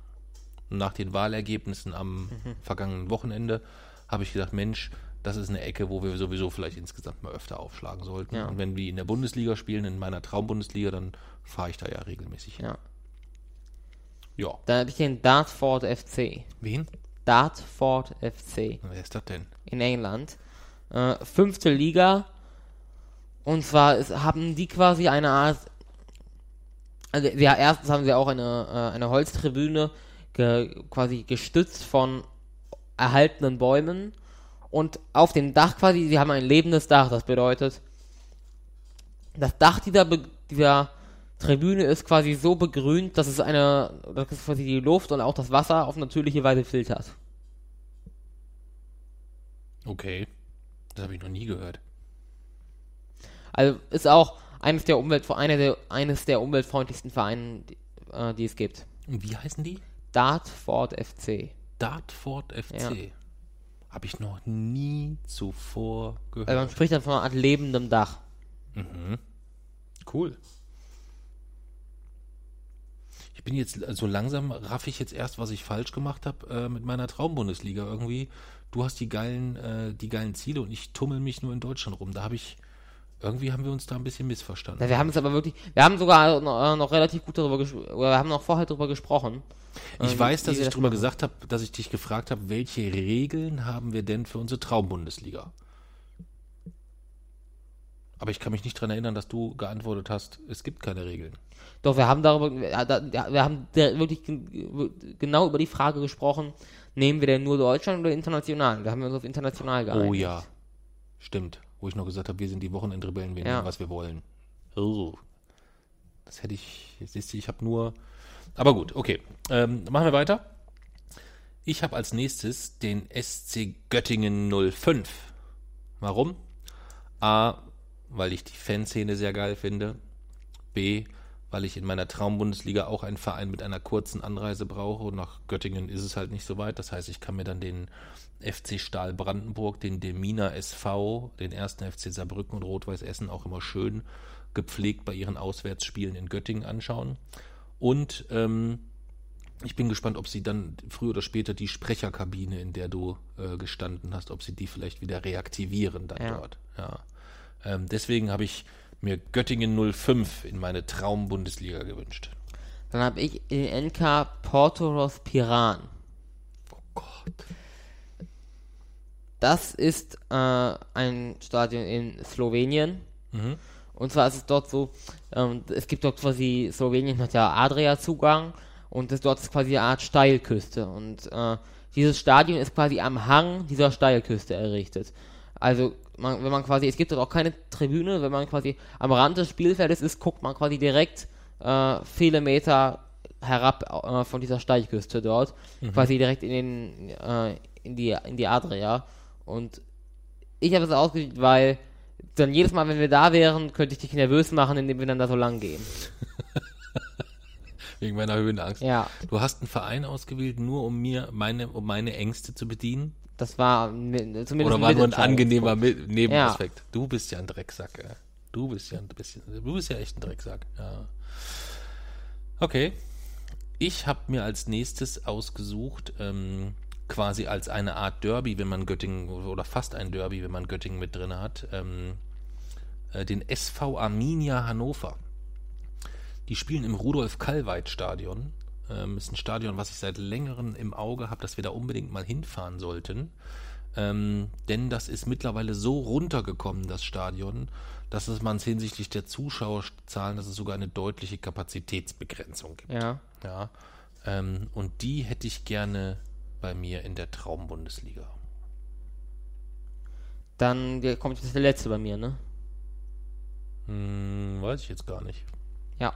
Und nach den Wahlergebnissen am vergangenen Wochenende habe ich gedacht, Mensch, das ist eine Ecke, wo wir sowieso vielleicht insgesamt mal öfter aufschlagen sollten. Ja. Und wenn die in der Bundesliga spielen, in meiner Traumbundesliga, dann fahre ich da ja regelmäßig hin. Ja. Ja. Dann habe ich den Dartford FC. Wen? Dartford FC Wer ist das denn? in England. Äh, fünfte Liga. Und zwar ist, haben die quasi eine Art. Also, ja, erstens haben sie auch eine, äh, eine Holztribüne ge, quasi gestützt von erhaltenen Bäumen. Und auf dem Dach quasi, sie haben ein lebendes Dach. Das bedeutet, das Dach dieser, Be dieser Tribüne ist quasi so begrünt, dass es eine, dass es quasi die Luft und auch das Wasser auf natürliche Weise filtert. Okay. Das habe ich noch nie gehört. Also ist auch eines der Umwelt, eine der, eines der umweltfreundlichsten Vereine, die, äh, die es gibt. Und wie heißen die? Dartford FC. Dartford FC. Ja. Habe ich noch nie zuvor gehört. Also man spricht dann von einer Art lebendem Dach. Cool. Ich bin jetzt, so langsam raff ich jetzt erst, was ich falsch gemacht habe äh, mit meiner Traumbundesliga irgendwie. Du hast die geilen, äh, die geilen Ziele und ich tummel mich nur in Deutschland rum. Da habe ich, irgendwie haben wir uns da ein bisschen missverstanden. Ja, wir haben es aber wirklich, wir haben sogar noch, äh, noch relativ gut darüber gesprochen, oder wir haben noch vorher darüber gesprochen. Ich äh, weiß, dass ich machen. gesagt habe, dass ich dich gefragt habe, welche Regeln haben wir denn für unsere Traumbundesliga? Aber ich kann mich nicht daran erinnern, dass du geantwortet hast, es gibt keine Regeln. Doch, wir haben darüber, wir haben wirklich gen- genau über die Frage gesprochen, nehmen wir denn nur Deutschland oder international? Da haben wir uns auf international geeinigt. Oh ja, stimmt. Wo ich noch gesagt habe, wir sind die Wochenendrebellen, wir Ja. nehmen, was wir wollen. Oh. Das hätte ich, siehst du, ich habe nur. Aber gut, okay. Ähm, machen wir weiter. Ich habe als nächstes den SC Göttingen 05. Warum? A, weil ich die Fanszene sehr geil finde. B, weil ich in meiner Traumbundesliga auch einen Verein mit einer kurzen Anreise brauche. Und nach Göttingen ist es halt nicht so weit. Das heißt, ich kann mir dann den FC Stahl Brandenburg, den Demina SV, den ersten FC Saarbrücken und Rot-Weiß Essen auch immer schön gepflegt bei ihren Auswärtsspielen in Göttingen anschauen. Und ähm, ich bin gespannt, ob sie dann früher oder später die Sprecherkabine, in der du äh, gestanden hast, ob sie die vielleicht wieder reaktivieren dann Ja. dort. Ja. Ähm, deswegen habe ich mir Göttingen 05 in meine Traumbundesliga gewünscht. Dann habe ich den NK Portoros Piran. Oh Gott. Das ist äh, ein Stadion in Slowenien. Mhm. Und zwar ist es dort so, ähm, es gibt dort quasi, Slowenien hat ja Adria-Zugang und das dort ist quasi eine Art Steilküste. Und äh, dieses Stadion ist quasi am Hang dieser Steilküste errichtet. Also, man, wenn man quasi, es gibt dort auch keine Tribüne, wenn man quasi am Rand des Spielfeldes ist, guckt man quasi direkt äh, viele Meter herab äh, von dieser Steilküste dort, quasi direkt in den, äh, in die, in die Adria. Und ich habe es ausgesucht, weil dann jedes Mal, wenn wir da wären, könnte ich dich nervös machen, indem wir dann da so lang gehen. Wegen meiner Höhenangst. Ja, Du hast einen Verein ausgewählt, nur um mir meine, um meine Ängste zu bedienen? Das war mi- zumindest Oder war nur ein angenehmer Nebenaspekt? Du bist ja ein Drecksack, ey. Du bist ja ein bisschen, du bist ja echt ein Drecksack. Ja. Okay. Ich habe mir als nächstes ausgesucht, ähm, quasi als eine Art Derby, wenn man Göttingen, oder fast ein Derby, wenn man Göttingen mit drin hat, ähm, äh, den SV Arminia Hannover. Die spielen im Rudolf-Kallweit-Stadion. Ähm, ist ein Stadion, was ich seit längerem im Auge habe, dass wir da unbedingt mal hinfahren sollten. Ähm, denn das ist mittlerweile so runtergekommen, das Stadion, dass es man hinsichtlich der Zuschauerzahlen, dass es sogar eine deutliche Kapazitätsbegrenzung gibt. Ja. Ja. Ähm, und die hätte ich gerne bei mir in der Traumbundesliga. Dann kommt jetzt der letzte bei mir, ne? Hm, weiß ich jetzt gar nicht. Ja,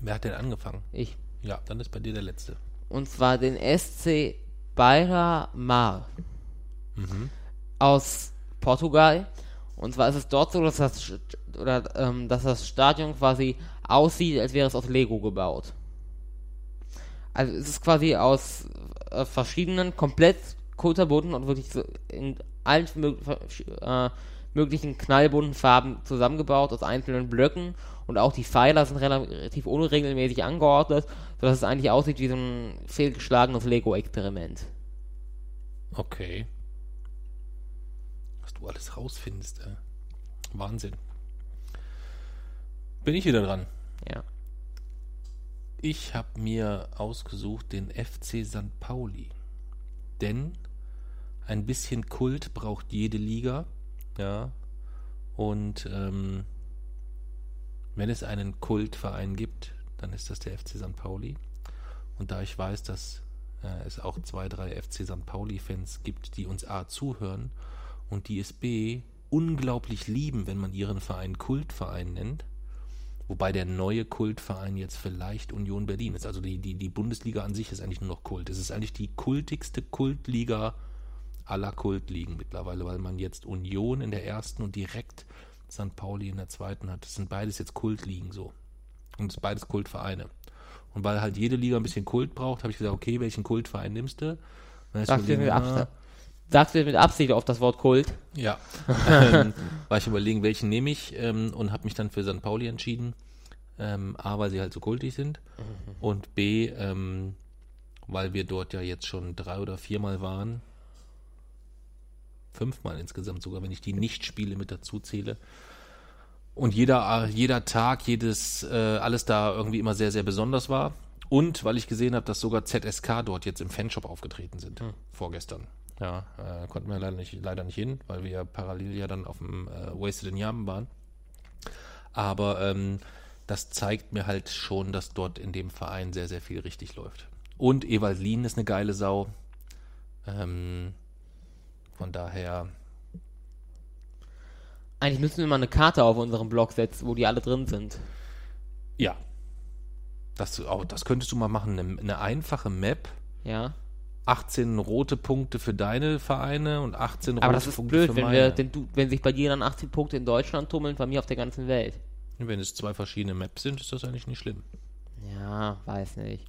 Wer hat denn angefangen? ich. Ja, dann ist bei dir der letzte. Und zwar den SC Beira Mar aus Portugal. Und zwar ist es dort so, dass das, oder, ähm, dass das Stadion quasi aussieht, als wäre es aus Lego gebaut. Also es ist quasi aus äh, verschiedenen, komplett kunterbunden und wirklich so in allen mög äh, möglichen knallbunten Farben zusammengebaut aus einzelnen Blöcken und auch die Pfeiler sind relativ unregelmäßig angeordnet, sodass es eigentlich aussieht wie so ein fehlgeschlagenes Lego-Experiment. Okay. Was du alles rausfindest, ey. Wahnsinn. Bin ich wieder dran. Ja. Ich habe mir ausgesucht den FC St. Pauli. Denn ein bisschen Kult braucht jede Liga. Ja. Und ähm, wenn es einen Kultverein gibt, dann ist das der FC St. Pauli. Und da ich weiß, dass äh, es auch zwei, drei FC St. Pauli-Fans gibt, die uns A zuhören und die es B unglaublich lieben, wenn man ihren Verein Kultverein nennt, wobei der neue Kultverein jetzt vielleicht Union Berlin ist. Also die, die, die Bundesliga an sich ist eigentlich nur noch Kult. Es ist eigentlich die kultigste Kultliga aller Kultligen mittlerweile, weil man jetzt Union in der ersten und direkt St. Pauli in der zweiten hat. Das sind beides jetzt Kultligen so. Und es sind beides Kultvereine. Und weil halt jede Liga ein bisschen Kult braucht, habe ich gesagt, okay, welchen Kultverein nimmst du? Sagst du, mit Absicht, sagst du mit Absicht auf das Wort Kult? Ja. ähm, war ich überlegen, welchen nehme ich ähm, und habe mich dann für St. Pauli entschieden. Ähm, A, weil sie halt so kultig sind mhm. und B, ähm, weil wir dort ja jetzt schon drei oder viermal waren. Fünfmal insgesamt sogar, wenn ich die Nicht-Spiele mit dazu zähle und jeder, jeder Tag, jedes, äh, alles da irgendwie immer sehr, sehr besonders war. Und weil ich gesehen habe, dass sogar ZSK dort jetzt im Fanshop aufgetreten sind, hm. vorgestern. Ja, äh, konnten wir leider nicht, leider nicht hin, weil wir ja parallel ja dann auf dem äh, Wasted in Yam waren. Aber ähm, das zeigt mir halt schon, dass dort in dem Verein sehr, sehr viel richtig läuft. Und Ewald Lien ist eine geile Sau. Ähm, von daher eigentlich müssen wir mal eine Karte auf unserem Blog setzen, wo die alle drin sind. Ja. Das, auch, das könntest du mal machen. Eine, eine einfache Map. Ja. 18 rote Punkte für deine Vereine und 18 rote Aber das ist Punkte blöd, für wenn, meine. Wir, du, wenn sich bei dir dann 18 Punkte in Deutschland tummeln, bei mir auf der ganzen Welt. Wenn es zwei verschiedene Maps sind, ist das eigentlich nicht schlimm. Ja, weiß nicht.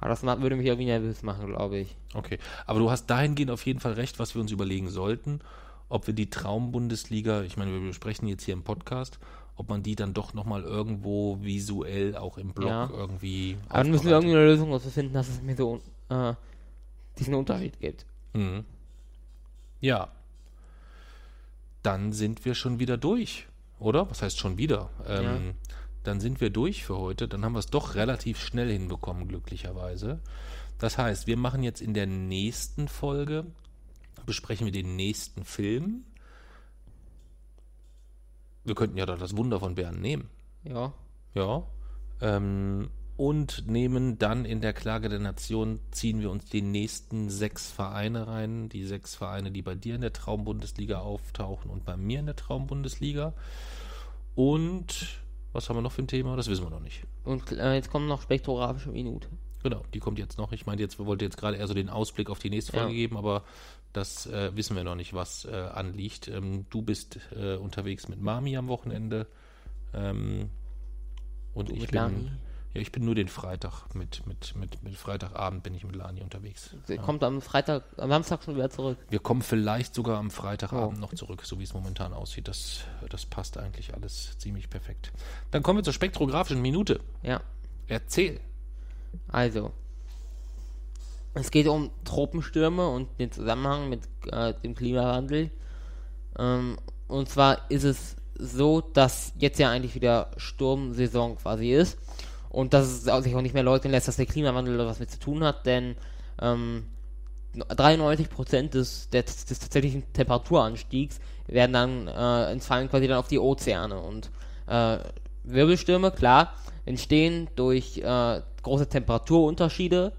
Aber das würde mich irgendwie nervös machen, glaube ich. Okay, aber du hast dahingehend auf jeden Fall recht, was wir uns überlegen sollten ob wir die Traumbundesliga, ich meine, wir besprechen jetzt hier im Podcast, ob man die dann doch nochmal irgendwo visuell auch im Blog ja. irgendwie. Aber dann müssen wir irgendwie eine Lösung dafür finden, dass es mir so äh, diesen Unterschied gibt. Mhm. Ja. Dann sind wir schon wieder durch, oder? Was heißt schon wieder? Ähm, ja. Dann sind wir durch für heute. Dann haben wir es doch relativ schnell hinbekommen, glücklicherweise. Das heißt, wir machen jetzt in der nächsten Folge besprechen wir den nächsten Film. Wir könnten ja da das Wunder von Bern nehmen. Ja. Ja. Ähm, und nehmen dann in der Klage der Nation, ziehen wir uns die nächsten sechs Vereine rein. Die sechs Vereine, die bei dir in der Traumbundesliga auftauchen und bei mir in der Traumbundesliga. Und was haben wir noch für ein Thema? Das wissen wir noch nicht. Und äh, jetzt kommt noch spektrographische Minute. Genau, die kommt jetzt noch. Ich meine, jetzt wollte jetzt gerade eher so den Ausblick auf die nächste Folge ja. geben, aber das äh, wissen wir noch nicht, was äh, anliegt. Ähm, du bist äh, unterwegs mit Mami am Wochenende. Ähm, und du ich bin, Lani? Ja, ich bin nur den Freitag mit, mit, mit, mit Freitagabend bin ich mit Lani unterwegs. Sie ja. kommt am Freitag, am Samstag schon wieder zurück. Wir kommen vielleicht sogar am Freitagabend oh. noch zurück, so wie es momentan aussieht. Das, das passt eigentlich alles ziemlich perfekt. Dann kommen wir zur spektrographischen Minute. Ja. Erzähl. Also, es geht um Tropenstürme und den Zusammenhang mit äh, dem Klimawandel. Ähm, und zwar ist es so, dass jetzt ja eigentlich wieder Sturmsaison quasi ist und dass es sich auch nicht mehr leugnen lässt, dass der Klimawandel was mit zu tun hat, denn ähm, 93% des, des, des, tatsächlichen Temperaturanstiegs werden dann äh, entfallen quasi dann auf die Ozeane und äh, Wirbelstürme, klar, entstehen durch äh, große Temperaturunterschiede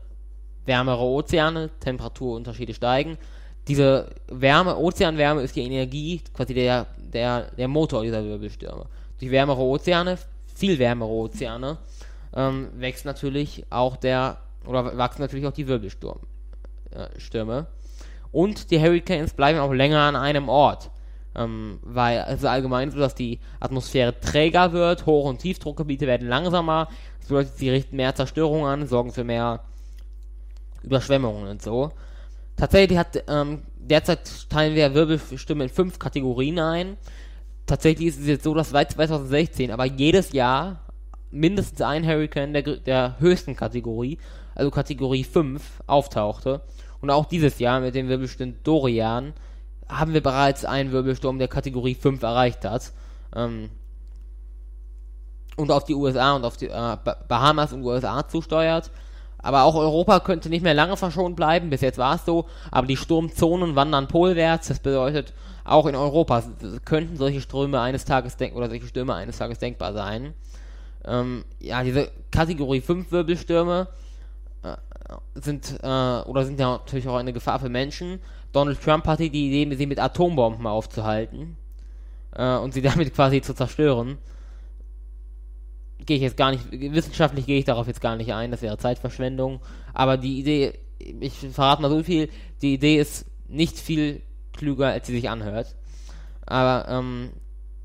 wärmere Ozeane, Temperaturunterschiede steigen. Diese Wärme, Ozeanwärme ist die Energie, quasi der, der, der Motor dieser Wirbelstürme. Durch wärmere Ozeane, viel wärmere Ozeane, ähm, wächst natürlich auch der, oder wachsen natürlich auch die Wirbelstürme. Äh, Und die Hurricanes bleiben auch länger an einem Ort. Ähm, weil es ist allgemein so, dass die Atmosphäre träger wird, Hoch- und Tiefdruckgebiete werden langsamer, das bedeutet, sie richten mehr Zerstörung an, sorgen für mehr Überschwemmungen und so. Tatsächlich hat ähm, derzeit teilen wir Wirbelstürme in fünf Kategorien ein. Tatsächlich ist es jetzt so, dass seit 2016 aber jedes Jahr mindestens ein Hurricane der, der höchsten Kategorie, also Kategorie 5, auftauchte. Und auch dieses Jahr mit dem Wirbelsturm Dorian haben wir bereits einen Wirbelsturm, der Kategorie 5 erreicht hat. Ähm, und auf die USA und auf die äh, Bahamas und USA zusteuert. Aber auch Europa könnte nicht mehr lange verschont bleiben. Bis jetzt war es so. Aber die Sturmzonen wandern polwärts. Das bedeutet, auch in Europa könnten solche Ströme eines Tages denk oder solche Stürme eines Tages denkbar sein. Ähm, ja, diese Kategorie 5 Wirbelstürme äh, sind äh, oder sind ja natürlich auch eine Gefahr für Menschen. Donald Trump hatte die Idee, sie mit Atombomben aufzuhalten äh, und sie damit quasi zu zerstören gehe ich jetzt gar nicht, wissenschaftlich gehe ich darauf jetzt gar nicht ein, das wäre Zeitverschwendung. Aber die Idee, ich verrate mal so viel, die Idee ist nicht viel klüger, als sie sich anhört. Aber, ähm,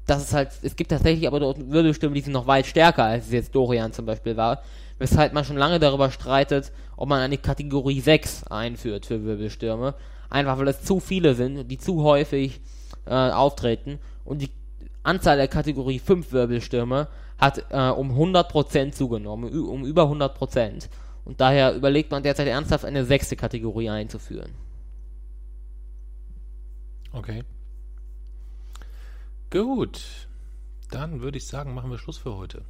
das ist halt, es gibt tatsächlich aber dort Wirbelstimmen, die sind noch weit stärker, als es jetzt Dorian zum Beispiel war. Weshalb man schon lange darüber streitet, ob man eine Kategorie 6 einführt für Wirbelstürme. Einfach weil es zu viele sind, die zu häufig äh, auftreten. Und die Anzahl der Kategorie 5 Wirbelstürme hat äh, um 100% zugenommen, um über 100%. Und daher überlegt man derzeit ernsthaft eine sechste Kategorie einzuführen. Okay. Gut. Dann würde ich sagen, machen wir Schluss für heute.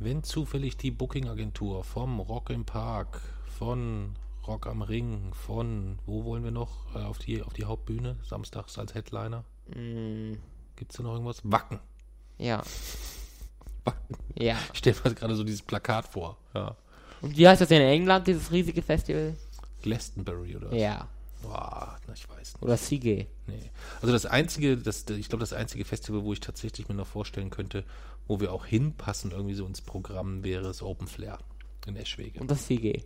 Wenn zufällig die Booking-Agentur vom Rock im Park, von Rock am Ring, von wo wollen wir noch äh, auf, die, auf die Hauptbühne, samstags als Headliner? Mm. Gibt es da noch irgendwas? Wacken. Ja. Ja. Ich stelle mir gerade so dieses Plakat vor. Ja. Und wie heißt das in England, dieses riesige Festival? Glastonbury oder was? Ja. Boah, na, ich weiß nicht. Oder Siege. Nee. Also das einzige, das, ich glaube, das einzige Festival, wo ich tatsächlich mir noch vorstellen könnte, wo wir auch hinpassen, irgendwie so ins Programm, wäre das Open Flair in Eschwege. Und das Siege.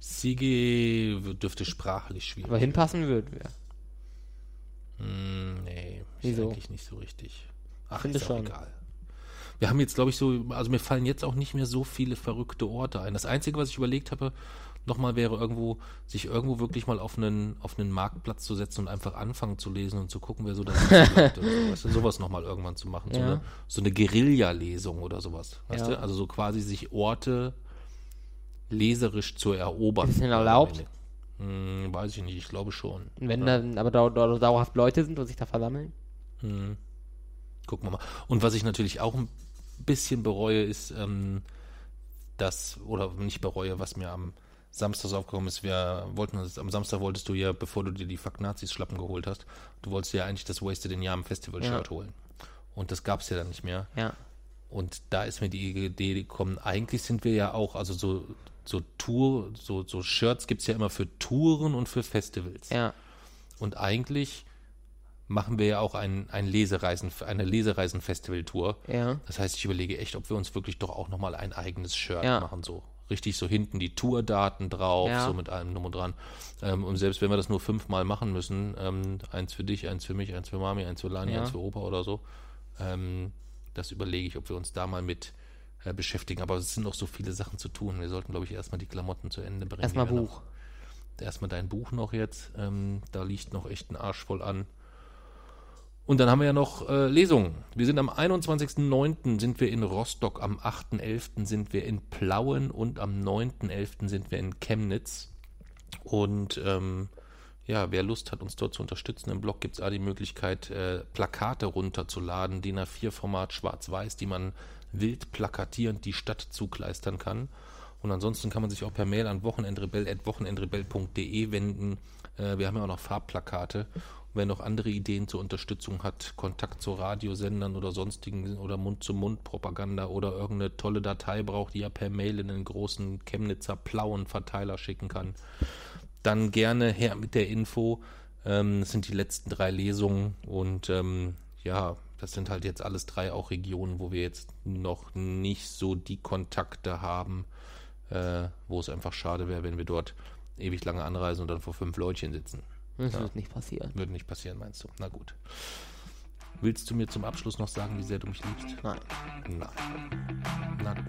Siege dürfte sprachlich schwierig Aber hinpassen würden wir. Hm, nee, Wieso? eigentlich nicht so richtig. Ach, Finde ist schon. egal. Wir haben jetzt, glaube ich, so, also mir fallen jetzt auch nicht mehr so viele verrückte Orte ein. Das Einzige, was ich überlegt habe, nochmal wäre irgendwo, sich irgendwo wirklich mal auf einen, auf einen Marktplatz zu setzen und einfach anfangen zu lesen und zu gucken, wer so da oder so. Weißt du, sowas nochmal irgendwann zu machen. So Ja. eine, so eine Guerilla-Lesung oder sowas. Weißt Ja. du? Also so quasi sich Orte leserisch zu erobern. Ist das denn erlaubt? Hm, weiß ich nicht, ich glaube schon. Wenn dann aber dau dauerhaft Leute sind und sich da versammeln? Hm. Gucken wir mal. Und was ich natürlich auch ein bisschen bereue, ist, ähm, dass, oder nicht bereue, was mir am Samstag so aufgekommen ist, wir wollten uns, am Samstag wolltest du ja, bevor du dir die Fuck Nazis Schlappen geholt hast, du wolltest ja eigentlich das Wasted in Yam Festival Shirt Ja. holen. Und das gab es ja dann nicht mehr. Ja. Und da ist mir die Idee gekommen, eigentlich sind wir ja auch, also so, so Tour, so, so Shirts gibt es ja immer für Touren und für Festivals. Ja. Und eigentlich machen wir ja auch ein, ein Lesereisen, eine Lesereisen-Festival-Tour. Ja. Das heißt, ich überlege echt, ob wir uns wirklich doch auch nochmal ein eigenes Shirt Ja. machen, so. Richtig so hinten die Tourdaten drauf, Ja. so mit allem drum und dran. Ähm, und selbst wenn wir das nur fünfmal machen müssen, ähm, eins für dich, eins für mich, eins für Mami, eins für Lani, Ja. eins für Opa oder so, ähm, das überlege ich, ob wir uns da mal mit äh, beschäftigen. Aber es sind noch so viele Sachen zu tun. Wir sollten, glaube ich, erstmal die Klamotten zu Ende bringen. Erstmal Buch. Noch, erstmal dein Buch noch jetzt. Ähm, da liegt noch echt ein Arsch voll an. Und dann haben wir ja noch äh, Lesungen. Wir sind am 21.09. sind wir in Rostock, am 8.11. sind wir in Plauen und am 9.11. sind wir in Chemnitz. Und ähm, ja, wer Lust hat, uns dort zu unterstützen, im Blog gibt es auch die Möglichkeit, äh, Plakate runterzuladen, DIN A4-Format schwarz-weiß, die man wild plakatierend die Stadt zukleistern kann. Und ansonsten kann man sich auch per Mail an wochenendrebell.wochenendrebell.de wenden. Äh, wir haben ja auch noch Farbplakate. Wer noch andere Ideen zur Unterstützung hat, Kontakt zu Radiosendern oder sonstigen oder Mund-zu-Mund-Propaganda oder irgendeine tolle Datei braucht, die er per Mail in den großen Chemnitzer Plauen-Verteiler schicken kann, dann gerne her mit der Info. Ähm, das sind die letzten drei Lesungen und ähm, ja, das sind halt jetzt alles drei auch Regionen, wo wir jetzt noch nicht so die Kontakte haben, äh, wo es einfach schade wäre, wenn wir dort ewig lange anreisen und dann vor fünf Leutchen sitzen. Das wird nicht passieren. Würde nicht passieren, meinst du? Na gut. Willst du mir zum Abschluss noch sagen, wie sehr du mich liebst? Nein. Nein. Na gut.